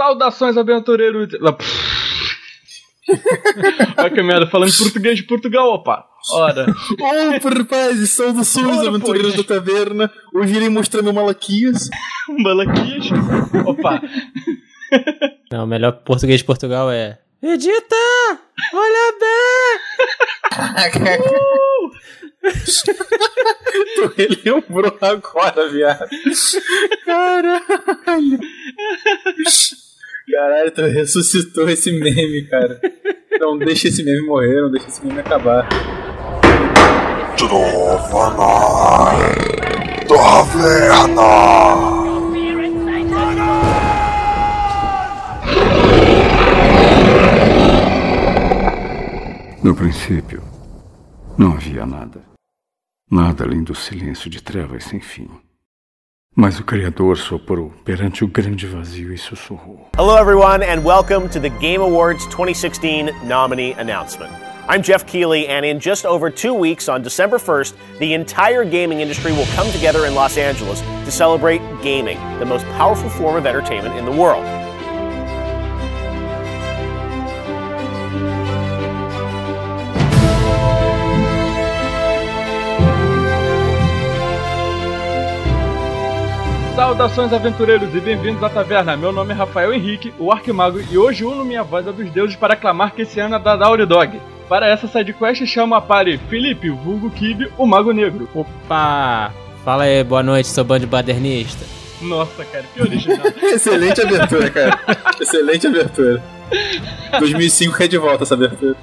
Saudações, aventureiros. Olha que merda, falando português de Portugal, opa. Ora. Oh, rapazes, saudações, Ora, aventureiros pois. da taverna. Hoje irei mostrar meu malaquias. Malaquias. Opa. Não, o melhor português de Portugal é. Edita! Olha bem! Tu relembrou agora, viado. Caralho. Caralho, tu ressuscitou esse meme, cara. Não deixa esse meme morrer, não deixa esse meme acabar. Trova Taverna! No princípio, não havia nada. Nada além do silêncio de trevas sem fim. Mas o Criador soprou perante o grande vazio e sussurrou. Hello, everyone, and welcome to the Game Awards 2016 nominee announcement. I'm Jeff Keighley, and in just over two weeks, on December 1st, the entire gaming industry will come together in Los Angeles to celebrate gaming, the most powerful form of entertainment in the world. Saudações, aventureiros, e bem-vindos à taverna. Meu nome é Rafael Henrique, o Arquimago, e hoje uno minha voz a dos deuses para clamar que esse ano é da Dauri Dog. Para essa sidequest, chamo a pare Felipe, vulgo Kibe, o Mago Negro. Opa! Fala aí, boa noite, sou bando badernista. Nossa, cara, que original. Excelente abertura, cara. Excelente abertura. 2005 é de volta essa abertura.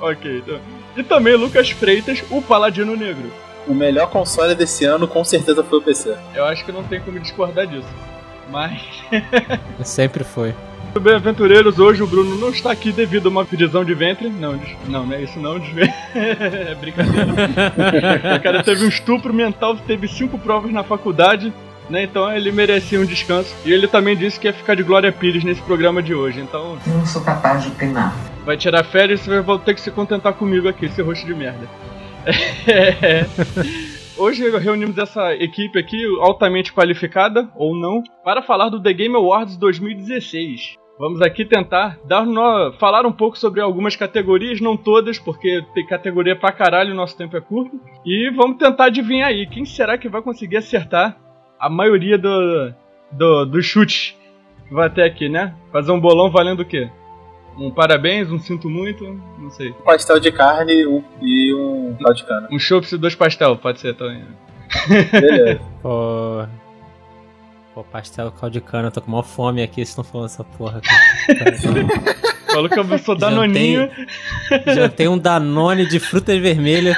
ok, então. E também Lucas Freitas, o Paladino Negro. O melhor console desse ano com certeza foi o PC. Eu acho que não tem como discordar disso. Mas, Sempre foi. Muito bem, aventureiros, hoje o Bruno não está aqui devido a uma prisão de ventre. Não, des- não, não é isso não. des- é brincadeira. o cara teve um estupro mental, teve cinco provas na faculdade, né? Então ele merecia um descanso. E ele também disse que ia ficar de Glória Pires nesse programa de hoje. Então Não sou capaz de opinar. vai tirar férias e você vai ter que se contentar comigo aqui, esse rosto de merda. Hoje reunimos essa equipe aqui, altamente qualificada, ou não, para falar do The Game Awards 2016. Vamos aqui tentar dar no... falar um pouco sobre algumas categorias, não todas, porque tem categoria pra caralho, nosso tempo é curto. E vamos tentar adivinhar aí, quem será que vai conseguir acertar a maioria do, do, dos chutes que vai até aqui, né? Fazer um bolão valendo o quê? Um parabéns, um sinto muito, não sei. Um pastel de carne um- e um caldo de cana. Um chopp e dois pastel, pode ser também. Beleza. Pô. Pô, pastel caldo de cana, eu tô com maior fome aqui, vocês estão falando essa porra. Cara. Falou que eu sou Já danoninho. Já tem um Danone de frutas vermelhas.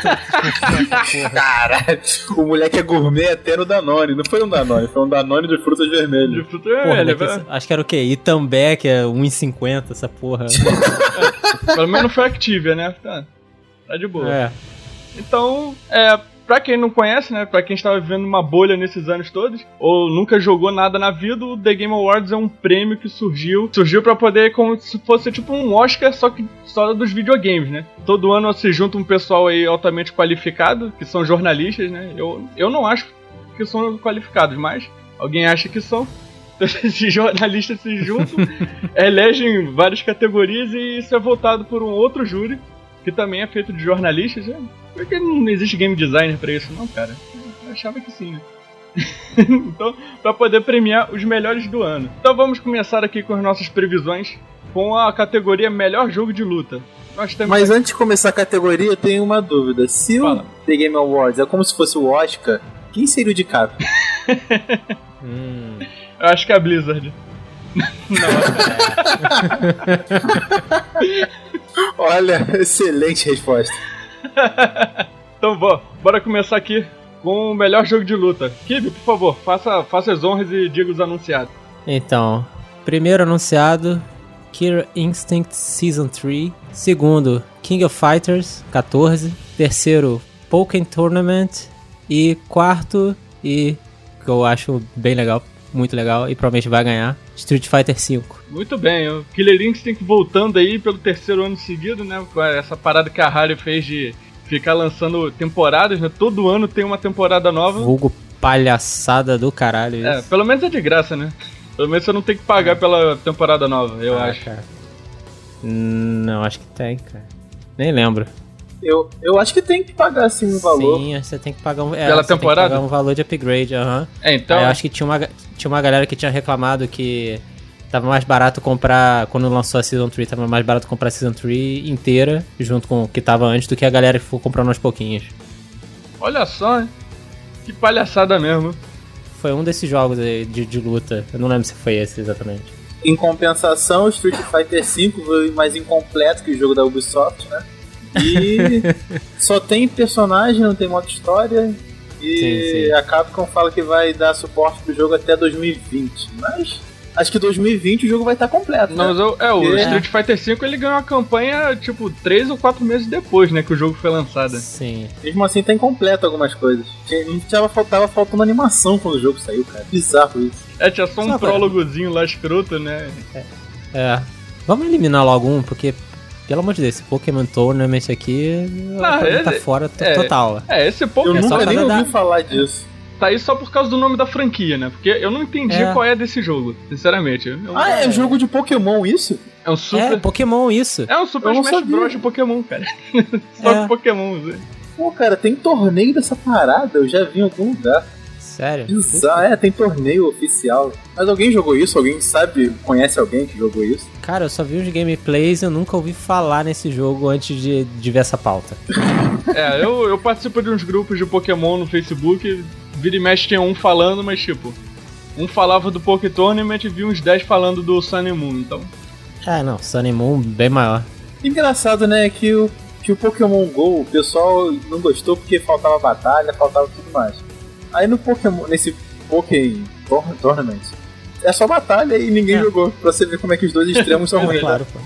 Caralho, o moleque é gourmet até no Danone. Não foi um Danone, foi um Danone de frutas De vermelhas. fruta Porra, vermelha, né, que- acho que era o quê? Itambé, que é 1,50 essa porra. Pelo menos não foi Activia, né? Tá, tá de boa. É. Então, é, pra quem não conhece, né? Pra quem estava vivendo uma bolha nesses anos todos, ou nunca jogou nada na vida, o The Game Awards é um prêmio que surgiu. Surgiu pra poder, como se fosse tipo um Oscar, só que só dos videogames, né? Todo ano se junta um pessoal aí altamente qualificado, que são jornalistas, né? Eu, eu não acho que são qualificados, mas alguém acha que são. Esses jornalistas se juntam, elegem várias categorias e isso é votado por um outro júri, que também é feito de jornalistas. né? Por que não existe game designer pra isso, não, cara? Eu achava que sim, né? então, pra poder premiar os melhores do ano. Então vamos começar aqui com as nossas previsões com a categoria Melhor Jogo de Luta. Nós temos Mas antes de começar a categoria, eu tenho uma dúvida. Se Fala. o The Game Awards é como se fosse o Oscar, quem seria o DiCaprio? Hum. Eu acho que é a Blizzard. não, Olha, excelente resposta. então vó, bora começar aqui com o melhor jogo de luta. Kibi, por favor, faça, faça as honras e diga os anunciados. Então, primeiro anunciado, Killer Instinct Season 3. Segundo, King of Fighters 14. Terceiro, Pokémon Tournament. E quarto, e que eu acho bem legal, muito legal, e provavelmente vai ganhar, Street Fighter 5. Muito bem, o Killer Instinct voltando aí pelo terceiro ano seguido, né? Com essa parada que a Rare fez de ficar lançando temporadas, né? Todo ano tem uma temporada nova. Vulgo palhaçada do caralho É, isso. pelo menos é de graça, né? Pelo menos você não tem que pagar pela temporada nova, eu Ah, acho. cara. Não, acho que tem, cara. Nem lembro. Eu, eu acho que tem que pagar assim o valor. Sim, você tem que pagar um, é, Pela temporada? pagar um valor de upgrade, aham. É, então. Aí eu acho que tinha uma, tinha uma galera que tinha reclamado que tava mais barato comprar, quando lançou a Season 3, tava mais barato comprar a Season 3 inteira, junto com o que tava antes, do que a galera que ficou comprando aos pouquinhos. Olha só, hein? Que palhaçada mesmo. Foi um desses jogos aí de, de luta, eu não lembro se foi esse exatamente. Em compensação, o Street Fighter V foi mais incompleto que o jogo da Ubisoft, né? E só tem personagem, não tem modo história. E Sim, sim. a Capcom fala que vai dar suporte pro jogo até 2020. Mas acho que 2020 o jogo vai estar completo. Não, né? mas eu- é, o É. Street Fighter V ele ganhou a campanha, tipo, 3 ou 4 meses depois, né, que o jogo foi lançado. Sim. Mesmo assim tá incompleto algumas coisas. Não tava, faltava faltando animação quando o jogo saiu, cara. Bizarro isso. É, tinha só um Só, prólogozinho lá escroto, né? É. Vamos eliminar logo um, porque, pelo amor de Deus, esse Pokémon Tournament aqui Ah, pra mim tá ele- fora t- é. total. É, esse Eu Pokémon É só nunca nem ouvi da- falar disso. tá aí só por causa do nome da franquia, né? Porque eu não entendi É. qual é desse jogo, sinceramente. Eu- Ah, é jogo de Pokémon isso? É um É, super. Pokémon isso. É, um Super Eu não Smash sabia. Bros. de Pokémon, cara. só É. de Pokémon. né? Pô, cara, tem torneio dessa parada, eu já vi em algum lugar. Sério? Bizarro, é, tem torneio oficial. Mas alguém jogou isso? Alguém sabe, conhece alguém que jogou isso? Cara, eu só vi uns gameplays e eu nunca ouvi falar nesse jogo antes de, de ver essa pauta. É, eu, eu participo de uns grupos de Pokémon no Facebook. Vira e mexe tinha um falando, mas tipo. Um falava do Poké Tournament e vi uns 10 falando do Sun and Moon, então. Ah, não, Sun and Moon bem maior. Engraçado, né, que o, que o Pokémon GO, o pessoal não gostou porque faltava batalha, faltava tudo mais. Aí no Pokémon, nesse Pokémon Tour- Tournament, é só batalha e ninguém É. jogou, pra você ver como é que os dois extremos são ruins. Claro, pô.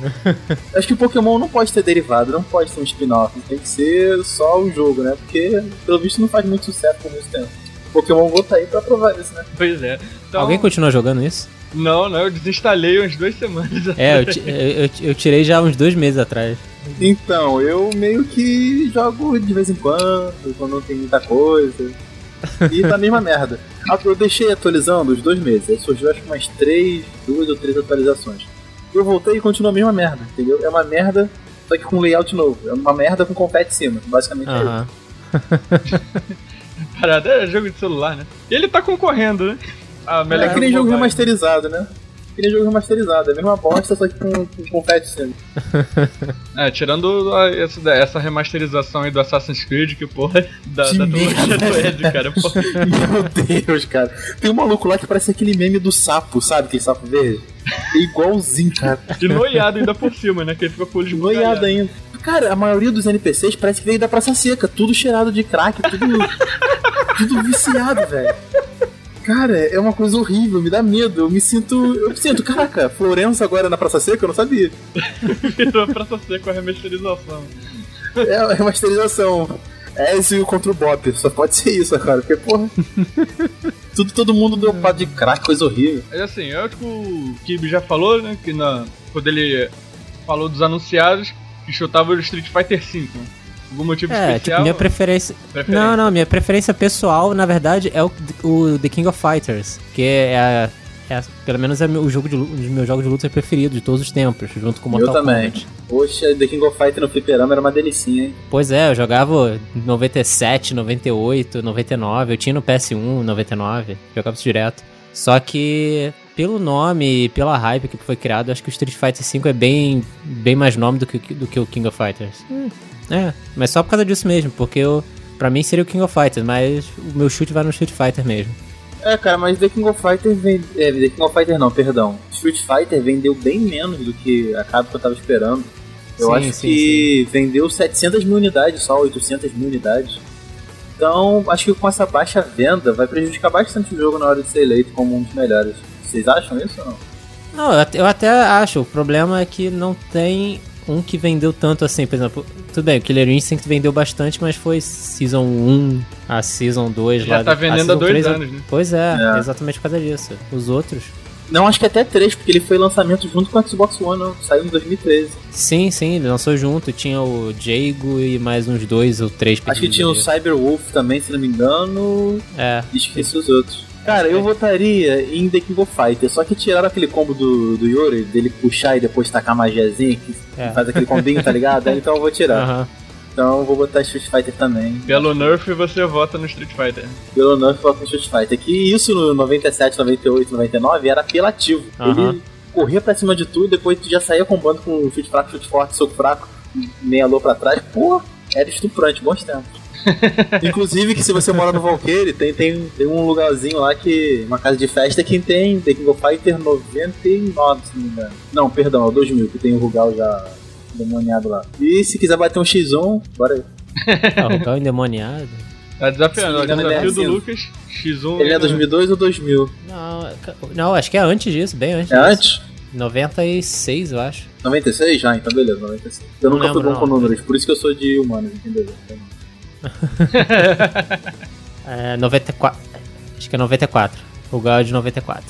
Acho que o Pokémon não pode ter derivado, não pode ter um spin-off, tem que ser só o jogo, né? Porque, pelo visto, não faz muito sucesso por muito tempo. Pokémon GO tá aí pra provar isso, né? Pois é. Então, Alguém continua jogando isso? Não, não, eu desinstalei umas duas semanas É, eu, atrás. eu, eu- eu tirei já uns dois meses atrás. Então, eu meio que jogo de vez em quando, quando não tem muita coisa. E tá a mesma merda. Ah, Eu deixei atualizando os dois meses, aí surgiu acho que umas três, duas ou três atualizações. Eu voltei e continua a mesma merda, entendeu? É uma merda, só que com layout novo. É uma merda com confete em cima, basicamente é isso. Parada é jogo de celular, né? E ele tá concorrendo, né? A melhor É que nem jogo remasterizado, né? Que nem jogo remasterizado, é a mesma bosta, só que com, com confete cima. É, tirando a- essa, essa remasterização aí do Assassin's Creed, que porra, da, Que da merda. trilogia do Ed, cara. Porra. Meu Deus, cara. Tem um maluco lá que parece aquele meme do sapo, sabe? Aquele sapo verde. É igualzinho, cara. E noiado ainda por cima, né? Que ele fica com o olho Noiado ainda. Cara, a maioria dos NPCs parece que veio da Praça Seca, tudo cheirado de crack, tudo. tudo viciado, velho. Cara, é uma coisa horrível, me dá medo. Eu me sinto. Eu me sinto, caraca, Florença agora na Praça Seca, eu não sabia. Virou pra ser com a remasterização. É a remasterização. Ezio contra o Bop, só pode ser isso, cara, porque, porra. Tudo, todo mundo deu pá de crack, coisa horrível. Mas assim, é o tipo o Kibe já falou, né? Que na, quando ele falou dos anunciados, que chutava o Street Fighter V. Né? Algum motivo É, especial? tipo, minha preferência. Preferência. Não, não, minha preferência pessoal, na verdade, é o, o The King of Fighters. Que é, a- é a- pelo menos é o jogo de, um meus jogos de luta preferidos de todos os tempos, junto com Mortal eu também. Kombat. Poxa, The King of Fighter no fliperama era uma delicinha, hein? Pois é, eu jogava 97, 98, 99, eu tinha no PS1, 99, jogava isso direto. Só que pelo nome e pela hype que foi criado, acho que o Street Fighter V é bem, bem mais nome do que, do que o King of Fighters. É, mas só por causa disso mesmo, porque eu, pra mim seria o King of Fighters, mas o meu chute vai no Street Fighter mesmo. É, cara, mas The King of Fighter vende... é, The King of Fighter não, perdão. Street Fighter vendeu bem menos do que a Capcom tava esperando. Eu Sim, acho sim, que vendeu 700 mil unidades só, 800 mil unidades. Então, acho que com essa baixa venda vai prejudicar bastante o jogo na hora de ser eleito como um dos melhores. Vocês acham isso ou não? Não, eu até acho, o problema é que não tem um que vendeu tanto assim, por exemplo, tudo bem, o Killer Instinct vendeu bastante, mas foi Season 1, a Season 2 Já lá. tá a vendendo há dois 3, anos, né? Pois é, É. exatamente por causa disso. Os outros. Não, acho que até 3, porque ele foi lançamento junto com o Xbox One, não. saiu em 2013. Sim, sim, ele lançou junto, tinha o Jago e mais uns dois ou três Acho que tinha o Cyberwolf também, se não me engano. É. E esqueci os outros. Cara, eu votaria em The King of Fighters, só que tiraram aquele combo do, do Yuri, dele puxar e depois tacar a magiazinha, que É. faz aquele combinho, tá ligado? Então eu vou tirar. Aham. Então eu vou botar Street Fighter também. Pelo Nerf você vota no Street Fighter. Pelo Nerf eu voto no Street Fighter. Que isso no 97, 98, 99 era apelativo. Ele corria pra cima de tudo, depois tu já saía combando com chute fraco, chute forte, soco fraco, meia lua pra trás. Pô, era estuprante, bons tempos. Inclusive que se você mora no Valkyrie, tem, tem, tem um lugarzinho lá que. Uma casa de festa que tem The King of Fighter 99, se não me engano. Não, perdão, é o 2000, que tem o Rugal já demoniado lá. E se quiser bater um X1, bora aí. Ah, o Rugal endemoniado. Tá desafiando, ó, desafio é do assim. Lucas, X1. Ele é ainda- 2002 ou 2000? Não, é não, acho que é antes disso, bem antes. É disso. antes? 96, eu acho. 96? Ah, então beleza, 96. Eu Não nunca fui lembro, bom com não. números, por isso que eu sou de humanos, entendeu? Então, É, 94. Acho que é 94. O Rugal é de 94.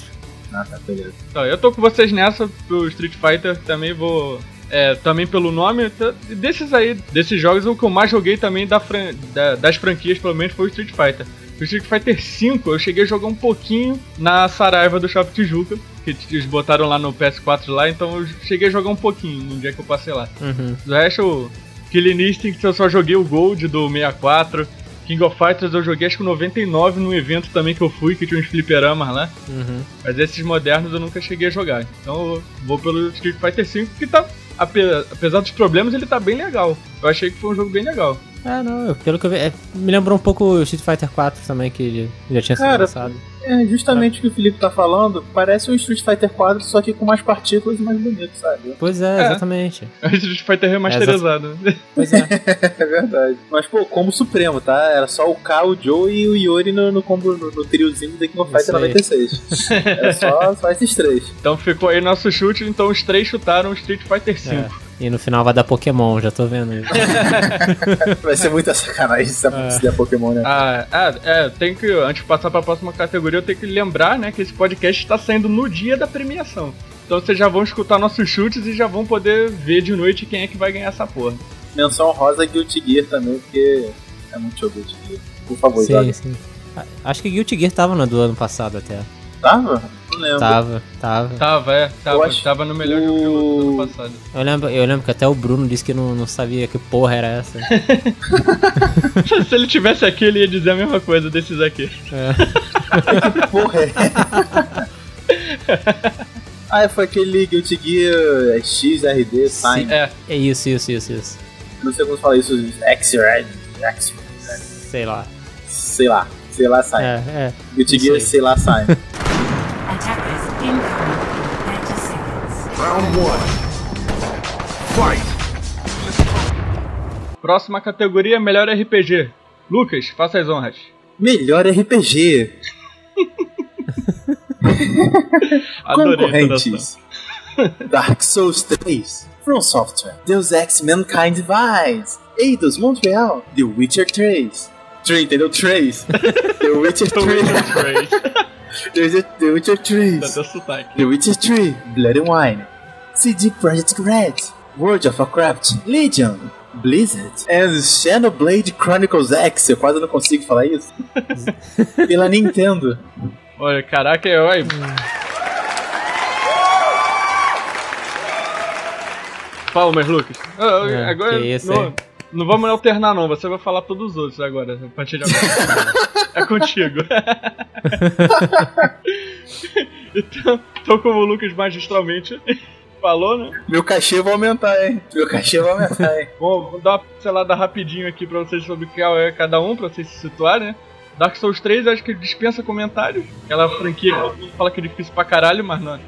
Ah, tá, beleza. Então, eu tô com vocês nessa pro Street Fighter, também vou. É, também pelo nome, desses aí, desses jogos, o que eu mais joguei também da fran- da- das franquias, pelo menos, foi o Street Fighter. O Street Fighter V eu cheguei a jogar um pouquinho na Saraiva do Shopping Tijuca, que eles botaram lá no PS4 lá, então eu cheguei a jogar um pouquinho no dia que eu passei lá. Uhum. Do resto, o Killing Instinct eu só joguei o Gold do 64. King of Fighters eu joguei acho que o 99 num evento também que eu fui, que tinha uns fliperamas lá. Uhum. Mas esses modernos eu nunca cheguei a jogar. Então eu vou pelo Street Fighter V, que tá. ape- Apesar dos problemas, ele tá bem legal. Eu achei que foi um jogo bem legal. É, não, eu- pelo que eu vi. é, me lembrou um pouco o Street Fighter 4 também, que já tinha sido Cara, lançado. É justamente o que o Felipe tá falando. Parece um Street Fighter 4, só que com mais partículas e mais bonito, sabe? Pois é, é. exatamente. É um Street Fighter é remasterizado. É, pois é. é verdade. Mas, pô, combo supremo, tá? Era só o K, o Joe e o Yori no, no combo, no, no triozinho do King of Fighter 96. Era só, só esses três. Então ficou aí nosso chute, então os três chutaram o Street Fighter é. 5. E no final vai dar Pokémon, já tô vendo isso. Vai ser muita sacanagem se, É. der Pokémon, né? Ah, ah, é, tem que. Antes de passar pra próxima categoria, eu tenho que lembrar, né, que esse podcast está saindo no dia da premiação. Então vocês já vão escutar nossos chutes e já vão poder ver de noite quem é que vai ganhar essa porra. Menção rosa Guilty Gear também, porque é muito show Guilty Gear. Por favor, sim, joga. sim. Acho que Guilty Gear tava no do ano passado até. Tava? Não lembro. Tava, tava. Tava, é, tava, acho- tava no melhor o- jogo do ano passado. Eu lembro, eu lembro que até o Bruno disse que não, não sabia que porra era essa. Se ele tivesse aqui, ele ia dizer a mesma coisa desses aqui. É. Porra, é. ah, foi aquele Guilty Gear XRD, Sign. É, É isso, isso, isso, isso. Não sei como fala isso, X-Red, X, Sei lá. sei lá, sei lá, Sign. É, é. Guilty Gear, sei lá, Sign. Attackers incoming in 30 seconds. Round one. Fight! próxima categoria, melhor RPG. Lucas, faça as honras. Melhor RPG. Adorei. Concorrentes. Dark Souls 3, From Software, Deus Ex Mankind Divides, Eidos Montreal, The Witcher 3. 3, entendeu? 3. The Witcher 3. The Witcher- The Witcher 3. Dá teu sotaque. The Witcher 3, Blood and Wine, CD Projekt Red, World of Warcraft, Legion, Blizzard, and Xenoblade Chronicles X. Eu quase não consigo falar isso. Pela Nintendo. Olha, caraca, é, olha. Palmas, Lucas. Ah, É, agora que isso, não? Não vamos alternar, não. Você vai falar todos os outros agora, a partir de agora. é contigo. então, então, como o Lucas magistralmente falou, né? Meu cachê vai aumentar, hein? Meu cachê vai aumentar, hein? Bom, vou dar uma pincelada rapidinho aqui pra vocês sobre o que é cada um, pra vocês se situarem, né? Dark Souls 3 acho que dispensa comentários. Aquela franquia que todo mundo fala que é difícil pra caralho, mas não. Na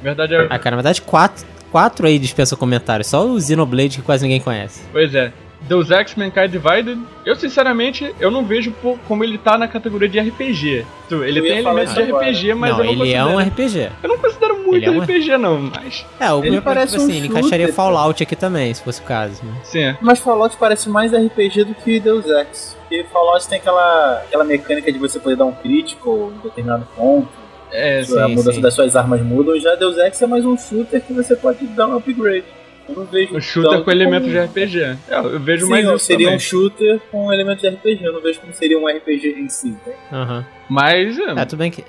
verdade é. Ah, cara, na verdade, quatro, quatro aí dispensa comentários. Só o Xenoblade que quase ninguém conhece. Pois é. Deus Ex Mankind Divided, eu sinceramente, eu não vejo pô, como ele tá na categoria de RPG. Tu, Ele tem elementos de agora. RPG, mas não, eu não ele considero. é um RPG. Eu não considero muito é um- RPG, não, mas. É, o Ele meu parece tipo um assim, ele encaixaria Fallout aqui também, se fosse o caso. Né? Sim, é. Mas Fallout parece mais RPG do que Deus Ex. Porque Fallout tem aquela, aquela mecânica de você poder dar um crítico em determinado ponto. É, Sim, a mudança sim. das suas armas mudam. Já Deus Ex é mais um shooter que você pode dar um upgrade. Eu não vejo Um shooter tanto com elementos como- de RPG. É, eu vejo Sim, mais isso seria também. um shooter com elementos de RPG. Eu não vejo como seria um RPG em si. Né? Aham. Mas, é, É, tudo bem que.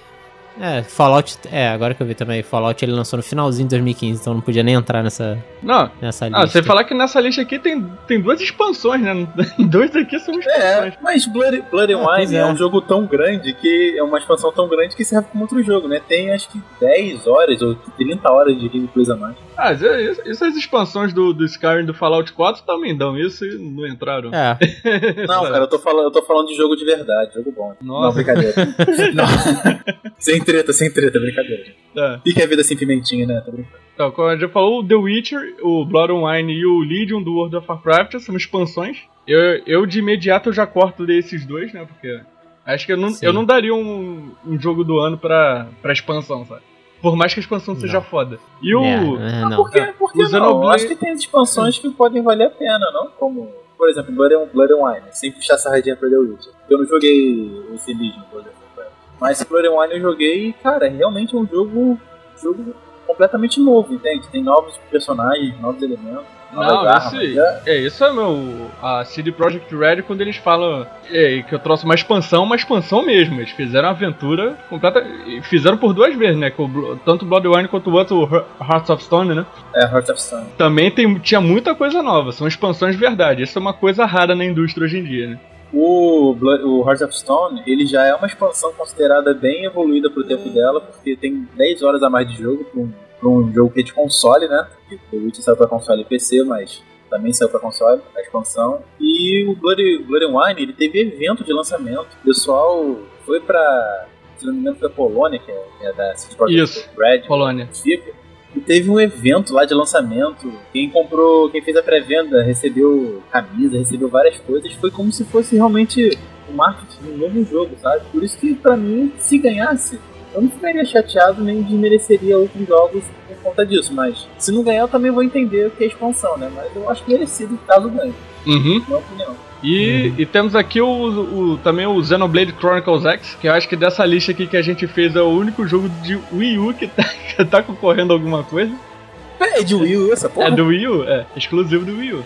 É, Fallout. É, agora que eu vi também, Fallout ele lançou no finalzinho de 2015, então não podia nem entrar nessa, não. nessa lista. Ah, você falar que nessa lista aqui tem, tem duas expansões, né? Dois aqui são expansões. É, mas Blood, Blood and Ah, Wine é. é. um jogo tão grande que é uma expansão tão grande que serve como outro jogo, né? Tem acho que 10 horas ou 30 horas de gameplay a mais. Ah, isso- isso- essas expansões do, do Skyrim do Fallout 4 também dão isso e não entraram. É, Não, cara, eu tô falando, eu tô falando de jogo de verdade, jogo bom. Não, Nossa. brincadeira. Não. sem treta, sem treta, brincadeira. Tá. E que é vida sem pimentinha, né? Tô brincando. Então, como a gente já falou, o The Witcher, o Blood and Wine e o Legion do World of Warcraft são expansões. Eu, eu de imediato eu já corto desses dois, né? Porque acho que eu não, Sim. eu não daria um, um jogo do ano pra, pra expansão, sabe? Por mais que a expansão seja foda. E o. é, é, não. Por que, por que O não? Xenoblade- Eu acho que tem expansões que podem valer a pena, não? Como, por exemplo, Blood and, Blood and Wine, sem puxar essa sardinha pra The Witcher. Eu não joguei esse Legion, por exemplo. Mas Blood and Wine eu joguei e, cara, realmente é um jogo, jogo completamente novo, entende? Tem novos personagens, novos elementos. Não, esse, é- é, isso é meu. A CD Projekt Red, quando eles falam é, que eu trouxe uma expansão, uma expansão mesmo. Eles fizeram uma aventura completa. e Fizeram por duas vezes, né? Com tanto o Blood Wine quanto o outro, Hearts of Stone, né? É, Heart of Stone. Também tem, tinha muita coisa nova. São expansões de verdade. Isso é uma coisa rara na indústria hoje em dia, né? O, Blood, o Heart of Stone, ele já é uma expansão considerada bem evoluída pro tempo dela, porque tem 10 horas a mais de jogo um, pra um jogo que é de console, né? The Witcher saiu pra console e PC, mas também saiu pra console, a expansão. E o Blood, Blood and Wine, ele teve evento de lançamento. O pessoal foi pra, se não me engano, foi a Polônia, que é, que é da Projekt Isso. Red, Polônia. fica. E teve um evento lá de lançamento. Quem comprou, quem fez a pré-venda recebeu camisa, recebeu várias coisas. Foi como se fosse realmente o marketing de um novo jogo, sabe? Por isso que pra mim, se ganhasse, eu não ficaria chateado nem desmereceria outros jogos por conta disso. Mas se não ganhar, eu também vou entender o que é expansão, né? Mas eu acho merecido caso ganhe, Uhum. na minha opinião. E, e temos aqui o, o- também o Xenoblade Chronicles X, que eu acho que dessa lista aqui que a gente fez é o único jogo de Wii U que tá, que tá concorrendo a alguma coisa. É de Wii U essa porra? É do Wii U? É, exclusivo do Wii U.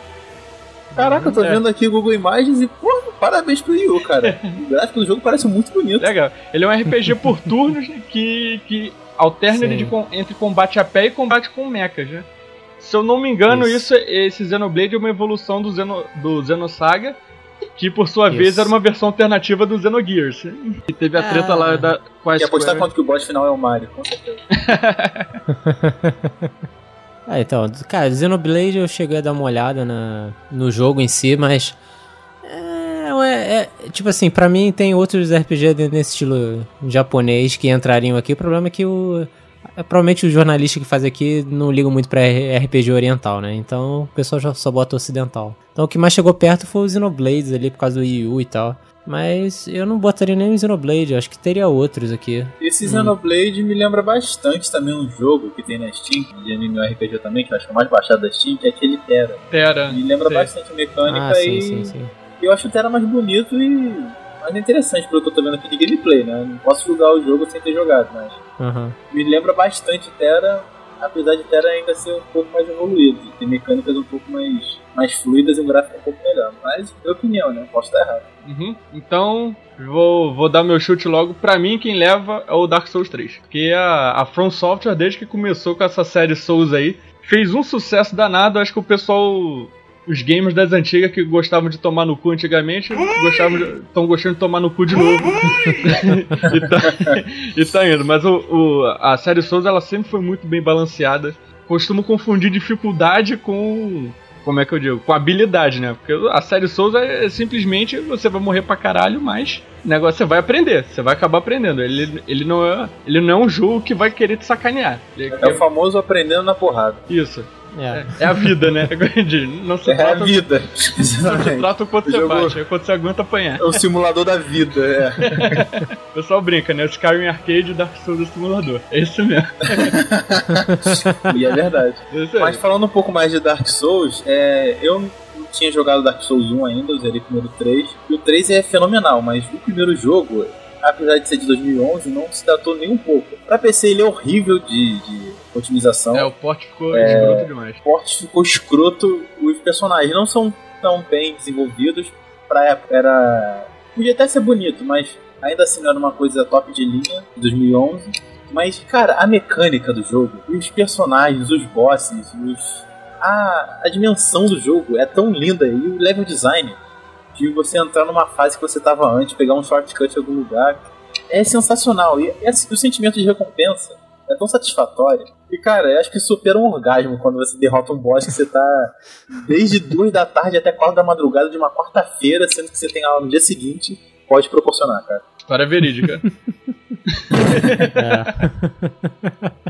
Caraca, eu tô É. vendo aqui o Google Imagens e, porra, parabéns pro Wii U, cara. o gráfico do jogo parece muito bonito. Legal. Ele é um RPG por turnos que, que alterna Sim. ele de com- entre combate a pé e combate com mechas, né? Se eu não me engano, Isso. isso. esse Xenoblade é uma evolução do, Xeno, do Xenosaga, que por sua vez Isso. era uma versão alternativa do Xenogears. E teve a treta Ah. lá da, com a E apostar quanto que o boss final é o Mario, com certeza. Ah, então, cara, Xenoblade eu cheguei a dar uma olhada na, no jogo em si, mas. É, é- é- tipo assim, pra mim tem outros RPG nesse estilo japonês que entrariam aqui. O problema é que o. é, provavelmente o jornalista que faz aqui não liga muito pra RPG oriental, né? Então o pessoal já só bota ocidental. Então o que mais chegou perto foi o Xenoblade ali por causa do Wii U e tal. Mas eu não botaria nem o Xenoblade, eu acho que teria outros aqui. Esse Hum. Xenoblade me lembra bastante também um jogo que tem na Steam, de MMORPG também, que eu acho que é o mais baixado da Steam, que é aquele Terra. Terra. Me lembra Sei. bastante a mecânica Ah, sim, e sim, sim. eu acho o Terra mais bonito e mais interessante pelo que eu tô vendo aqui de gameplay, né? Não posso julgar o jogo sem ter jogado, mas Aham. me lembra bastante Terra, apesar de Terra ainda ser um pouco mais evoluído, ter mecânicas um pouco mais, mais fluidas e um gráfico um pouco melhor. Mas, minha opinião, né? Posso estar errado. Uhum. Então, vou, vou dar meu chute logo. Pra mim, quem leva é o Dark Souls 3. Porque a, a From Software, desde que começou com essa série Souls aí, fez um sucesso danado. Acho que o pessoal. Os gamers das antigas que gostavam de tomar no cu antigamente, estão gostando de tomar no cu de novo. e, tá, e tá indo. Mas o, o- a série Souls ela sempre foi muito bem balanceada. Costumo confundir dificuldade com como é que eu digo? Com habilidade, né? Porque a série Souls é simplesmente você vai morrer pra caralho, mas o negócio você vai aprender, você vai acabar aprendendo. Ele, ele, não, é, ele não é um jogo que vai querer te sacanear. Ele É o famoso aprendendo na porrada. Isso. É. É, é a vida, né? Não se É a vida. não se trata o quanto O você jogo- bate, é quanto você aguenta apanhar. É o simulador da vida, é. O pessoal brinca, né? Skyrim Arcade e Dark Souls é simulador. É isso mesmo. E é verdade. É. Mas falando um pouco mais de Dark Souls, é, eu não tinha jogado Dark Souls 1 ainda, eu zerei primeiro o 3. E o 3 é fenomenal, mas o primeiro jogo, apesar de ser de 2011, não se datou nem um pouco. Pra PC ele é horrível de, de otimização. É, o porte ficou escroto demais. O porte ficou escroto, os personagens não são tão bem desenvolvidos. Pra época era. Podia até ser bonito, mas ainda assim não era uma coisa top de linha, 2011. Mas, cara, a mecânica do jogo, os personagens, os bosses, os... A, a dimensão do jogo é tão linda e o level design de você entrar numa fase que você tava antes, pegar um shortcut em algum lugar, é sensacional. E, e o sentimento de recompensa é tão satisfatório. E, cara, eu acho que supera um orgasmo quando você derrota um boss que você tá desde duas da tarde até quatro da madrugada de uma quarta-feira, sendo que você tem aula no dia seguinte, pode proporcionar, cara. História verídica.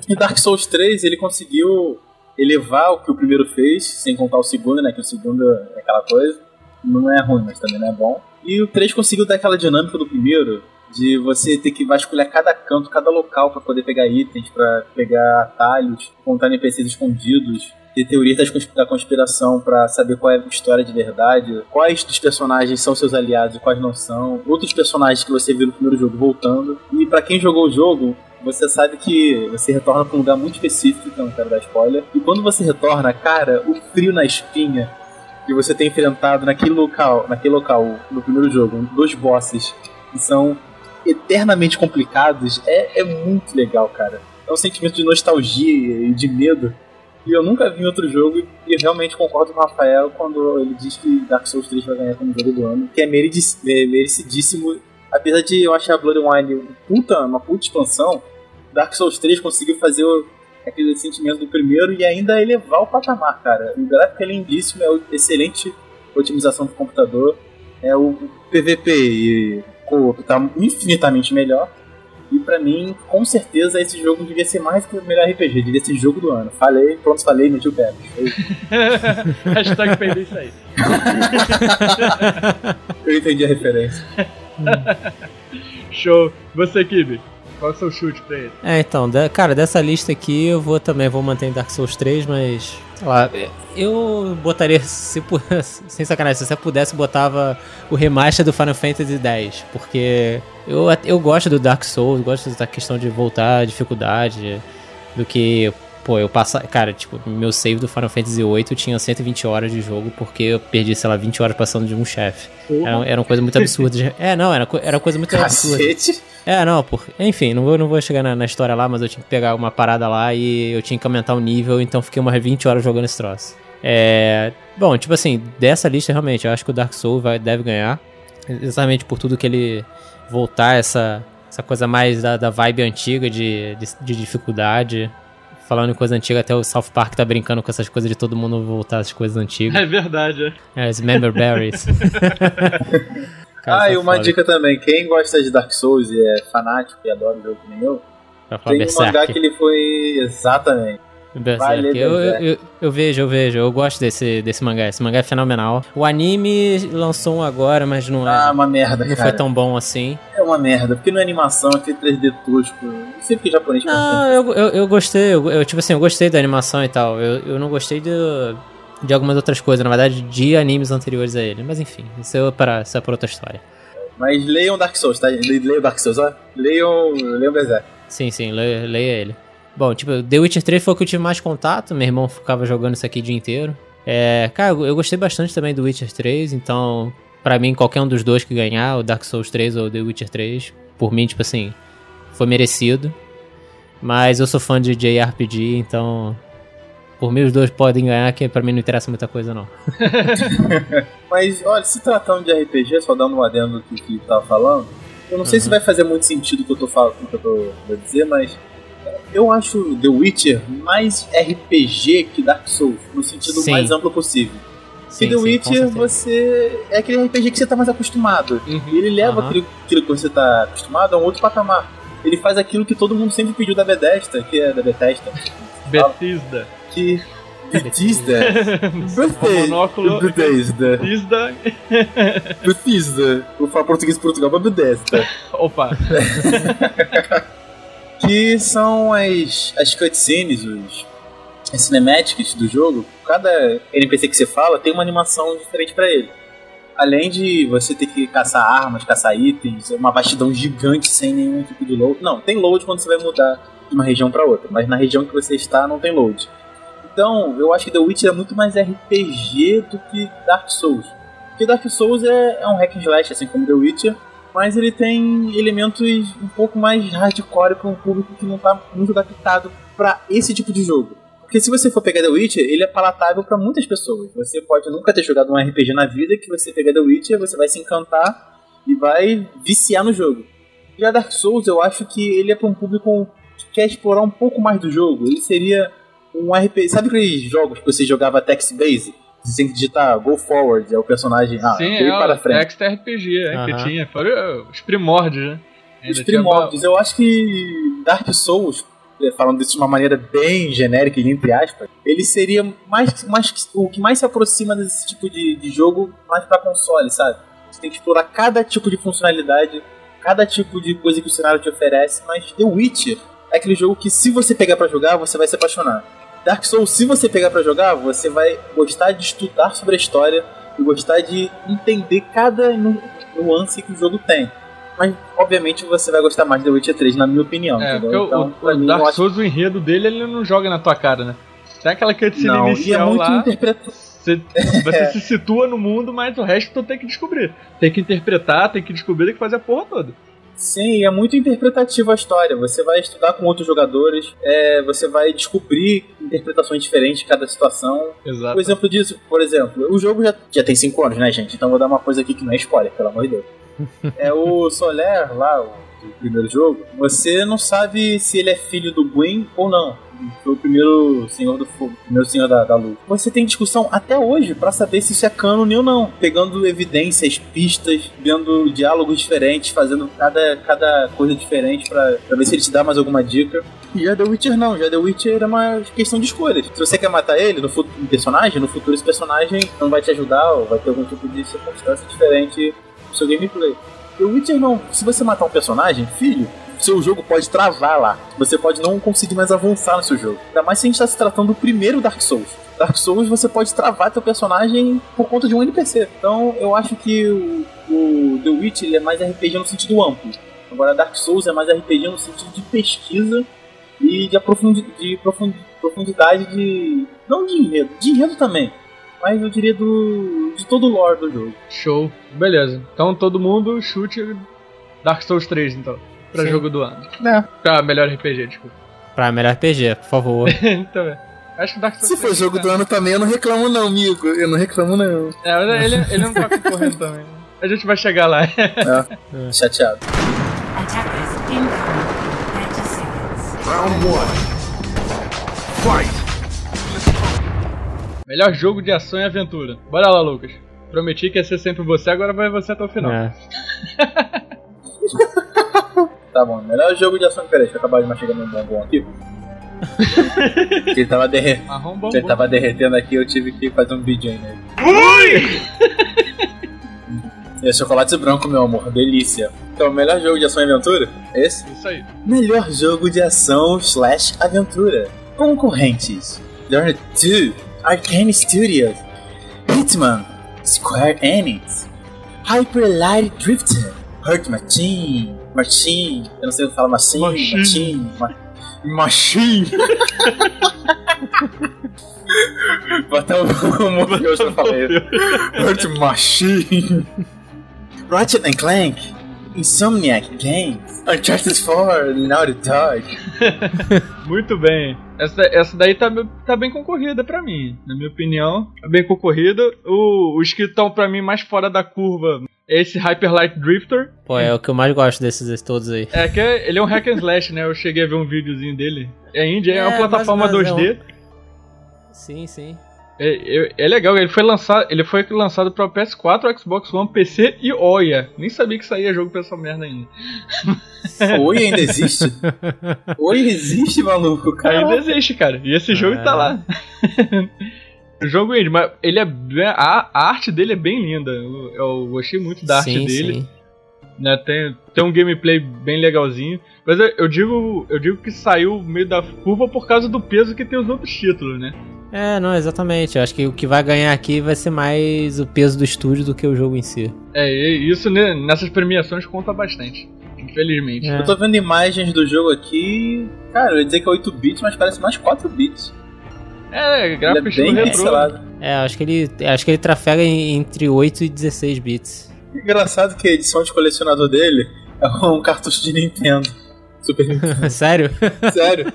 E Dark Souls 3, ele conseguiu elevar o que o primeiro fez, sem contar o segundo, né? Que o segundo é aquela coisa. Não é ruim, mas também não é bom. E o 3 conseguiu dar aquela dinâmica do primeiro, de você ter que vasculhar cada canto, cada local para poder pegar itens, para pegar atalhos, encontrar NPCs escondidos, ter teorias da conspiração para saber qual é a história de verdade, quais dos personagens são seus aliados e quais não são, outros personagens que você viu no primeiro jogo voltando. E para quem jogou o jogo, você sabe que você retorna para um lugar muito específico, que eu não quero dar spoiler. E quando você retorna, cara, o frio na espinha que você tem enfrentado naquele local, naquele local no primeiro jogo, dois bosses que são eternamente complicados, é, é muito legal, cara. É um sentimento de nostalgia e de medo que eu nunca vi em outro jogo e realmente concordo com o Rafael quando ele diz que Dark Souls 3 vai ganhar como jogo do ano, que é é merecidíssimo. Apesar de eu achar Blood and Wine um puta, uma puta expansão, Dark Souls 3 conseguiu fazer aquele sentimento do primeiro e ainda elevar o patamar, cara. O gráfico é lindíssimo, é excelente otimização do computador, é o PVP e co-op tá infinitamente melhor. E pra mim, com certeza, esse jogo devia ser mais que o melhor RPG, devia ser jogo do ano. Falei, pronto, falei, meti o pé. Hashtag perder isso aí. Eu entendi a referência. Show. Você, Kibi, qual é o seu chute pra ele? É, então, da- cara, dessa lista aqui eu vou também vou manter em Dark Souls 3, mas. sei lá, eu botaria, se sem sacanagem, se você pudesse, botava o remaster do Final Fantasy X, porque eu, eu gosto do Dark Souls, gosto da questão de voltar, a dificuldade, do que. Pô, eu passar. Cara, tipo, meu save do Final Fantasy VIII tinha 120 horas de jogo porque eu perdi, sei lá, 20 horas passando de um chefe. Era, era uma coisa muito absurda. de- É, não, era, era uma coisa muito absurda. Cacete. É, não, por... enfim, não vou, não vou chegar na, na história lá, mas eu tinha que pegar uma parada lá e eu tinha que aumentar o nível, então fiquei umas 20 horas jogando esse troço. É. Bom, tipo assim, dessa lista realmente, eu acho que o Dark Souls vai, deve ganhar. Exatamente por tudo que ele voltar essa, essa coisa mais da, da vibe antiga de, de, de dificuldade. Falando em coisa antiga, até o South Park tá brincando com essas coisas de todo mundo voltar às coisas antigas. É verdade, é. É, as Member Berries. Ah, e uma foda. dica também: quem gosta de Dark Souls e é fanático e adora o jogo que nem eu, Pra falar tem um mangá que ele foi. Exatamente. Berserk. Eu, eu, eu, eu vejo, eu vejo, eu gosto desse, desse mangá. Esse mangá é fenomenal. O anime lançou um agora, mas não, é, Ah, uma merda, não cara. foi tão bom assim. É uma merda, porque não é animação, é aquele 3D tosco. Não sei porque japonês Não, eu, eu, eu gostei, eu, eu, tipo assim, eu gostei da animação e tal. Eu, eu não gostei de, de algumas outras coisas, na verdade, de animes anteriores a ele. Mas enfim, isso é para, isso é para outra história. Mas leiam Dark Souls, tá? Le- Leiam Dark Souls, ó. Leiam, leiam Berserk. Sim, sim, le- leia ele. Bom, tipo, The Witcher 3 foi o que eu tive mais contato. Meu irmão ficava jogando isso aqui o dia inteiro. É, cara, eu gostei bastante também do Witcher 3, então, pra mim, qualquer um dos dois que ganhar, o Dark Souls 3 ou o The Witcher 3, por mim, tipo assim, foi merecido. Mas eu sou fã de JRPG, então, por mim, os dois podem ganhar, que pra mim não interessa muita coisa, não. Mas, olha, se tratando de RPG, só dando um adendo do que que tava falando, eu não sei se vai fazer muito sentido o que eu tô falando, o que eu tô vou dizer, mas eu acho The Witcher mais RPG que Dark Souls, no sentido Sim. mais amplo possível. Sim, e The sim, Witcher, você. É aquele RPG que você tá mais acostumado. Uhum. E ele leva Aham. aquilo, aquilo que você tá acostumado a um outro patamar. Ele faz aquilo que todo mundo sempre pediu da Bethesda, que é da Bethesda, Bethesda. que. Bethesda? O monóculo. Bethesda. Bethesda. Bethesda. Vou falar português de Portugal, mas Bethesda. Opa. que são as, as cutscenes, os, as cinematics do jogo. Cada NPC que você fala tem uma animação diferente pra ele. Além de você ter que caçar armas, caçar itens, é uma vastidão gigante sem nenhum tipo de load. Não, tem load quando você vai mudar de uma região para outra, mas na região que você está não tem load. Então, eu acho que The Witcher é muito mais RPG do que Dark Souls. Porque Dark Souls é, é um hack and slash, assim como The Witcher, mas ele tem elementos um pouco mais hardcore para um público que não está muito adaptado para esse tipo de jogo. Porque se você for pegar The Witcher, ele é palatável para muitas pessoas. Você pode nunca ter jogado um RPG na vida, que você pegar The Witcher, você vai se encantar e vai viciar no jogo. Já Dark Souls, eu acho que ele é para um público que quer explorar um pouco mais do jogo. Ele seria um RPG. Sabe aqueles jogos que você jogava text-based? Você tem que digitar go forward, é o personagem. Ah, Sim, ir é para o frente. Extra RPG, é, que Aham. tinha. Fora os primórdios, né? Os Ainda tinha primórdios. Eu acho que Dark Souls, eh, falando disso de uma maneira bem genérica e entre aspas, ele seria mais, mais o que mais se aproxima desse tipo de, de jogo mais para console, sabe? Você tem que explorar cada tipo de funcionalidade, cada tipo de coisa que o cenário te oferece, mas The Witcher é aquele jogo que se você pegar pra jogar, você vai se apaixonar. Dark Souls, se você pegar pra jogar, você vai gostar de estudar sobre a história e gostar de entender cada nu- nuance que o jogo tem. Mas, obviamente, você vai gostar mais de The Witcher 3, na minha opinião. É, porque então, o, o, mim, Dark acho Souls, o enredo dele, ele não joga na tua cara, né? Tem aquela cutscene não, e é inicial muito lá, interpretado. você, você se situa no mundo, mas o resto tu tem que descobrir. Tem que interpretar, tem que descobrir, tem que fazer a porra toda. Sim, é muito interpretativa a história. Você vai estudar com outros jogadores, é, você vai descobrir interpretações diferentes de cada situação. Exato. Um exemplo disso, por exemplo, o jogo já, já tem 5 anos, né, gente? Então vou dar uma coisa aqui que não é spoiler, pelo amor de Deus. É o Soler, lá, o do primeiro jogo, você não sabe se ele é filho do Gwyn ou não. Foi o primeiro Senhor do Fogo, primeiro Senhor da, da. Você tem discussão até hoje pra saber se isso é cânone ou não. Pegando evidências, pistas, vendo diálogos diferentes, fazendo cada, cada coisa diferente pra ver se ele te dá mais alguma dica. E já The Witcher não, já The Witcher é uma questão de escolhas. Se você quer matar ele, no futuro, um personagem, no futuro esse personagem não vai te ajudar ou vai ter algum tipo de circunstância diferente no seu gameplay. The Witcher não, se você matar um personagem, filho, seu jogo pode travar lá. Você pode não conseguir mais avançar no seu jogo. Ainda mais se a gente está se tratando do primeiro Dark Souls. Dark Souls você pode travar teu personagem por conta de um NPC. Então eu acho que o, o The Witcher ele é mais RPG no sentido amplo. Agora Dark Souls é mais RPG no sentido de pesquisa e de, aprofundi de profundi profundidade de. Não de enredo, de enredo também. Mas eu diria do. de todo o lore do jogo. Show. Beleza. Então todo mundo chute Dark Souls 3, então. Pra Sim. jogo do ano. Né? Pra melhor RPG, desculpa. Pra melhor RPG, por favor. então, é. Acho que Dark Souls Se for 3 jogo tá- do ano também, eu não reclamo não, amigo. Eu não reclamo não. É, mas ele, ele não tá concorrendo também. A gente vai chegar lá. Chateado. Attackers incoming in 30 seconds. Round one. Fight! melhor jogo de ação e aventura. Bora lá, Lucas. Prometi que ia ser sempre você, agora vai você até o final. É. Tá bom, melhor jogo de ação. Peraí, deixa eu acabar de mastigar meu bombom aqui. Ele tava, derre... Marrom ele tava derretendo aqui, eu tive que fazer um vídeo aí nele. E é chocolate branco, meu amor, delícia. Então, melhor jogo de ação e aventura? Esse? Isso aí. Melhor jogo de ação slash aventura. Concorrentes: Journey 2, Arcane Studios, Hitman, Square Enix, Hyper Light Drifter, Hurt Machine, Machine, eu não sei o que fala Machine, Machine. Machine, Ma- Machine. Botar o que eu já falei. Hurt Machine. Ratchet and Clank, Insomniac Games, Uncharted 4, Naughty Dog. Muito bem. Essa, essa daí tá, tá bem concorrida pra mim. Na minha opinião, é bem concorrida. O, os que estão pra mim mais fora da curva esse Hyper Light Drifter. Pô, é o que eu mais gosto desses todos aí. É que ele é um hack and slash, né? Eu cheguei a ver um videozinho dele. É indie, é, É, uma plataforma ou menos, 2D. Sim, sim. É, é- é legal, ele foi lançado, ele foi lançado para PS4, Xbox One, PC e Oia. Nem sabia que saía jogo pra essa merda ainda. Oi ainda existe? Oi existe, maluco, cara. Ainda existe, cara. E esse jogo É. tá lá. O jogo indie, mas ele é bem- a, a arte dele é bem linda. Eu, eu gostei muito da arte sim, dele. sim. né? Tem, tem um gameplay bem legalzinho. Mas eu, eu digo, eu digo que saiu meio da curva por causa do peso que tem os outros títulos, né? É, não, exatamente. Eu acho que o que vai ganhar aqui vai ser mais o peso do estúdio do que o jogo em si. É, isso né, nessas premiações conta bastante. infelizmente. É. Eu tô vendo imagens do jogo aqui. Cara, eu ia dizer que é 8 bits, mas parece mais 4 bits. É, Ele é gráfico bem estilo retrô. pixelado. É, acho que ele, acho que ele trafega entre 8 e 16 bits. Engraçado que a edição de colecionador dele é um cartucho de Nintendo. Super Nintendo. Sério? Sério?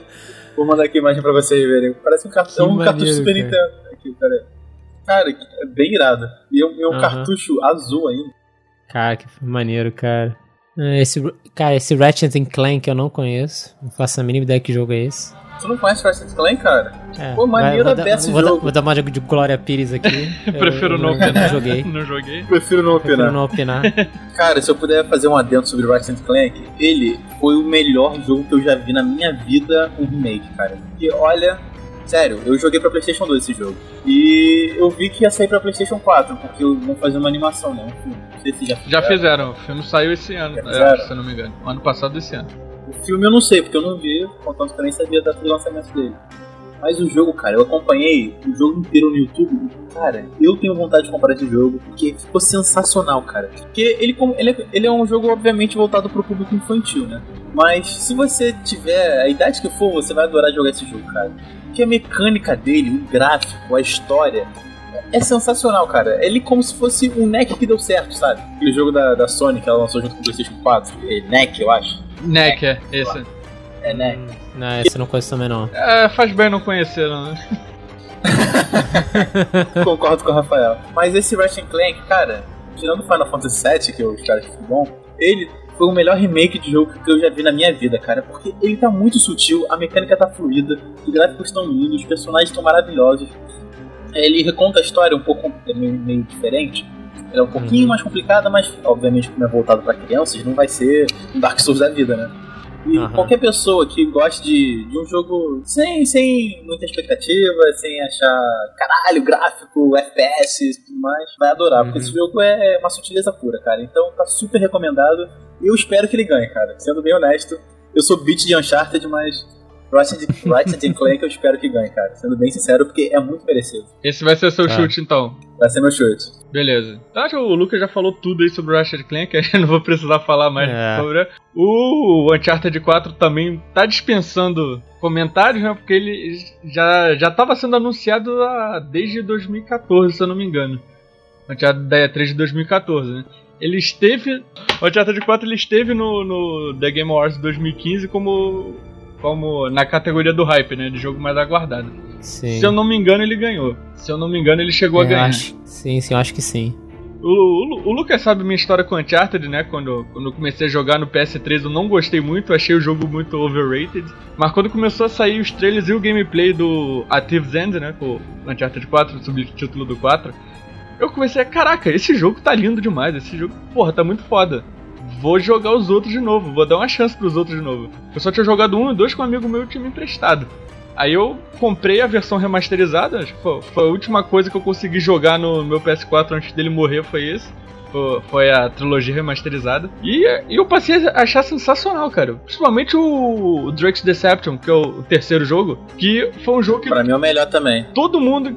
Vou mandar aqui a imagem pra vocês verem. Parece um, cartu Que é um cartucho Super cara. Nintendo. Aqui, peraí. Cara, é bem irado. E é um, é um Aham. cartucho azul ainda. Cara, que maneiro, cara. É, Esse, cara, esse Ratchet and Clank eu não conheço. Não faço a mínima ideia que jogo é esse. Tu não conhece Ratchet Clank, cara? É, Pô, maneiro vai- vou, desse dar, vou, dar, jogo. vou dar uma de Glória Pires aqui. Eu- Prefiro eu não não opinar. joguei. Não joguei. Prefiro não Prefiro opinar. não opinar. Cara, se eu puder fazer um adendo sobre Ratchet Clank, ele foi o melhor jogo que eu já vi na minha vida, um remake, cara. Porque, olha, sério, eu joguei pra Playstation 2 esse jogo. E eu vi que ia sair pra Playstation 4, porque eu vou fazer uma animação, né? Um filme. Não sei se já Já fizeram. fizeram, o filme saiu esse ano, é, fizeram? se eu não me engano. Ano passado esse ano. O filme eu não sei, porque eu não vi, contanto que eu nem sabia data de lançamento dele. Mas o jogo, cara, eu acompanhei o jogo inteiro no YouTube. Cara, eu tenho vontade de comprar esse jogo, porque ficou sensacional, cara. Porque ele, ele, é, ele é um jogo, obviamente, voltado pro público infantil, né? Mas se você tiver a idade que for, você vai adorar jogar esse jogo, cara. Porque a mecânica dele, o gráfico, a história, é sensacional, cara. Ele como se fosse um NEC que deu certo, sabe? Aquele jogo da, da Sony que ela lançou junto com o PlayStation 4, é NEC, eu acho. NEC, é, esse. É NEC. Não, esse eu não conheço também não. É, faz bem não conhecer, não, né? Concordo com o Rafael. Mas esse Ratchet Clank, cara, tirando o Final Fantasy VII, que eu espero que fique bom, ele foi o melhor remake de jogo que eu já vi na minha vida, cara. Porque ele tá muito sutil, a mecânica tá fluida, os gráficos estão lindos, os personagens estão maravilhosos. Ele reconta a história um pouco é meio, meio diferente. Ela é um pouquinho Uhum. mais complicada, mas obviamente como é voltado pra crianças, não vai ser um Dark Souls da vida, né? E Aham. qualquer pessoa que goste de, de um jogo sem, sem muita expectativa, sem achar caralho, gráfico, FPS e tudo mais, vai adorar, porque Uhum. esse jogo é uma sutileza pura, cara. Então tá super recomendado eu espero que ele ganhe, cara. Sendo bem honesto, eu sou beat de Uncharted, mas Ratchet, Ratchet Clank eu espero que ganhe, cara. Sendo bem sincero, porque é muito merecido. Esse vai ser seu Tá. chute, então. Vai ser meu chute. Beleza. Eu acho que o Lucas já falou tudo aí sobre o Ratchet Clank, eu não vou precisar falar mais É. sobre. O Uncharted 4 também tá dispensando comentários, né? Porque ele já, já tava sendo anunciado há- desde 2014, se eu não me engano. Uncharted da E3 de 2014, né? Ele esteve. O Uncharted 4 ele esteve no, no The Game Awards 2015 como. como na categoria do hype, né? De jogo mais aguardado. Sim. Se eu não me engano, ele ganhou. Se eu não me engano, ele chegou a É, ganhar. acho- sim, sim, eu acho que sim. O, o, o Lucas sabe minha história com Uncharted, né? Quando, quando eu comecei a jogar no PS3 eu não gostei muito, achei o jogo muito overrated. Mas quando começou a sair os trailers e o gameplay do A End, né? Com o Uncharted 4, o subtítulo do 4, eu comecei a, caraca, esse jogo tá lindo demais, esse jogo, porra, tá muito foda. Vou jogar os outros de novo, vou dar uma chance pros outros de novo. Eu só tinha jogado um e dois com um amigo meu tinha me emprestado. Aí eu comprei a versão remasterizada, acho que foi, foi a última coisa que eu consegui jogar no meu PS4 antes dele morrer, foi esse. Foi- a trilogia remasterizada. E, e eu passei a achar sensacional, cara. Principalmente o, o Drake's Deception, que é o terceiro jogo, que foi um jogo que Pra mim é o melhor também. todo mundo.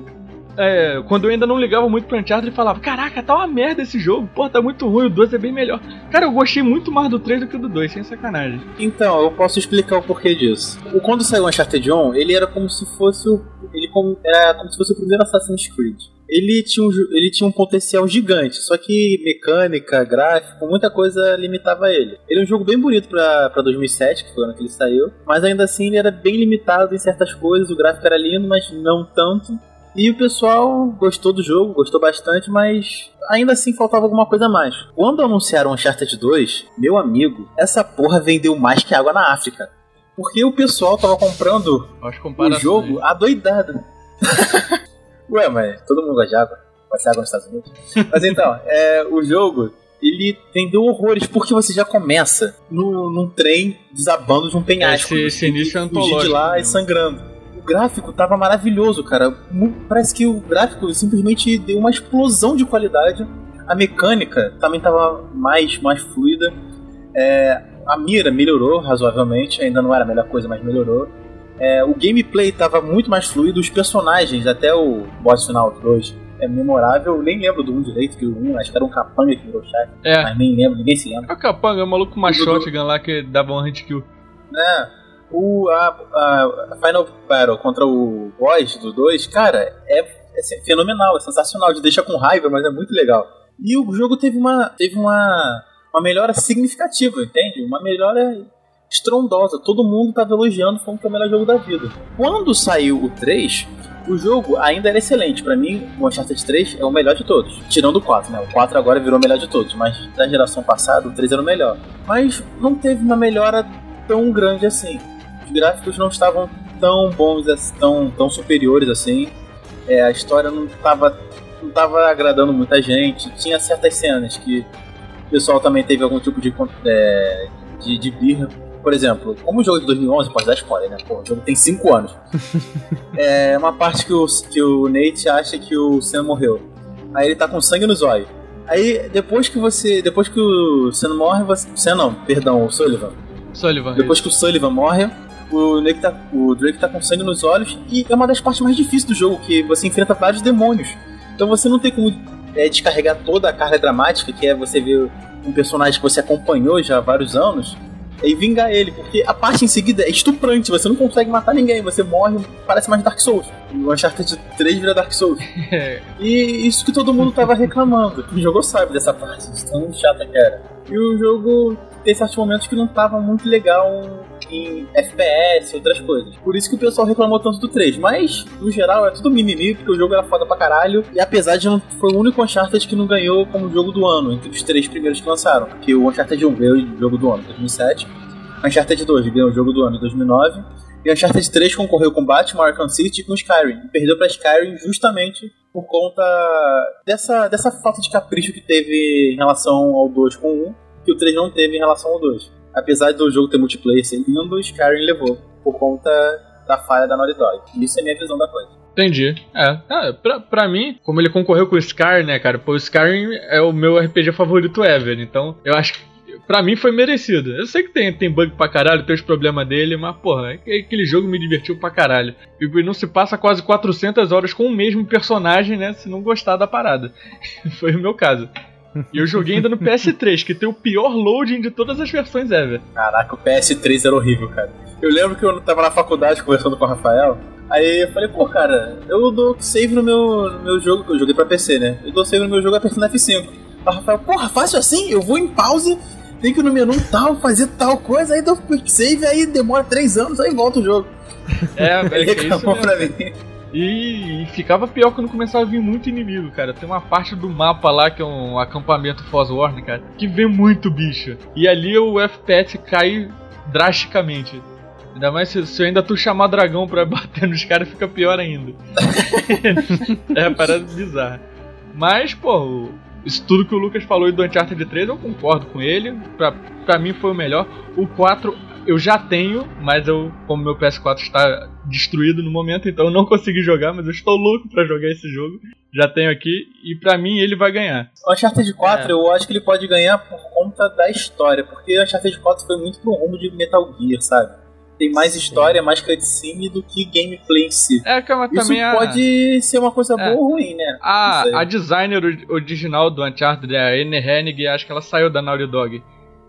É, quando eu ainda não ligava muito pro Uncharted, ele falava: Caraca, tá uma merda esse jogo, pô, tá muito ruim, o 2 é bem melhor. Cara, eu gostei muito mais do 3 do que do 2, sem sacanagem. Então, eu posso explicar o porquê disso. Quando saiu o Uncharted 1, ele era como se fosse o. Ele como, era como se fosse o primeiro Assassin's Creed. Ele tinha, um, ele tinha um potencial gigante, só que mecânica, gráfico, muita coisa limitava ele. Ele é um jogo bem bonito pra, pra 2007, que foi o ano que ele saiu, mas ainda assim ele era bem limitado em certas coisas, o gráfico era lindo, mas não tanto. E o pessoal gostou do jogo, gostou bastante, mas ainda assim faltava alguma coisa a mais. Quando anunciaram Uncharted 2, meu amigo, essa porra vendeu mais que água na África. Porque o pessoal tava comprando o jogo adoidado. Ué, mas todo mundo gosta de água. Vai ser água nos Estados Unidos. Mas então, é, o jogo, ele vendeu horrores, porque você já começa no, num trem desabando de um penhasco. Esse- esse início é fugir de antológico lá e mesmo. sangrando. O gráfico tava maravilhoso, cara. Parece que o gráfico simplesmente deu uma explosão de qualidade. A mecânica também tava mais, mais fluida. É, a mira melhorou razoavelmente, ainda não era a melhor coisa, mas melhorou. É, o gameplay tava muito mais fluido, os personagens, até o boss final 2, é memorável. Eu nem lembro do 1 direito, que o 1 acho que era um capanga que virou chefe. É. Mas nem lembro, ninguém se lembra. É o capanga, o maluco com uma shotgun lá que dava um hit kill. né? O, a, a- Final Battle contra o boss do 2, cara, é, é fenomenal, é sensacional, te deixa com raiva, mas é muito legal. E o jogo teve uma, teve uma, uma melhora significativa, entende? Uma melhora estrondosa. Todo mundo tava elogiando, falando que é o melhor jogo da vida. Quando saiu o 3, o jogo ainda era excelente. Pra mim, o Uncharted 3 é o melhor de todos. Tirando o 4, né? O 4 agora virou o melhor de todos, mas da geração passada, o 3 era o melhor. Mas não teve uma melhora tão grande assim. Os gráficos não estavam tão bons, tão, tão superiores assim. É, a história não estava não tava agradando muita gente. Tinha certas cenas que o pessoal também teve algum tipo de, é, de, de birra. Por exemplo, como o jogo é de 2011, pode dar spoiler, né? Pô, o jogo tem 5 anos. é uma parte que o, que o Nate acha que o Sam morreu. Aí ele tá com sangue nos olhos. Aí depois que você. Depois que o Sam morre, você. Sam não, perdão, o Sullivan. Sullivan. Depois que o Sullivan morre, o, Drake tá, o Drake tá com sangue nos olhos e é uma das partes mais difíceis do jogo, que você enfrenta vários demônios. Então você não tem como é, descarregar toda a carga dramática, que é você ver um personagem que você acompanhou já há vários anos, e vingar ele, porque a parte em seguida é estuprante, você não consegue matar ninguém, você morre, parece mais Dark Souls. O Uncharted 3 vira Dark Souls. E isso que todo mundo tava reclamando. Quem jogou sabe dessa parte, de tão chata que era. E o jogo tem certos momentos que não tava muito legal em FPS outras coisas. Por isso que o pessoal reclamou tanto do 3. Mas, no geral, é tudo mimimi, porque o jogo era foda pra caralho. E apesar de não. Foi o único Uncharted que não ganhou como jogo do ano, entre os três primeiros que lançaram. Porque o Uncharted 1 ganhou o jogo do ano em 2007. O Uncharted 2 ganhou o jogo do ano em 2009. E Uncharted 3 concorreu com Batman, Arkham City e com Skyrim. E perdeu pra Skyrim justamente por conta dessa, dessa falta de capricho que teve em relação ao 2 com o 1, que o 3 não teve em relação ao 2. Apesar do jogo ter multiplayer ser lindo, o Skyrim levou, por conta da falha da Naughty Dog. Isso é minha visão da coisa. entendi. É, ah, pra, pra mim, como ele concorreu com o Skyrim, né, cara? Pô, o Skyrim é o meu RPG favorito ever. Então, eu acho que. Pra mim foi merecido. Eu sei que tem, tem bug pra caralho, tem os problemas dele, mas porra, é que- aquele jogo me divertiu pra caralho. E não se passa quase 400 horas com o mesmo personagem, né? Se não gostar da parada. foi o meu caso. E eu joguei ainda no PS3, que tem o pior loading de todas as versões ever. Caraca, o PS3 era horrível, cara. Eu lembro que eu tava na faculdade conversando com o Rafael. Aí eu falei, pô, cara, eu dou save no meu, no meu jogo, que eu joguei pra PC, né? Eu dou save no meu jogo apertando F5. Aí o Rafael, porra, fácil assim? Eu vou em pause, tenho que ir no menu tal, fazer tal coisa, aí dou quick save, aí demora 3 anos, aí volta o jogo. É, Ele velho, que é isso reclamou mesmo. pra mim. E, e ficava pior quando começava a vir muito inimigo, cara. Tem uma parte do mapa lá que é um acampamento Fosworn, cara, que vem muito bicho. E ali o FPS cai drasticamente. Ainda mais se, se eu ainda tu chamar dragão pra bater nos caras, fica pior ainda. é uma bizarra. Mas, pô, isso tudo que o Lucas falou do Uncharted 3, eu concordo com ele. Pra, pra mim foi o melhor. O 4 eu já tenho, mas eu, como meu PS4 está destruído no momento, então eu não consegui jogar, mas eu estou louco pra jogar esse jogo. Já tenho aqui e pra mim ele vai ganhar. O Uncharted 4 É. eu acho que ele pode ganhar por conta da história, porque o Uncharted 4 foi muito pro rumo de Metal Gear, sabe? Tem mais história, mais cutscene do que gameplay em si. É que mas Isso também a, pode ser uma coisa É. boa ou ruim, né? a, a designer ori- original do Uncharted, a Anne Hennig, acho que ela saiu da Naughty Dog.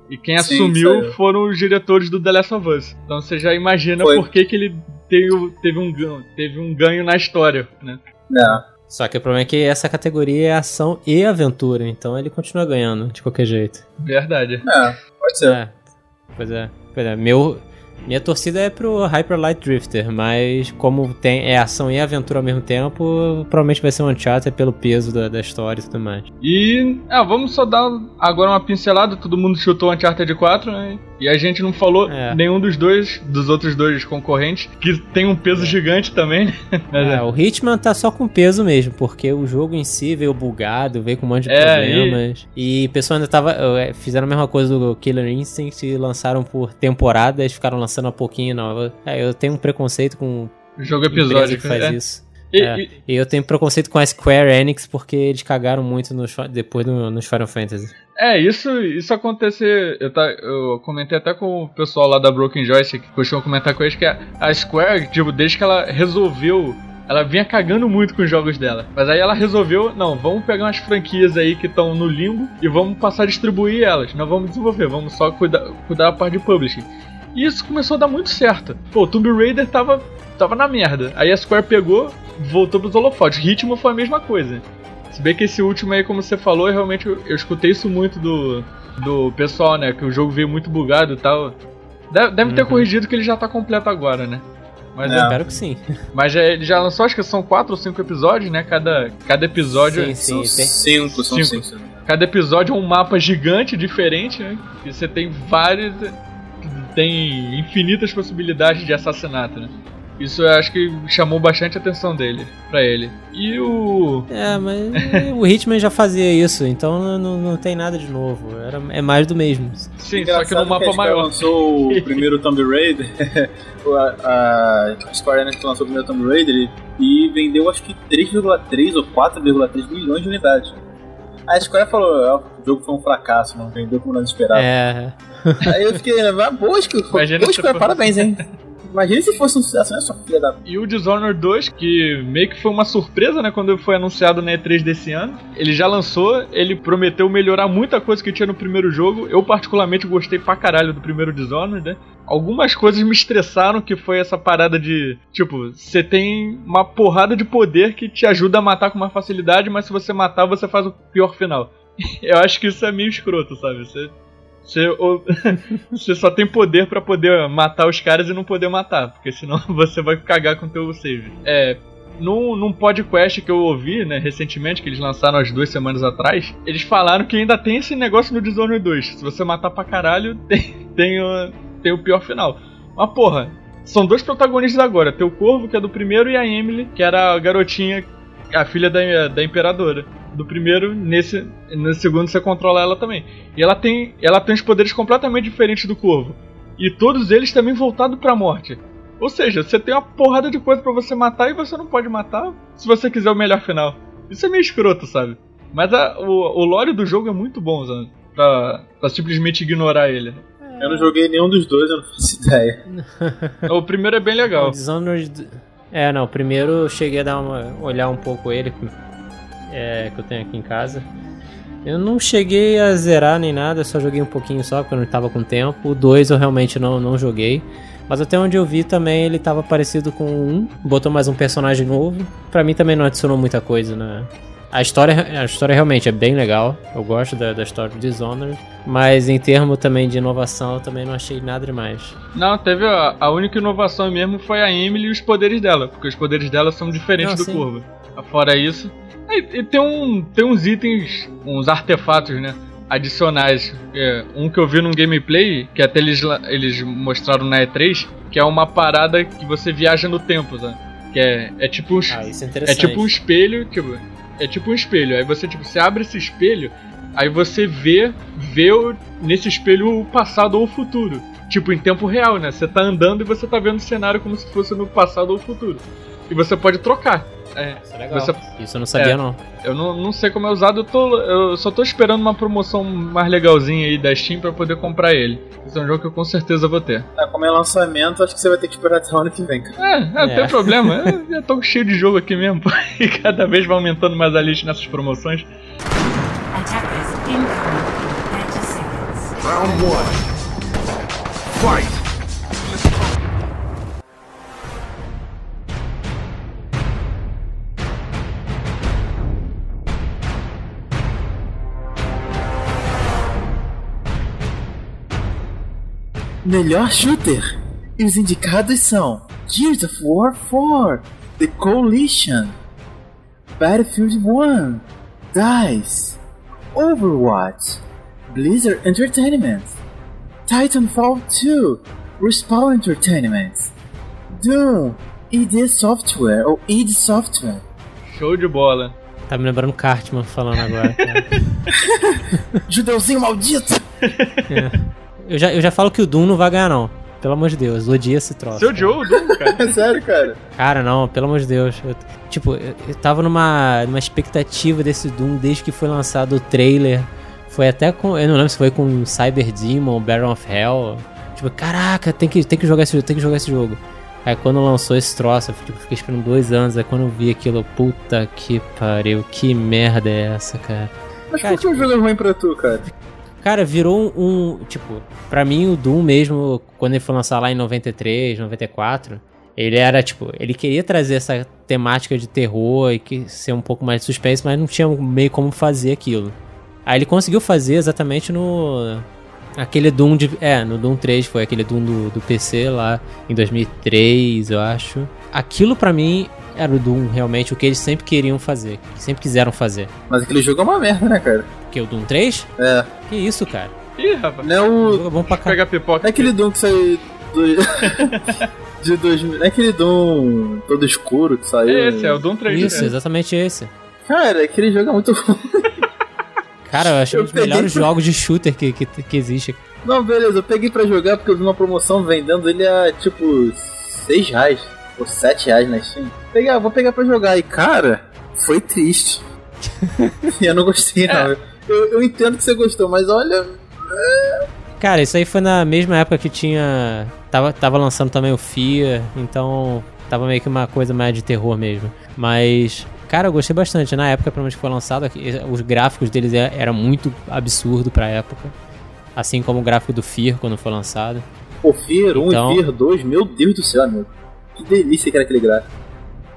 E quem Sim, assumiu saiu. foram os diretores do The Last of Us. Então você já imagina Foi. por que, que ele teve, teve, um, ganho- teve um ganho na história, né? Não. Só que o problema é que essa categoria é ação e aventura, então ele continua ganhando, de qualquer jeito. Verdade. Não, pode ser. É. Pois é. Pois é. Meu, minha torcida é pro Hyper Light Drifter, mas como tem, é ação e aventura ao mesmo tempo, provavelmente vai ser um Uncharted pelo peso da, da história e tudo mais. E ah, vamos só dar agora uma pincelada. Todo mundo chutou Uncharted 4, né? E a gente não falou É. nenhum dos dois, dos outros dois concorrentes, que tem um peso gigante também, né? É, é. o Hitman tá só com peso mesmo, porque o jogo em si veio bugado, veio com um monte de É, problemas. E o pessoal ainda tava. eh, Fizeram a mesma coisa do Killer Instinct e lançaram por temporadas, ficaram lançando a pouquinho. Não, eu, é, eu tenho um preconceito com O jogo episódico, que faz né? isso. E- É. e- E eu tenho preconceito com a Square Enix porque eles cagaram muito nos, depois no- nos Final Fantasy. É, isso, isso acontecer. Eu, tá, eu comentei até com o pessoal lá da Broken Joystick, que costuma comentar com eles que a, a Square, tipo, desde que ela resolveu Ela vinha cagando muito com os jogos dela. Mas aí ela resolveu, não, vamos pegar umas franquias aí que estão no limbo e vamos passar a distribuir elas. Não vamos desenvolver, vamos só cuidar, cuidar da parte de publishing. E isso começou a dar muito certo. Pô, o Tomb Raider tava, tava na merda. Aí a Square pegou, voltou pros holofotes. Ritmo foi a mesma coisa. Se bem que esse último aí, como você falou, realmente eu, eu escutei isso muito do, do pessoal, né? Que o jogo veio muito bugado e tal. Deve, deve ter corrigido que ele já tá completo agora, né? Mas, É. é- Espero que sim. mas é, ele já lançou, acho que são quatro ou cinco episódios, né? Cada, cada episódio. Sim, São sim. tem- cinco, são Cinco. cinco. Cada episódio é um mapa gigante diferente, né? E você tem vários. Tem infinitas possibilidades de assassinato, né? Isso eu acho que chamou bastante a atenção dele, pra ele. E o. É, mas o Hitman já fazia isso, então não, não, tem nada de novo. Era, é mais do mesmo. Sim, só que Engraçado num mapa a Square maior. lançou o primeiro Tomb Raider, a, a Square Enix lançou o primeiro Tomb Raider e vendeu acho que 3,3 ou 4,3 milhões de unidades. A Square falou, "Ah, o jogo foi um fracasso, não vendeu como nós esperávamos. É. Aí eu fiquei, ah, boa Square, Imagina boa Square, parabéns, hein. Imagina se fosse um sucesso, né, sua filha da... E o Dishonored 2, que meio que foi uma surpresa, né, quando foi anunciado na E3 desse ano. Ele já lançou, ele prometeu melhorar muita coisa que tinha no primeiro jogo. Eu particularmente gostei pra caralho do primeiro Dishonored, né? Algumas coisas me estressaram, que foi essa parada de, tipo, você tem uma porrada de poder que te ajuda a matar com mais facilidade, mas se você matar, você faz o pior final. Eu acho que isso é meio escroto, sabe? Você você, ou- você só tem poder pra poder matar os caras e não poder matar, porque senão você vai cagar com o teu save. É. Num, num podcast que eu ouvi, né, recentemente, que eles lançaram as duas semanas atrás, eles falaram que ainda tem esse negócio no Dishonored 2. Se você matar pra caralho, tem, tem, o, tem o pior final. Mas porra, são dois protagonistas agora: tem o Corvo, que é do primeiro, e a Emily, que era a garotinha, a filha da, da Imperadora. Do primeiro, nesse, no segundo você controla ela também. E ela tem, ela tem os poderes completamente diferentes do Corvo. E todos eles também voltados pra morte. Ou seja, você tem uma porrada de coisa pra você matar e você não pode matar se você quiser o melhor final. Isso é meio escroto, sabe? Mas a- o, o lore do jogo é muito bom, sabe? Pra, pra simplesmente ignorar ele. Eu não joguei nenhum dos dois, eu não faço ideia. O primeiro é bem legal. O Dishonored. É, não, primeiro eu cheguei a dar uma. olhar um pouco ele, é, que eu tenho aqui em casa. Eu não cheguei a zerar nem nada, só joguei um pouquinho só, porque eu não tava com tempo. O 2 eu realmente não, não joguei. Mas até onde eu vi também ele tava parecido com o 1, botou mais um personagem novo. Pra mim também não adicionou muita coisa, né? A história, a história realmente é bem legal, eu gosto da, da história do Dishonored, mas em termos também de inovação eu também não achei nada demais. Não, teve a, a única inovação mesmo foi a Emily e os poderes dela, porque os poderes dela são diferentes Não, do sim. Corvo. Fora isso. E, e tem, um, tem uns itens, uns artefatos, né? Adicionais. É, um que eu vi num gameplay, que até eles, eles mostraram na E3, que é uma parada que você viaja no tempo, sabe? Que é, é tipo uns, Ah, isso é é tipo um espelho, tipo, é tipo um espelho. Aí você tipo, você abre esse espelho, aí você vê, vê nesse espelho o passado ou o futuro. Tipo, em tempo real, né? Você tá andando e você tá vendo o cenário como se fosse no passado ou futuro. E você pode trocar. É, Isso é legal. Você- Isso eu não sabia É. não. eu não, não sei como é usado, eu, tô, eu só tô esperando uma promoção mais legalzinha aí da Steam pra poder comprar ele. Esse é um jogo que eu com certeza vou ter. Tá, como é lançamento, acho que você vai ter que esperar até o ano que vem, cara. É, é, não É. tem problema. Eu já tô cheio de jogo aqui mesmo. E cada vez vai aumentando mais a lista nessas promoções. Attackers incoming in 30 seconds. Round one. Fight! Melhor shooter. E os indicados são Gears of War 4, The Coalition, Battlefield 1, DICE, Overwatch, Blizzard Entertainment, Titanfall 2, Respawn Entertainment, Doom, id Software ou id Software. Show de bola. Tá me lembrando Cartman falando agora. Judeuzinho maldito! Eu, já, eu já falo que o Doom não vai ganhar não. Pelo amor de Deus, odia esse troço. Seu cara. Joe, Doom, cara. É sério, cara. Cara, não, pelo amor de Deus. Eu- tipo, eu, eu tava numa, numa expectativa desse Doom desde que foi lançado o trailer. Foi até com. Eu não lembro se foi com Cyber Demon, Baron of Hell. Tipo, caraca, tem que, tem que jogar esse jogo, tem que jogar esse jogo. Aí quando lançou esse troço, eu tipo, fiquei esperando dois anos. Aí quando eu vi aquilo, puta que pariu, que merda é essa, cara? Mas Cara, por que o jogo é ruim pra tu, cara? Cara, virou um, Tipo, pra mim o Doom mesmo, quando ele foi lançado lá em 93, 94, ele era tipo. Ele queria trazer essa temática de terror e que ser um pouco mais de suspense, mas não tinha meio como fazer aquilo. Aí ele conseguiu fazer exatamente no. Aquele Doom de. É, no Doom 3 foi aquele Doom do, do PC lá em 2003, eu acho. Aquilo pra mim era o Doom, realmente, o que eles sempre queriam fazer. que Sempre quiseram fazer. Mas aquele jogo é uma merda, né, cara? Porque o Doom 3? É. Que isso, cara? Ih, rapaz. Não é O o. é bom pra caralho. Pega pipoca. Não é aquele Doom que saiu do... de 2000. Não é aquele Doom todo escuro que saiu. É esse, é o Doom 3. Isso, né? exatamente esse. Cara, aquele jogo é muito bom. Cara, eu acho Eu um dos melhores pra- jogos de shooter que, que, que existe. Não, beleza, eu peguei pra jogar porque eu vi uma promoção vendendo ele a tipo 6 reais ou 7 reais na Steam. Peguei, ah, vou pegar pra jogar. E cara, foi triste. eu não gostei, não. Eu, eu entendo que você gostou, mas olha. Cara, isso aí foi na mesma época que tinha. Tava, tava lançando também o FIA, então tava meio que uma coisa mais de terror mesmo. Mas, cara, eu gostei bastante. Na época, pelo menos que foi lançado, os gráficos deles é- era muito absurdo pra época. Assim como o gráfico do Fear quando foi lançado. Pô, Fear 1 Então- e Fear 2, meu Deus do céu, amigo. Que delícia que era aquele gráfico.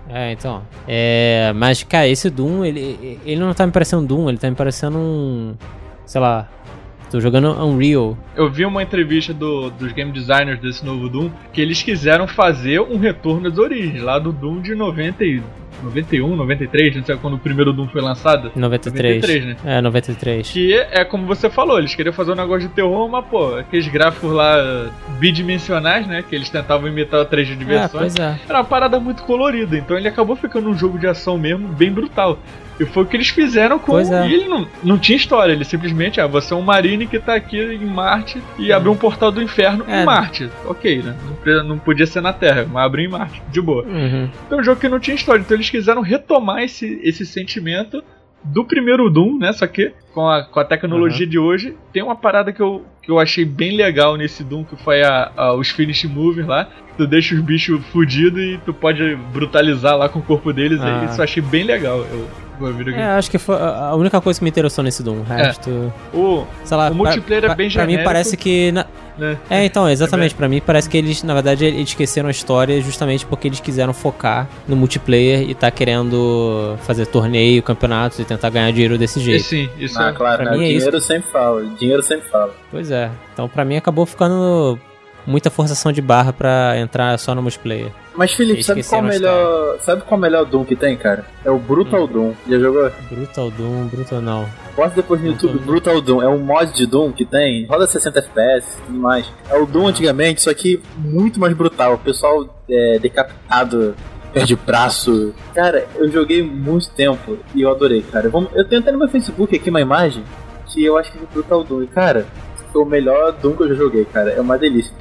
É, então. É, mas, cara, esse Doom, ele, ele não tá me parecendo Doom, ele tá me parecendo um. Sei lá. Tô jogando Unreal. Eu vi uma entrevista do- dos game designers desse novo Doom que eles quiseram fazer um retorno às origens, lá do Doom de 90 e, 91, 93, não sei quando o primeiro Doom foi lançado. 93. 93, né? É, 93. Que é como você falou, eles queriam fazer um negócio de terror, mas pô, aqueles gráficos lá bidimensionais, né? Que eles tentavam imitar o 3D de É, pois é. Era uma parada muito colorida, então ele acabou ficando um jogo de ação mesmo, bem brutal. E foi o que eles fizeram com. Pois é. E ele não, não tinha história, ele simplesmente, ah, você é um marine que tá aqui em Marte e abriu um portal do inferno É. em Marte. Ok, né? Não, podia ser na Terra, mas abriu em Marte, de boa. Uhum. Então é um jogo que não tinha história, então eles quiseram retomar esse, esse sentimento do primeiro Doom, né? Só que com a, com a tecnologia de hoje, tem uma parada que eu, que eu achei bem legal nesse Doom, que foi a, a- os finish moves lá. Tu deixa os bichos fudidos e tu pode brutalizar lá com o corpo deles. Ah. e Isso eu achei bem legal. Eu. É, acho que foi a única coisa que me interessou nesse Doom. O resto. O, Sei lá. O multiplayer pra, é bem pra, pra mim genérico. parece que. na- né? É, então, exatamente. Pra mim parece que eles, na verdade, eles esqueceram a história justamente porque eles quiseram focar no multiplayer e tá querendo fazer torneio, campeonatos e tentar ganhar dinheiro desse E jeito. sim, isso Ah, é. claro, pra né? mim é dinheiro sempre fala. Dinheiro sempre fala. Pois é. Então, pra mim, acabou ficando muita forçação de barra pra entrar só no multiplayer. Mas Felipe, sabe qual, melhor, sabe qual é o melhor Doom que tem, cara? É o Brutal Doom. Já jogou? Brutal Doom, Brutal não. Bota depois no YouTube, Brutal Doom. É um mod de Doom que tem, roda 60 FPS e tudo mais. É o Doom antigamente, só que muito mais brutal. O pessoal é, decapitado, perde braço. Cara, eu joguei muito tempo e eu adorei, cara. Eu tenho até no meu Facebook aqui uma imagem que eu acho que é do Brutal Doom. E, cara, foi o melhor Doom que eu já joguei, cara. É uma delícia.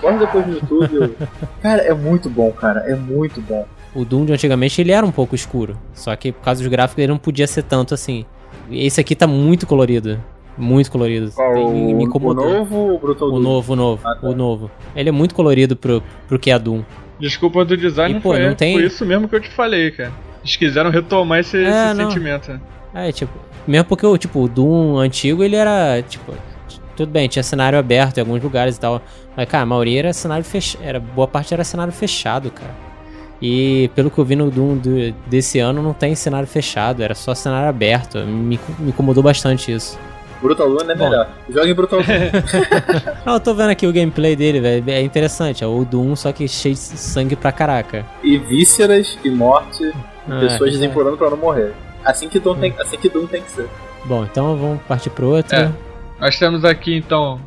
Bota depois no YouTube. cara, é muito bom, cara. É muito bom. O Doom de antigamente ele era um pouco escuro. Só que por causa dos gráficos ele não podia ser tanto assim. Esse aqui tá muito colorido. Muito colorido. Qual, Tem- me, me o, incomodou. novo ou o Brutal O Doom? novo, o novo, Ah, tá. o novo. Ele é muito colorido pro, pro que é Doom. Desculpa do design, E, pô, foi, não tem- foi isso mesmo que eu te falei, cara. Eles quiseram retomar esse, É, esse sentimento. É, tipo, mesmo porque o, tipo, o Doom antigo ele era, tipo, tudo bem, tinha cenário aberto em alguns lugares e tal. Mas, cara, a maioria era cenário fechado. Era, boa parte era cenário fechado, cara. E pelo que eu vi no Doom do- desse ano, não tem cenário fechado, era só cenário aberto. Me, me incomodou bastante isso. Brutal Doom é Bom. melhor. Joga em Brutal Doom. Não, eu tô vendo aqui o gameplay dele, velho. É interessante, é o Doom, só que cheio de sangue pra caraca. e vísceras e morte, Ah, pessoas é. desimplorando pra não morrer. Assim que Doom tem, assim que, Doom tem que ser. Bom, então vamos partir pro outro. É. Nós temos aqui então,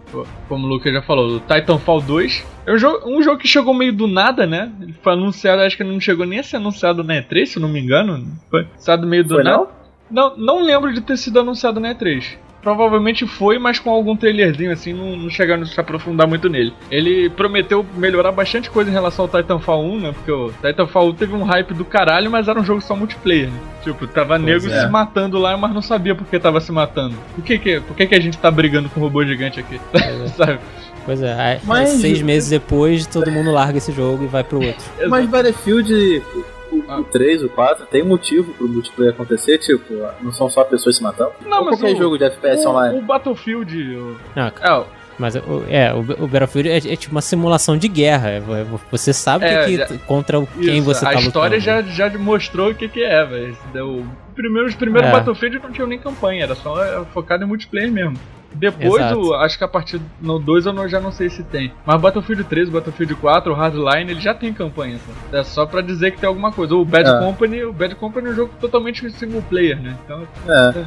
como o Lucas já falou, o Titanfall 2. É um jogo, um jogo que chegou meio do nada, né? Ele foi anunciado, acho que não chegou nem a ser anunciado na E3, se eu não me engano. Foi anunciado meio do Foi nada. não? Não, não lembro de ter sido anunciado na E3. Provavelmente foi, mas com algum trailerzinho assim, não, não chegaram a se aprofundar muito nele. Ele prometeu melhorar bastante coisa em relação ao Titanfall 1, né? Porque o Titanfall 1 teve um hype do caralho, mas era um jogo só multiplayer, né? Tipo, tava nego é. se matando lá, mas não sabia por que tava se matando. Por que que, por que, que a gente tá brigando com um robô gigante aqui? Sabe? Pois é, aí, Mas- seis meses depois todo mundo larga esse jogo e vai pro outro. Mas Battlefield, o, Ah. o 3, o 4, tem motivo pro multiplayer acontecer, tipo, não são só pessoas se matando. Não, Ou mas qualquer o- jogo de FPS O, online. o Battlefield. O... Não, É, o- mas o- é, o, o Battlefield é, é tipo uma simulação de guerra. é- é- Você sabe É, que, já- que- contra quem Isso, você a tá história lutando. já, já mostrou o que, que é, velho. Os primeiros É. Battlefield não tinham nem campanha, era só é, focado em multiplayer mesmo. Depois, Exato. o- acho que a partir no 2 eu não- já não sei se tem. Mas Battlefield 3, Battlefield 4, o Hardline, ele já tem campanha. Tá? É só pra dizer que tem alguma coisa. O Bad É. Company, o Bad Company é um jogo totalmente single player, né? Então, É.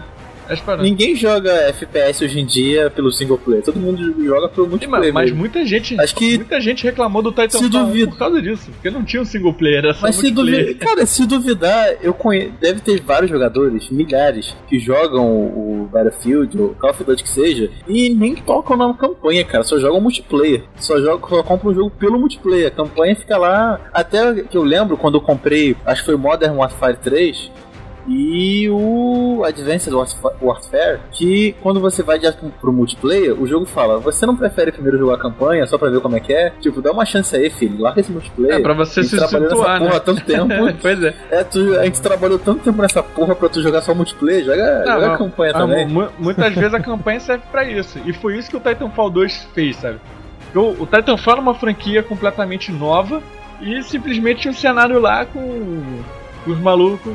é. Ninguém joga FPS hoje em dia pelo single player, todo mundo joga pelo multiplayer. mas, mas muita gente, Acho que- muita gente reclamou do Titanfall por causa disso, porque não tinha um single player, era só Mas se duvidar, cara, se duvidar, eu conheço, deve ter vários jogadores, milhares, que jogam o o Battlefield, ou Call of Duty que seja, e nem tocam na campanha, cara, só jogam multiplayer. Só jogam, só compram o jogo pelo multiplayer. A campanha fica lá. Até que eu lembro quando eu comprei, acho que foi Modern Warfare 3. E o Advanced Warf- Warfare, que quando você vai direto pro multiplayer, o jogo fala: Você não prefere primeiro jogar a campanha só pra ver como é que é? Tipo, dá uma chance aí, filho, larga esse multiplayer. É, pra você se situar, né? porra há tanto tempo. pois é. É, tu, a gente trabalhou tanto tempo nessa porra pra tu jogar só multiplayer, joga, Não, joga não. a campanha Ah, também. mu- muitas vezes a campanha serve pra isso. E foi isso que o Titanfall 2 fez, sabe? O, o Titanfall era uma franquia completamente nova e simplesmente tinha um cenário lá com os malucos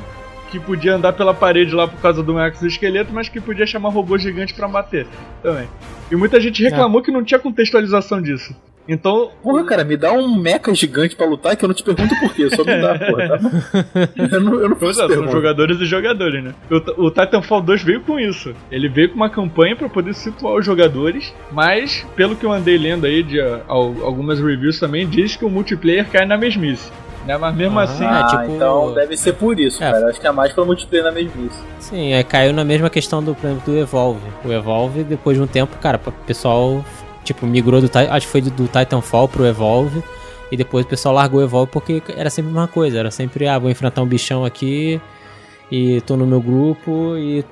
que podia andar pela parede lá por causa do exoesqueleto, mas que podia chamar robô gigante pra bater também. E muita gente reclamou que não tinha contextualização disso. Então, Porra, cara, me dá um mecha gigante pra lutar que eu não te pergunto por quê, só me dá, porra. Tá? Eu não, eu não Pois é, são jogadores e jogadores, né? O, o Titanfall 2 veio com isso. Ele veio com uma campanha pra poder situar os jogadores, mas, pelo que eu andei lendo aí de ah, al- algumas reviews também, diz que o multiplayer cai na mesmice. Né? Mas mesmo Ah, assim, Ah, tipo- então deve ser por isso, É. cara. Acho que é mais pelo multiplayer na mesmice. Sim, é, caiu na mesma questão do, por exemplo, do Evolve. O Evolve, depois de um tempo, cara, o pessoal, tipo, migrou do acho que foi do, do Titanfall pro Evolve. E depois o pessoal largou o Evolve porque era sempre a mesma coisa. Era sempre, ah, vou enfrentar um bichão aqui e tô no meu grupo e,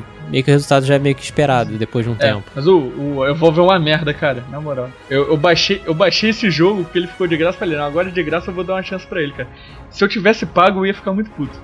tipo, meio que o resultado já é meio que esperado depois de um É, tempo. mas o, o Evolve é uma merda, cara, na moral. Eu, eu, baixei, eu baixei esse jogo porque ele ficou de graça, falei, não, agora de graça eu vou dar uma chance pra ele, cara. Se eu tivesse pago, eu ia ficar muito puto.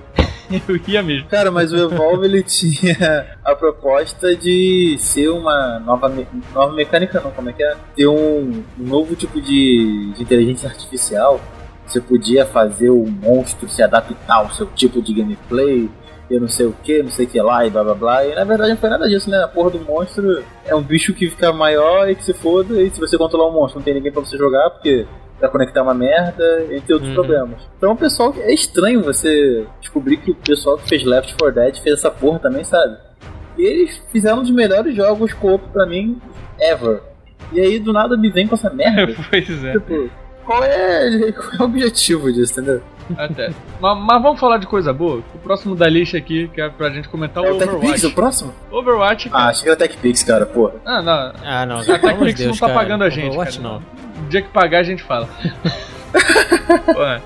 eu ia mesmo. Cara, mas o Evolve ele tinha a proposta de ser uma nova, me- nova mecânica, não, como é que é? Ter um, um novo tipo de, de inteligência artificial. Você podia fazer o monstro se adaptar ao seu tipo de gameplay, eu não sei o que, não sei o que lá e blá blá blá. E na verdade não foi nada disso, né? A porra do monstro é um bicho que fica maior e que se foda, e se você controlar o monstro não tem ninguém pra você jogar, porque pra conectar é uma merda, entre outros Uhum. problemas. Então o pessoal. É estranho você descobrir que o pessoal que fez Left 4 Dead fez essa porra também, sabe? E eles fizeram um dos melhores jogos co-op pra mim ever. E aí do nada me vem com essa merda. pois é. tipo, qual é, qual é o objetivo disso, entendeu? Até. mas, mas vamos falar de coisa boa? O próximo da lista aqui, que é pra gente comentar É o o TechPix Overwatch. o próximo? Overwatch, Ah, cara. achei que era TechPix, cara, porra. Ah, não. Ah, não, A TechPix não tá cara. pagando a gente, Overwatch cara. não. O dia que pagar a gente fala. Porra.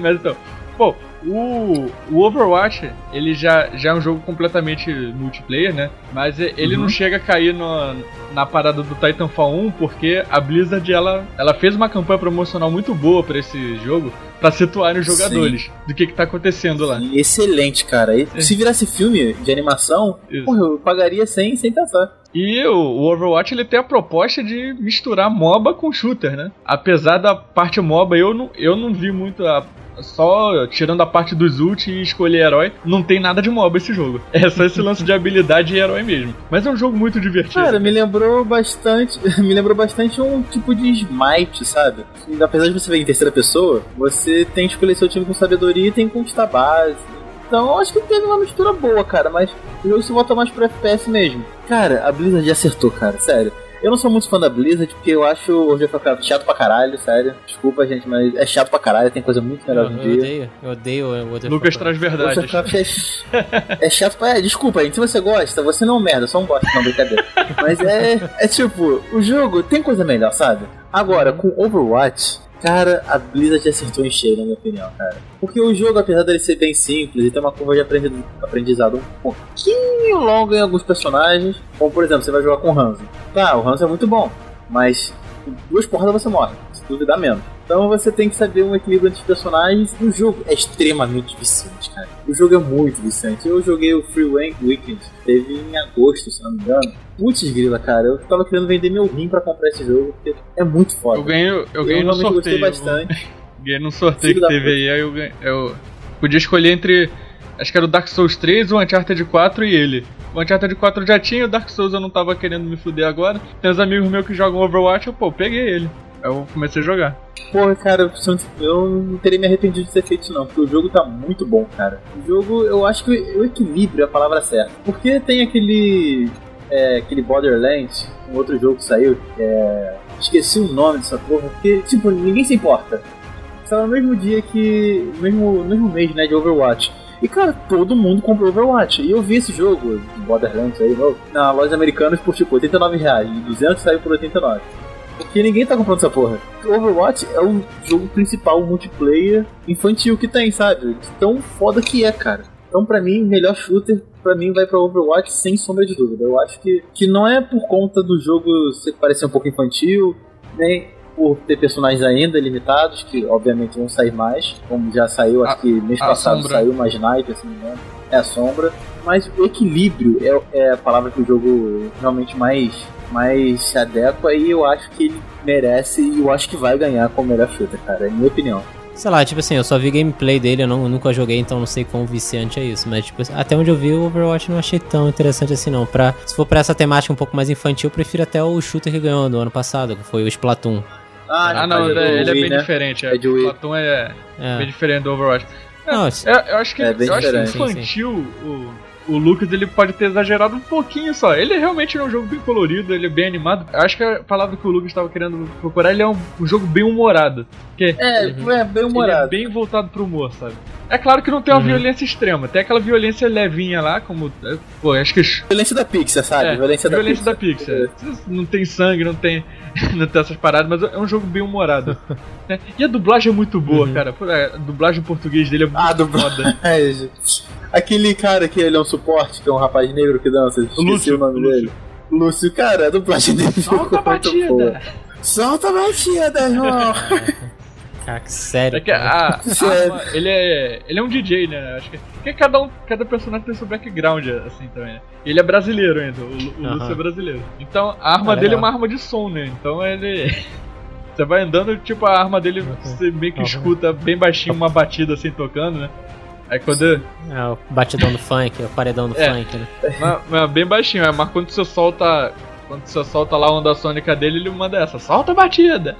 Mas então, pô, o, o Overwatch, ele já, já é um jogo completamente multiplayer, né? Mas ele Uhum. não chega a cair no, na parada do Titanfall 1 porque a Blizzard, ela, ela fez uma campanha promocional muito boa pra esse jogo, pra situar os jogadores do que que tá acontecendo lá. E excelente, cara. E se virasse filme de animação, porra, eu pagaria sem, sem pensar. E o, o Overwatch ele tem a proposta de misturar MOBA com shooter, né? Apesar da parte MOBA, eu não, eu não vi muito a. Só tirando a parte dos ult e escolher herói, não tem nada de MOBA esse jogo. É só esse lance de habilidade e herói mesmo. Mas é um jogo muito divertido. Cara, me lembrou bastante. Me lembrou bastante um tipo de smite, sabe? Apesar de você ver em terceira pessoa, você tem que escolher seu time com sabedoria e tem que conquistar base. Então acho que teve uma mistura boa, cara, mas o jogo se volta mais pro FPS mesmo. Cara, a Blizzard acertou, cara, sério. Eu não sou muito fã da Blizzard porque eu acho o World of Warcraft chato pra caralho, sério. Desculpa, gente, mas é chato pra caralho, tem coisa muito melhor Eu, hoje eu dia. odeio, eu odeio o World of Lucas Warcraft. traz World of verdades. Warcraft é, é chato pra. É, desculpa, gente. Se você gosta, você não é um merda, só um bosta, não, brincadeira. Mas é. É tipo, o jogo tem coisa melhor, sabe? Agora, com Overwatch, cara, a Blizzard acertou em cheio, na minha opinião, cara. Porque o jogo, apesar dele ser bem simples e ter uma curva de aprendi- aprendizado um pouquinho longa em alguns personagens, como por exemplo, você vai jogar com o Hanzo. Tá, o Hanzo é muito bom, mas duas porradas você morre, se duvidar menos. Então você tem que saber um equilíbrio entre os personagens. O jogo é extremamente viciante, cara. O jogo é muito viciante. Eu joguei o Free Weekend, teve em agosto, se não me engano. Putz, grila, cara, eu tava querendo vender meu rim pra comprar esse jogo, porque é muito foda. Eu ganhei, eu ganhei no realmente sorteio. gostei bastante. Ganhei num sorteio Filho que teve aí, aí eu, ganhei- eu podia escolher entre. Acho que era o Dark Souls 3, o Uncharted 4 e ele. O Uncharted 4 eu já tinha, o Dark Souls eu não tava querendo me fuder agora. Tem uns amigos meus que jogam Overwatch, eu, pô, peguei ele. Aí eu comecei a jogar. Porra, cara, eu não teria me arrependido de ter feito não, porque o jogo tá muito bom, cara. O jogo, eu acho que o equilíbrio é a palavra certa. Porque tem aquele. É, aquele Borderlands, um outro jogo que saiu, é. Esqueci o nome dessa porra, porque, tipo, ninguém se importa. Saiu no mesmo dia que. mesmo, mesmo mês, né, de Overwatch. E, cara, todo mundo comprou Overwatch. E eu vi esse jogo, Borderlands aí, na loja americana por, tipo, 89 reais. E 200 saiu por 89. Porque ninguém tá comprando essa porra. Overwatch é o jogo principal multiplayer infantil que tem, sabe? Tão foda que é, cara. Então, pra mim, o melhor shooter, pra mim, vai pra Overwatch sem sombra de dúvida. Eu acho que, que não é por conta do jogo ser- parecer um pouco infantil, nem por ter personagens ainda limitados, que obviamente vão sair mais, como já saiu, acho A- que mês passado sombra. saiu uma sniper, se não me engano. É a sombra. Mas o equilíbrio é, é a palavra que o jogo realmente mais, mais se adequa e eu acho que ele merece e eu acho que vai ganhar como melhor shooter, cara, é minha opinião. Sei lá, tipo assim, eu só vi gameplay dele, eu não, nunca joguei, então não sei quão viciante é isso. Mas, tipo, até onde eu vi, o Overwatch não achei tão interessante assim, não. Pra, se for pra essa temática um pouco mais infantil, eu prefiro até o shooter que ganhou no ano passado, que foi o Splatoon. Ah, não, mas ele, é ele é bem né? diferente. É de Wii. o Platon é, É. bem diferente do Overwatch. Não, Eu, eu acho que, É bem eu acho que diferente. Sim, sim. infantil, o, o Lucas ele pode ter exagerado um pouquinho só. Ele realmente é um jogo bem colorido, ele é bem animado. Eu acho que a palavra que o Lucas estava querendo procurar, ele é um, um jogo bem humorado. Porque É, Uhum. é bem ele é humorado. bem voltado pro humor, sabe? É claro que não tem uma Uhum. violência extrema, tem aquela violência levinha lá, como. é, Pô, acho que. Violência da Pixar, sabe? É, violência da violência da Pixar. Pixar. Não tem sangue, não tem, não tem essas paradas, mas é um jogo bem humorado. né? E a dublagem é muito boa, Uhum. cara. Pô, A dublagem em português dele é muito Ah, dubla- foda. É, gente. Aquele cara que ele é um suporte, que é um rapaz negro que dança, esqueci Lúcio, o nome Lúcio. dele. Lúcio, cara, a dublagem dele Solta ficou a muito boa. batida! Solta a batida, irmão! Cara, que sério. É que cara. a, a Sério. arma, ele é. Ele é um DJ, né? Acho que. Porque cada, um, cada personagem tem seu background, assim, também, né? E ele é brasileiro ainda, o, o. Lúcio é brasileiro. Então a arma Ah, dele é uma arma de som, né? Então ele. Você vai andando, tipo, a arma dele você meio que Aham. escuta bem baixinho uma batida assim tocando, né? Aí quando. É o batidão do funk, é o paredão do É. funk, né? Mas, mas bem baixinho, é, mas quando você solta. Quando você solta lá a onda sônica dele, ele manda essa, solta a batida!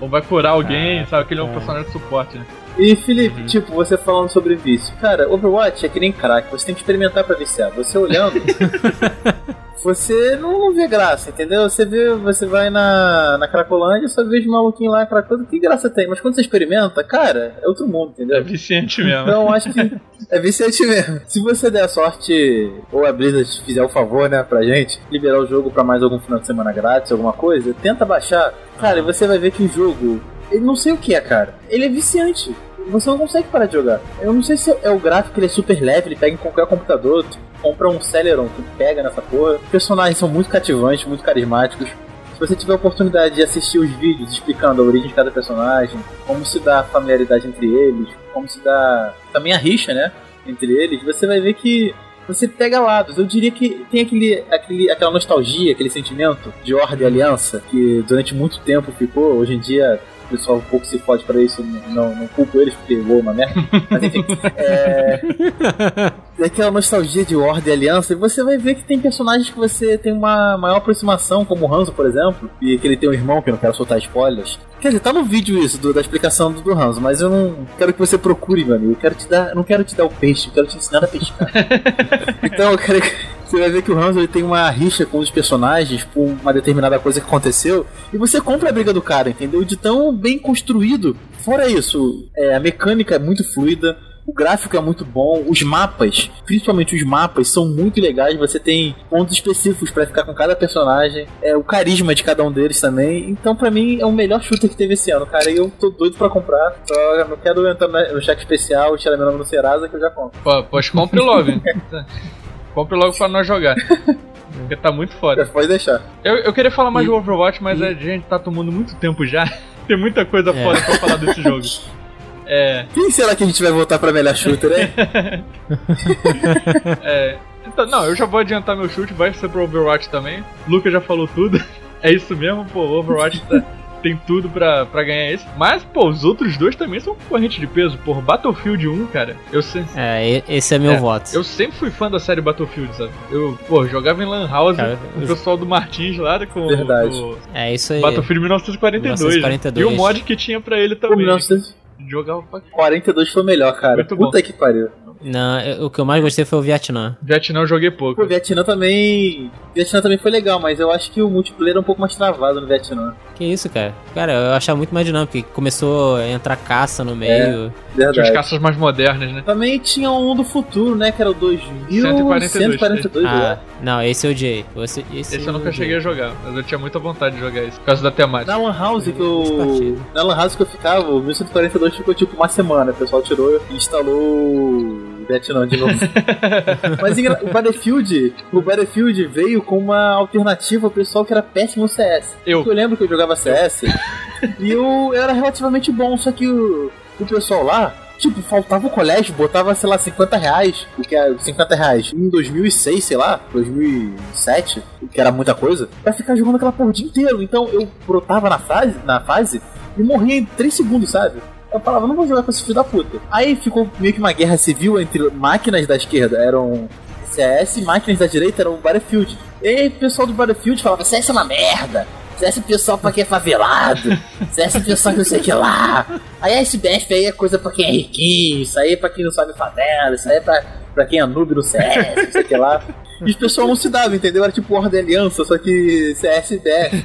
Ou vai curar alguém, Ah, sabe? Que ele é um é. personagem de suporte, né? E Felipe, Uhum. tipo, você falando sobre vício. Cara, Overwatch é que nem crack, você tem que experimentar pra viciar. Você olhando, você não, vê graça, entendeu? Você vê, você vai na, na Cracolândia, só vê os maluquinhos lá, Cracolândia, que graça tem? Mas quando você experimenta, cara, é outro mundo, É entendeu? viciante mesmo. Então acho que é viciante mesmo. Se você der a sorte, ou a Blizzard fizer o favor, né, pra gente, liberar o jogo pra mais algum final de semana grátis, alguma coisa, tenta baixar. Cara, e você vai ver que o jogo, ele não sei o que é, cara. Ele é viciante. Você não consegue parar de jogar. Eu não sei se é o gráfico, ele é super leve, ele pega em qualquer computador. Tu compra um Celeron, tu pega nessa porra. Os personagens são muito cativantes, muito carismáticos. Se você tiver a oportunidade de assistir os vídeos explicando a origem de cada personagem, como se dá a familiaridade entre eles, como se dá também a rixa, né, entre eles, você vai ver que você pega lados. Eu diria que tem aquele, aquele, aquela nostalgia, aquele sentimento de ordem e aliança que durante muito tempo ficou. Hoje em dia pessoal um pouco se fode pra isso, não, não culpo eles porque voa uma merda. Mas enfim, é, daquela nostalgia de Ordem e Aliança, e você vai ver que tem personagens que você tem uma maior aproximação, como o Hanzo, por exemplo, e que ele tem um irmão, que eu não quero soltar spoilers. Quer dizer, tá no vídeo isso, do- da explicação do, do Hanzo, mas eu não quero que você procure, meu amigo. Eu quero te dar, eu não quero te dar o peixe, eu quero te ensinar a pescar. então eu quero que Você vai ver que o Hanzo ele tem uma rixa com os personagens por uma determinada coisa que aconteceu e você compra a briga do cara, entendeu? De tão bem construído. Fora isso, é, a mecânica é muito fluida. O gráfico é muito bom, os mapas, principalmente os mapas, são muito legais. Você tem pontos específicos pra ficar com cada personagem, é o carisma de cada um deles também. Então, pra mim, é o melhor shooter que teve esse ano, cara. E eu tô doido pra comprar. Só não quero entrar no cheque especial, tirar meu nome no Serasa que eu já compro. Pô, pois compre logo. compre logo pra nós jogar. Porque tá muito foda. Pode deixar. Eu, eu queria falar mais do Overwatch, mas a gente tá tomando muito tempo já. Tem muita coisa É. foda pra falar desse jogo. É, Quem será que a gente vai voltar pra melhor shooter, hein? é. Então, não, eu já vou adiantar meu chute, vai ser pro Overwatch também. O Lucas já falou tudo. É isso mesmo, pô, o Overwatch tá- tem tudo pra, pra ganhar esse. Mas, pô, os outros dois também são concorrentes de peso. Por Battlefield 1, cara, eu sempre. É, esse é meu É, voto. Eu sempre fui fã da série Battlefield, sabe? Eu, pô, jogava em Lan House Cara, com o eu- pessoal do Martins lá com Verdade. o É isso aí. Battlefield 1942. 1942. E o mod que tinha pra ele também. 1942 Jogava pra foi o melhor, cara. Muito bom. Puta que pariu. Não, eu- o que eu mais gostei foi o Vietnã. Vietnã eu joguei pouco. O Vietnã também. Vietnã também foi legal, mas eu acho que o multiplayer é um pouco mais travado no Vietnã. Que isso, cara? Cara, eu achava muito mais dinâmico, porque começou a entrar caça no meio. Tinha as caças mais modernas, né? Também tinha um do futuro, né? Que era o 142, 2142. Ah, né? não, esse eu odiei. Esse, esse, Esse eu nunca cheguei a jogar, mas eu tinha muita vontade de jogar isso, por causa da temática. Na Lan House que eu. Na Lan House que eu ficava, o 1142 ficou tipo uma semana. O pessoal tirou e instalou Vietnã de novo. Mas o Battlefield, o Battlefield veio com uma alternativa ao pessoal que era péssimo CS. Eu. Porque eu lembro que eu jogava CS e eu era relativamente bom, só que o, o pessoal lá. Tipo, faltava o colégio, botava, sei lá, 50 reais, o que é 50 reais em 2006, sei lá, 2007, o que era muita coisa, pra ficar jogando aquela porra o dia inteiro. Então eu brotava na fase, na fase e morria em 3 segundos, sabe? Eu falava, não vou jogar com esse filho da puta. Aí ficou meio que uma guerra civil entre máquinas da esquerda, eram CS, e máquinas da direita eram Battlefield. E aí o pessoal do Battlefield falava, CS é uma merda. CS é pessoal pra quem é favelado. CS é pessoal que não sei o que lá. Aí a SBF aí é coisa pra quem é riquinho. Isso aí é pra quem não sabe favela. Isso aí é pra, pra quem é noob no CS, não sei o que lá. E os pessoal não se davam, entendeu? Era tipo Ordem Aliança, só que CS e BF.